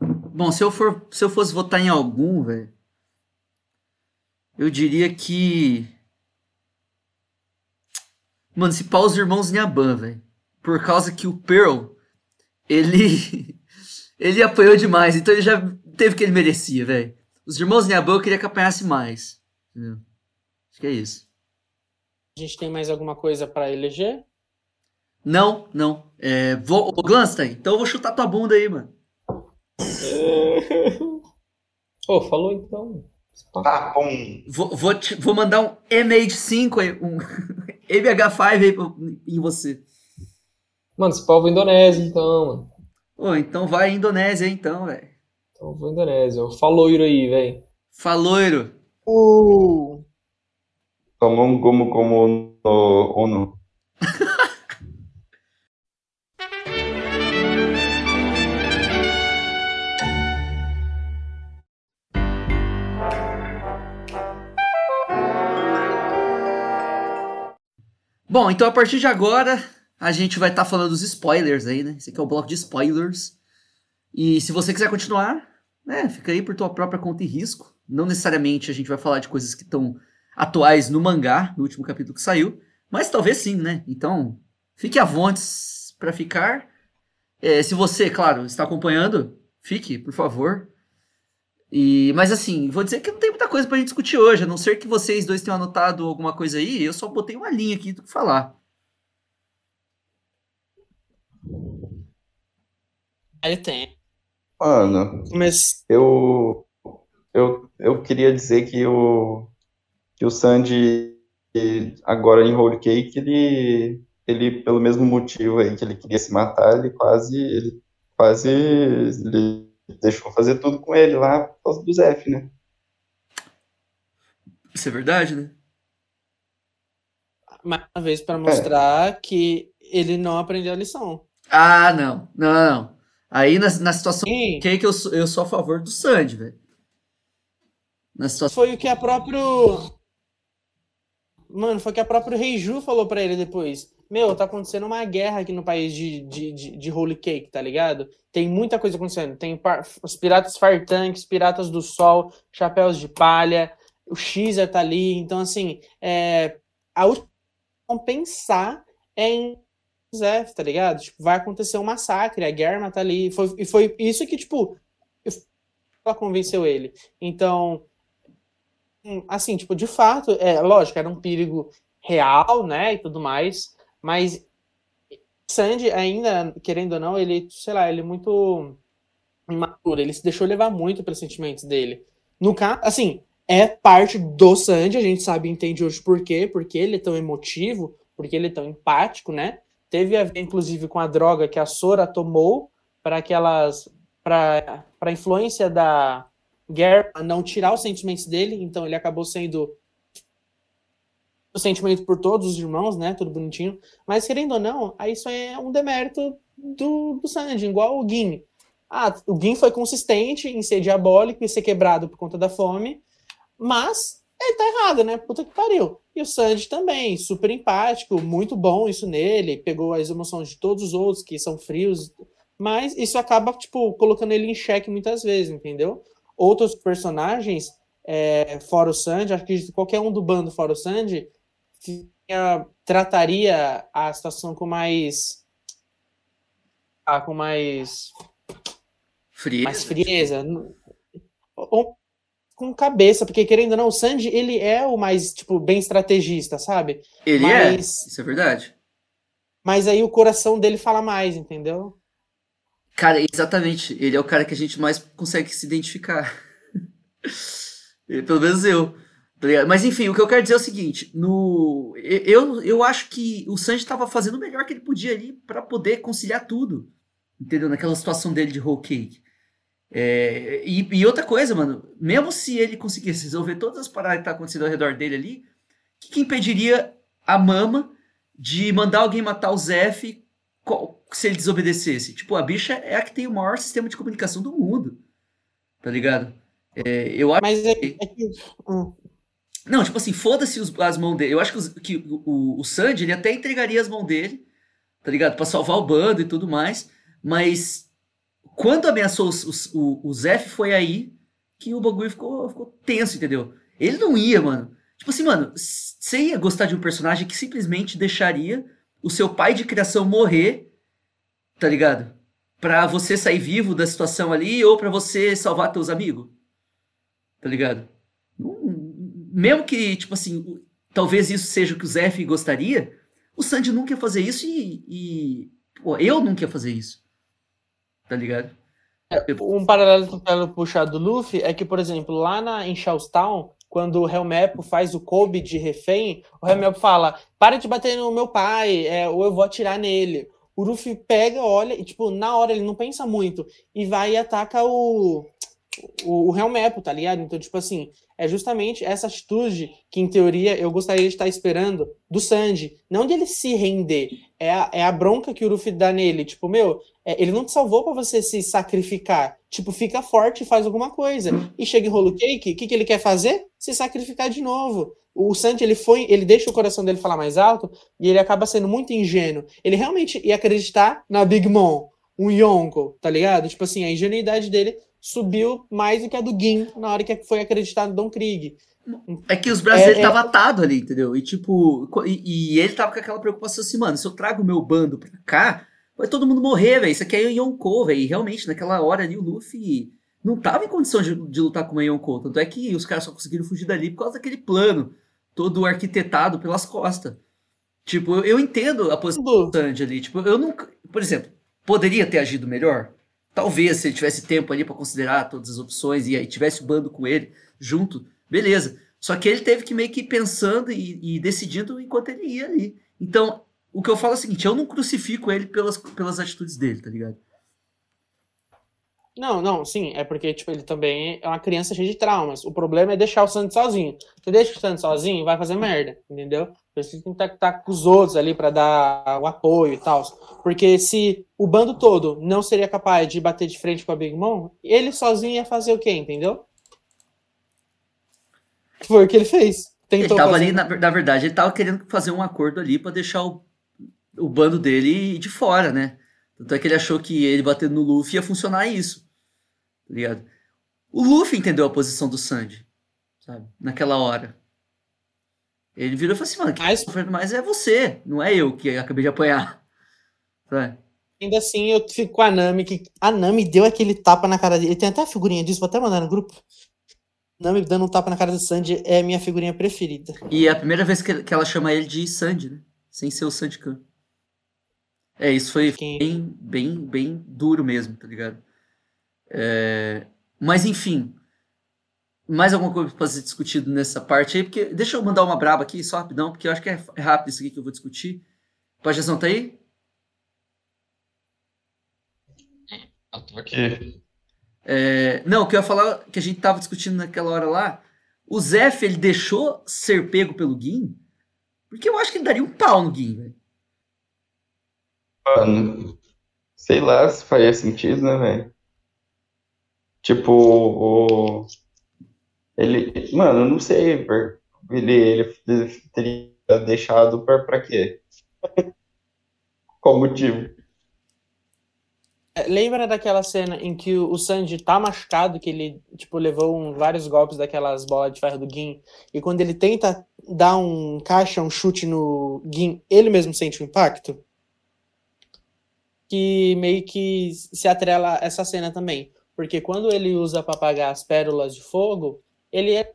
Bom, se eu, for, se eu fosse votar em algum, velho, eu diria que. Mano, se pau os irmãos Niaban, velho. Por causa que o Pearl, ele. ele apanhou demais, então ele já teve o que ele merecia, velho. Os irmãos Niaban eu queria que apanhasse mais. Entendeu? Acho que é isso. A gente tem mais alguma coisa pra eleger? Não, não. É, vou, ô, Glanstein, então eu vou chutar tua bunda aí, mano. Pô, falou então. Tá bom. Vou, vou, te- vou mandar um MH5 aí, um MH5 aí pra- em você. Mano, esse pau vou Indonésia então, mano. Pô, então vai Indonésia, então, velho. Então eu vou Indonésia. Falou aí, velho. Faloiro. Uh, Tomou um gomo como no ONU. Bom, então a partir de agora a gente vai estar falando dos spoilers aí, né? Esse aqui é o bloco de spoilers. E se você quiser continuar, né, fica aí por tua própria conta e risco. Não necessariamente a gente vai falar de coisas que estão atuais no mangá, no último capítulo que saiu, mas talvez sim, né? Então, fique à vontade para ficar. É, se você, claro, está acompanhando, fique, por favor. E, mas assim, vou dizer que não tem muita coisa pra gente discutir hoje, a não ser que vocês dois tenham anotado alguma coisa aí, eu só botei uma linha aqui do que falar. Ele tem. Mano, Mas eu, eu, eu queria dizer que o, que o Sandy, agora em Holy Cake, ele, ele, pelo mesmo motivo aí que ele queria se matar, ele quase, ele quase ele deixou fazer tudo com ele lá por causa do Zef, né? Isso é verdade, né? mais uma vez pra mostrar que ele não aprendeu a lição. Ah, não. Não, não. Aí na, na situação que é que eu, sou- eu sou a favor do Sandy, velho. Na situação. Foi o que a próprio. Mano, foi que a próprio Rei Ju falou pra ele depois. Meu, tá acontecendo uma guerra aqui no país de, de, de, de Holy Cake, tá ligado? Tem muita coisa acontecendo. Tem os piratas fartanques, piratas do sol, chapéus de palha, o Xer tá ali. Então, assim, é, a última vão pensar é em Zef, tá ligado? Tipo, vai acontecer um massacre, a Germa tá ali. Foi, e foi isso que, tipo, ela convenceu ele. Então, assim, tipo, de fato, é lógico, era um perigo real, né, e tudo mais, mas Sandy ainda, querendo ou não, ele, sei lá, ele é muito imaturo, ele se deixou levar muito pelos sentimentos dele. No caso, assim, é parte do Sandy, a gente sabe e entende hoje por quê, porque ele é tão emotivo, porque ele é tão empático, né? Teve a ver, inclusive, com a droga que a Sora tomou para aquelas. para a influência da Guerra não tirar os sentimentos dele, então ele acabou sendo o sentimento por todos os irmãos, né? Tudo bonitinho. Mas querendo ou não, aí isso é um demérito do, do Sanji, igual o Gin. Ah, o Gin foi consistente em ser diabólico e ser quebrado por conta da fome, mas ele tá errado, né? Puta que pariu. E o Sanji também, super empático, muito bom isso nele, pegou as emoções de todos os outros que são frios, mas isso acaba, tipo, colocando ele em xeque muitas vezes, entendeu? Outros personagens, é, fora o Sanji, acho que qualquer um do bando fora o Sanji, tinha- trataria a situação com mais. Ah, com mais. Frieza. Mais frieza. Ou com cabeça, porque querendo ou não, o Sanji, ele é o mais, tipo, bem estrategista, sabe? Ele mas, é. Isso é verdade. Mas aí o coração dele fala mais, entendeu? Cara, exatamente. Ele é o cara que a gente mais consegue se identificar. Pelo menos eu. tá? Mas enfim, o que eu quero dizer é o seguinte: no, eu, eu acho que o Sanji estava fazendo o melhor que ele podia ali para poder conciliar tudo. Entendeu? Naquela situação dele de whole cake. É, e, e outra coisa, mano, mesmo se ele conseguisse resolver todas as paradas que tá acontecendo ao redor dele ali, o que, que impediria a Mama de mandar alguém matar o Zef qual- se ele desobedecesse? Tipo, a bicha é a que tem o maior sistema de comunicação do mundo. Tá ligado? É, eu acho Mas é, que... é que. hum, Não, tipo assim, foda-se as mãos dele. Eu acho que, os- que o, o, o Sandy, ele até entregaria as mãos dele, tá ligado? Pra salvar o bando e tudo mais. Mas quando ameaçou os- os- o, o Zef, foi aí que o bagulho ficou, ficou tenso, entendeu? Ele não ia, mano. Tipo assim, mano, você ia gostar de um personagem que simplesmente deixaria o seu pai de criação morrer, tá ligado? Pra você sair vivo da situação ali ou pra você salvar teus amigos? Tá ligado? mesmo que, tipo assim, talvez isso seja o que o Zef gostaria, o Sandy nunca ia fazer isso e, e, pô, eu nunca ia fazer isso. Tá ligado? Um paralelo que eu quero puxar do Luffy é que, por exemplo, lá na, em Charlestown, quando o Helmepo faz o Kobe de refém, o Helmepo fala: para de bater no meu pai, é, ou eu vou atirar nele. O Luffy pega, olha, e, tipo, na hora ele não pensa muito, e vai e ataca o, o, o Helmepo, tá ligado? Então, tipo assim, é justamente essa atitude que, em teoria, eu gostaria de estar esperando do Sanji. Não de ele se render, é a, é a bronca que o Luffy dá nele. Tipo, meu, é, ele não te salvou pra você se sacrificar. Tipo, fica forte e faz alguma coisa. E chega em Rolo Cake, o que, que ele quer fazer? Se sacrificar de novo. O Sanji, ele foi, ele deixa o coração dele falar mais alto e ele acaba sendo muito ingênuo. Ele realmente ia acreditar na Big Mom, um Yonko, tá ligado? Tipo assim, a ingenuidade dele subiu mais do que a do Gin na hora que foi acreditar no Don Krieg. É que os braços dele é- estavam atados ali, entendeu? E tipo, e, e ele tava com aquela preocupação assim, mano, se eu trago o meu bando pra cá, vai todo mundo morrer, velho. Isso aqui é Yonkou, velho. E realmente, naquela hora ali, o Luffy não tava em condição de, de lutar com uma Yonkou. Tanto é que os caras só conseguiram fugir dali por causa daquele plano todo arquitetado pelas costas. Tipo, eu, eu entendo a posição do Sanji ali. Tipo, eu nunca. Por exemplo, poderia ter agido melhor? Talvez, se ele tivesse tempo ali para considerar todas as opções e aí tivesse o bando com ele junto, beleza. Só que ele teve que meio que ir pensando e, e decidindo enquanto ele ia ali. Então, o que eu falo é o seguinte: eu não crucifico ele pelas, pelas atitudes dele, tá ligado? Não, não, sim, é porque, tipo, ele também é uma criança cheia de traumas. O problema é deixar o Sandy sozinho. Você deixa o Sandy sozinho, vai fazer merda, entendeu? Que tem que estar tá com os outros ali para dar o apoio e tal. Porque se o bando todo não seria capaz de bater de frente com a Big Mom, ele sozinho ia fazer o quê, entendeu? Foi o que ele fez. Tentou ele tava fazer... ali, na, na, verdade, ele tava querendo fazer um acordo ali para deixar o, o bando dele de fora, né? Tanto é que ele achou que ele batendo no Luffy ia funcionar isso. Tá ligado? O Luffy entendeu a posição do Sandy, sabe? Naquela hora. Ele virou e falou assim, mano, quem tá sofrendo mais é você, não é eu que acabei de apanhar. Sabe? Ainda assim, eu fico com a Nami, que a Nami deu aquele tapa na cara dele. Tem até a figurinha disso, vou até mandar no grupo. Nami dando um tapa na cara do Sandy é a minha figurinha preferida. E é a primeira vez que ela chama ele de Sandy, né? Sem ser o Sandy Khan. É, isso foi bem, bem, bem duro mesmo, tá ligado? É, mas enfim, mais alguma coisa para ser discutido nessa parte aí? Porque deixa eu mandar uma braba aqui, só rapidão, porque eu acho que é, é rápido isso aqui que eu vou discutir. Pajazão tá aí? Eu tô aqui. É, não, o que eu ia falar que a gente tava discutindo naquela hora lá, o Zef ele deixou ser pego pelo Gin, porque eu acho que ele daria um pau no Gin, velho. Mano, sei lá se faria sentido, né, velho? Tipo, o... ele. Mano, eu não sei. Ele, ele teria deixado pra, pra quê? Qual motivo? É, lembra daquela cena em que o Sanji tá machucado, que ele, tipo, levou um, vários golpes daquelas bolas de ferro do Gin, e quando ele tenta dar um caixa, um chute no Gin, ele mesmo sente o impacto? Que meio que se atrela essa cena também. Porque quando ele usa para apagar as pérolas de fogo, ele é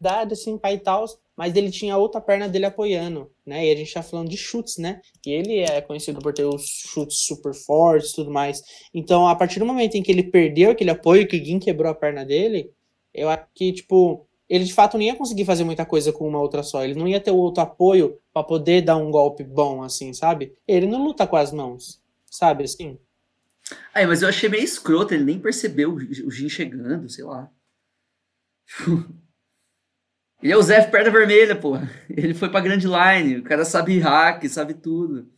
dado assim, pai tal, mas ele tinha a outra perna dele apoiando, né? E a gente tá falando de chutes, né? E ele é conhecido por ter os chutes super fortes e tudo mais. Então, a partir do momento em que ele perdeu aquele apoio, que Gin quebrou a perna dele, eu acho que, tipo, ele de fato não ia conseguir fazer muita coisa com uma outra só. Ele não ia ter o outro apoio para poder dar um golpe bom, assim, sabe? Ele não luta com as mãos, sabe, assim? Aí, mas eu achei meio escroto, ele nem percebeu o Jin chegando, sei lá. Ele é o Zef perna vermelha, pô. Ele foi pra Grand Line, o cara sabe hack, sabe tudo.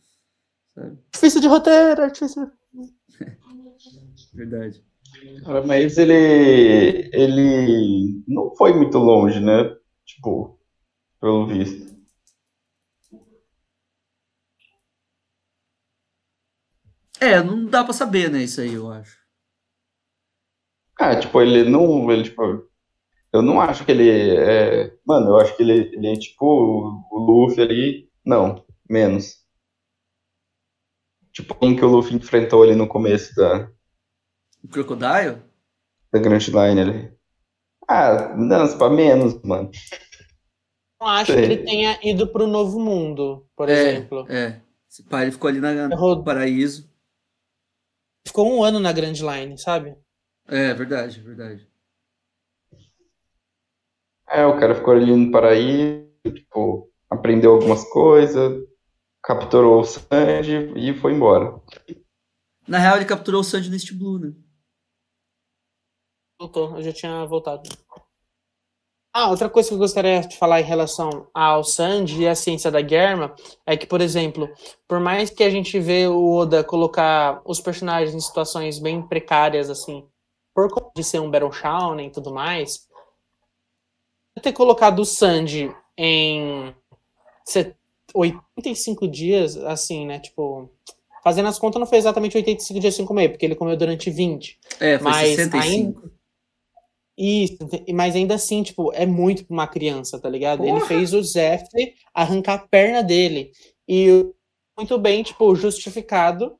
Sabe? Difícil de roteiro, difícil. Verdade. Cara, mas ele. Ele não foi muito longe, né? Tipo, pelo visto. É, não dá pra saber, né, isso aí, eu acho. Ah, tipo, ele não. Ele, tipo, eu não acho que ele é. Mano, eu acho que ele, ele é tipo o Luffy ali. Não, menos. Tipo, um que o Luffy enfrentou ali no começo da. O Crocodile? Da Grand Line ali. Ah, não, pra menos, mano. Não acho Sei. que ele tenha ido pro Novo Mundo, por é, exemplo. É. Esse pai ele ficou ali na, no paraíso ficou um ano na Grand Line, sabe? É, verdade, verdade. É, o cara ficou ali no paraíso, tipo, aprendeu algumas coisas, capturou o Sanji e foi embora. Na real, ele capturou o Sanji no East Blue, né? Voltou, eu já tinha voltado. Ah, outra coisa que eu gostaria de falar em relação ao Sanji e a ciência da Germa é que, por exemplo, por mais que a gente vê o Oda colocar os personagens em situações bem precárias, assim, por conta de ser um Battle Shounen e tudo mais, ter colocado o Sanji em 85 dias, assim, né, tipo, fazendo as contas não foi exatamente 85 dias sem comer, porque ele comeu durante 20. É, foi mas 65. Ainda isso, mas ainda assim, tipo, é muito pra uma criança, tá ligado? Porra. Ele fez o Zef arrancar a perna dele. E muito bem, tipo, justificado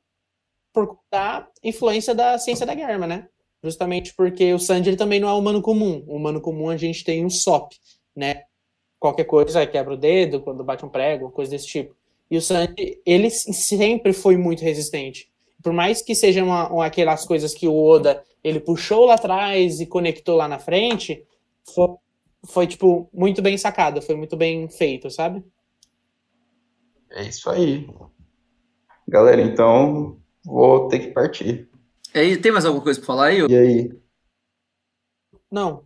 por da influência da ciência da guerra, né? Justamente porque o Sanji ele também não é um humano comum. O humano comum a gente tem um SOP, né? Qualquer coisa quebra o dedo quando bate um prego, coisa desse tipo. E o Sanji, ele sempre foi muito resistente. Por mais que sejam aquelas coisas que o Oda ele puxou lá atrás e conectou lá na frente, foi, foi tipo muito bem sacado, foi muito bem feito, sabe? É isso aí. Galera, então vou ter que partir. Aí, tem mais alguma coisa pra falar aí? E aí? Não.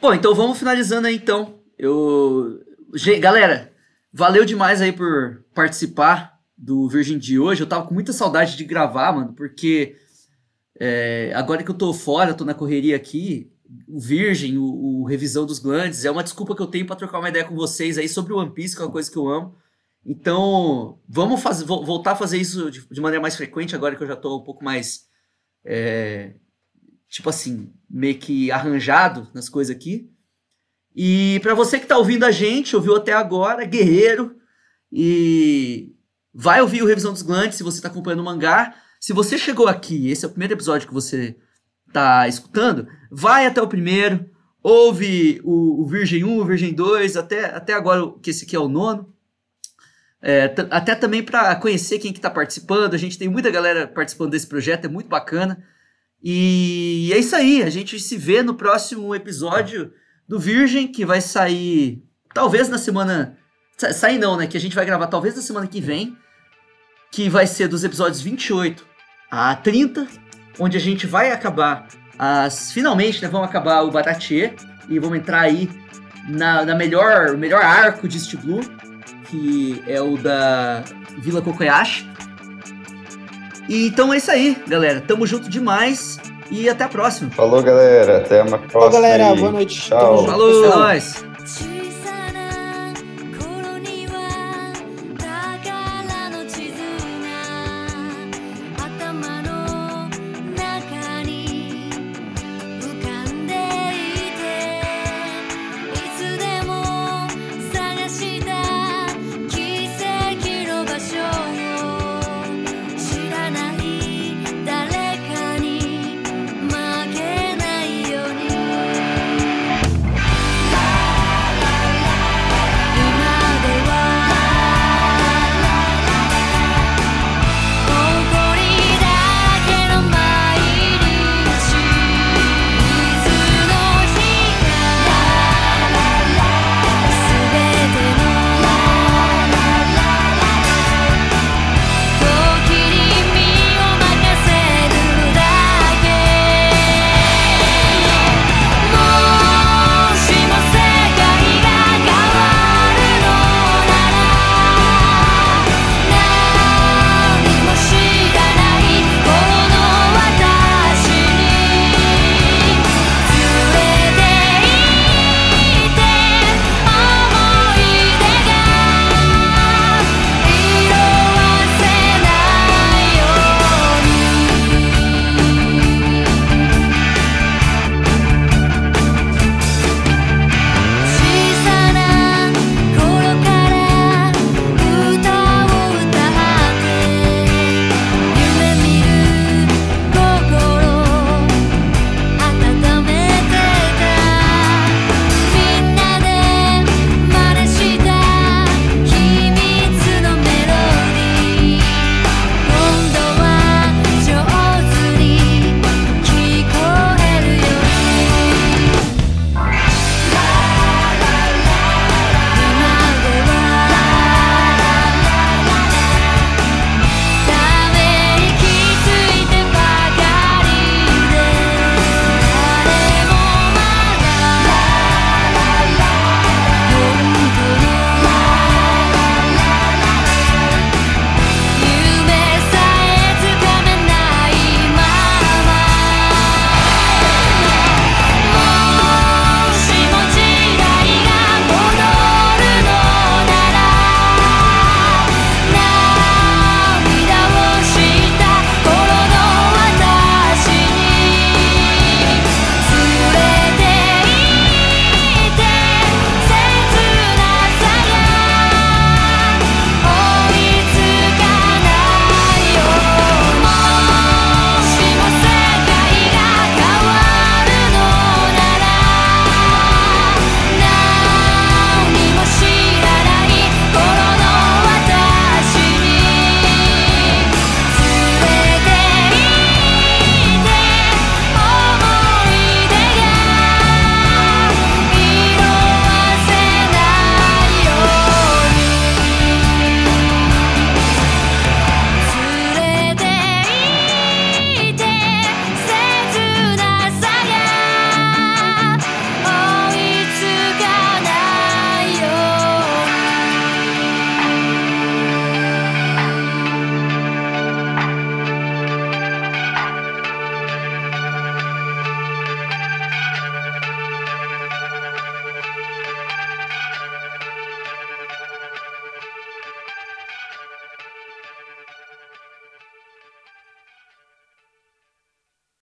Bom, então vamos finalizando aí então. Eu. Galera, valeu demais aí por participar do Virgem de hoje. Eu tava com muita saudade de gravar, mano, porque é, agora que eu tô fora, eu tô na correria aqui, o Virgem, o, o Revisão dos Glandes, é uma desculpa que eu tenho pra trocar uma ideia com vocês aí sobre o One Piece, que é uma coisa que eu amo. Então, vamos voltar a fazer isso de, de maneira mais frequente agora que eu já tô um pouco mais. é, tipo assim, meio que arranjado nas coisas aqui. E pra você que tá ouvindo a gente, ouviu até agora, guerreiro, e vai ouvir o Revisão dos Glandes se você tá acompanhando o mangá. Se você chegou aqui, esse é o primeiro episódio que você tá escutando, vai até o primeiro, ouve o, o Virgem 1, o Virgem 2, até, até agora que esse aqui é o nono. É, até também para conhecer quem que tá participando, a gente tem muita galera participando desse projeto, é muito bacana. E é isso aí, a gente se vê no próximo episódio do Virgem, que vai sair talvez na semana. sa- Sair não, né? Que a gente vai gravar talvez na semana que vem, que vai ser dos episódios 28 a 30, onde a gente vai acabar as. Finalmente, né? Vamos acabar o Baratier e vamos entrar aí na, na melhor, melhor arco de East Blue, que é o da Vila Kokoyashi. E então é isso aí, galera. Tamo junto demais e até a próxima. Falou, galera. Até uma próxima. galera. aí. Boa noite. Tchau. Falou, é nóis.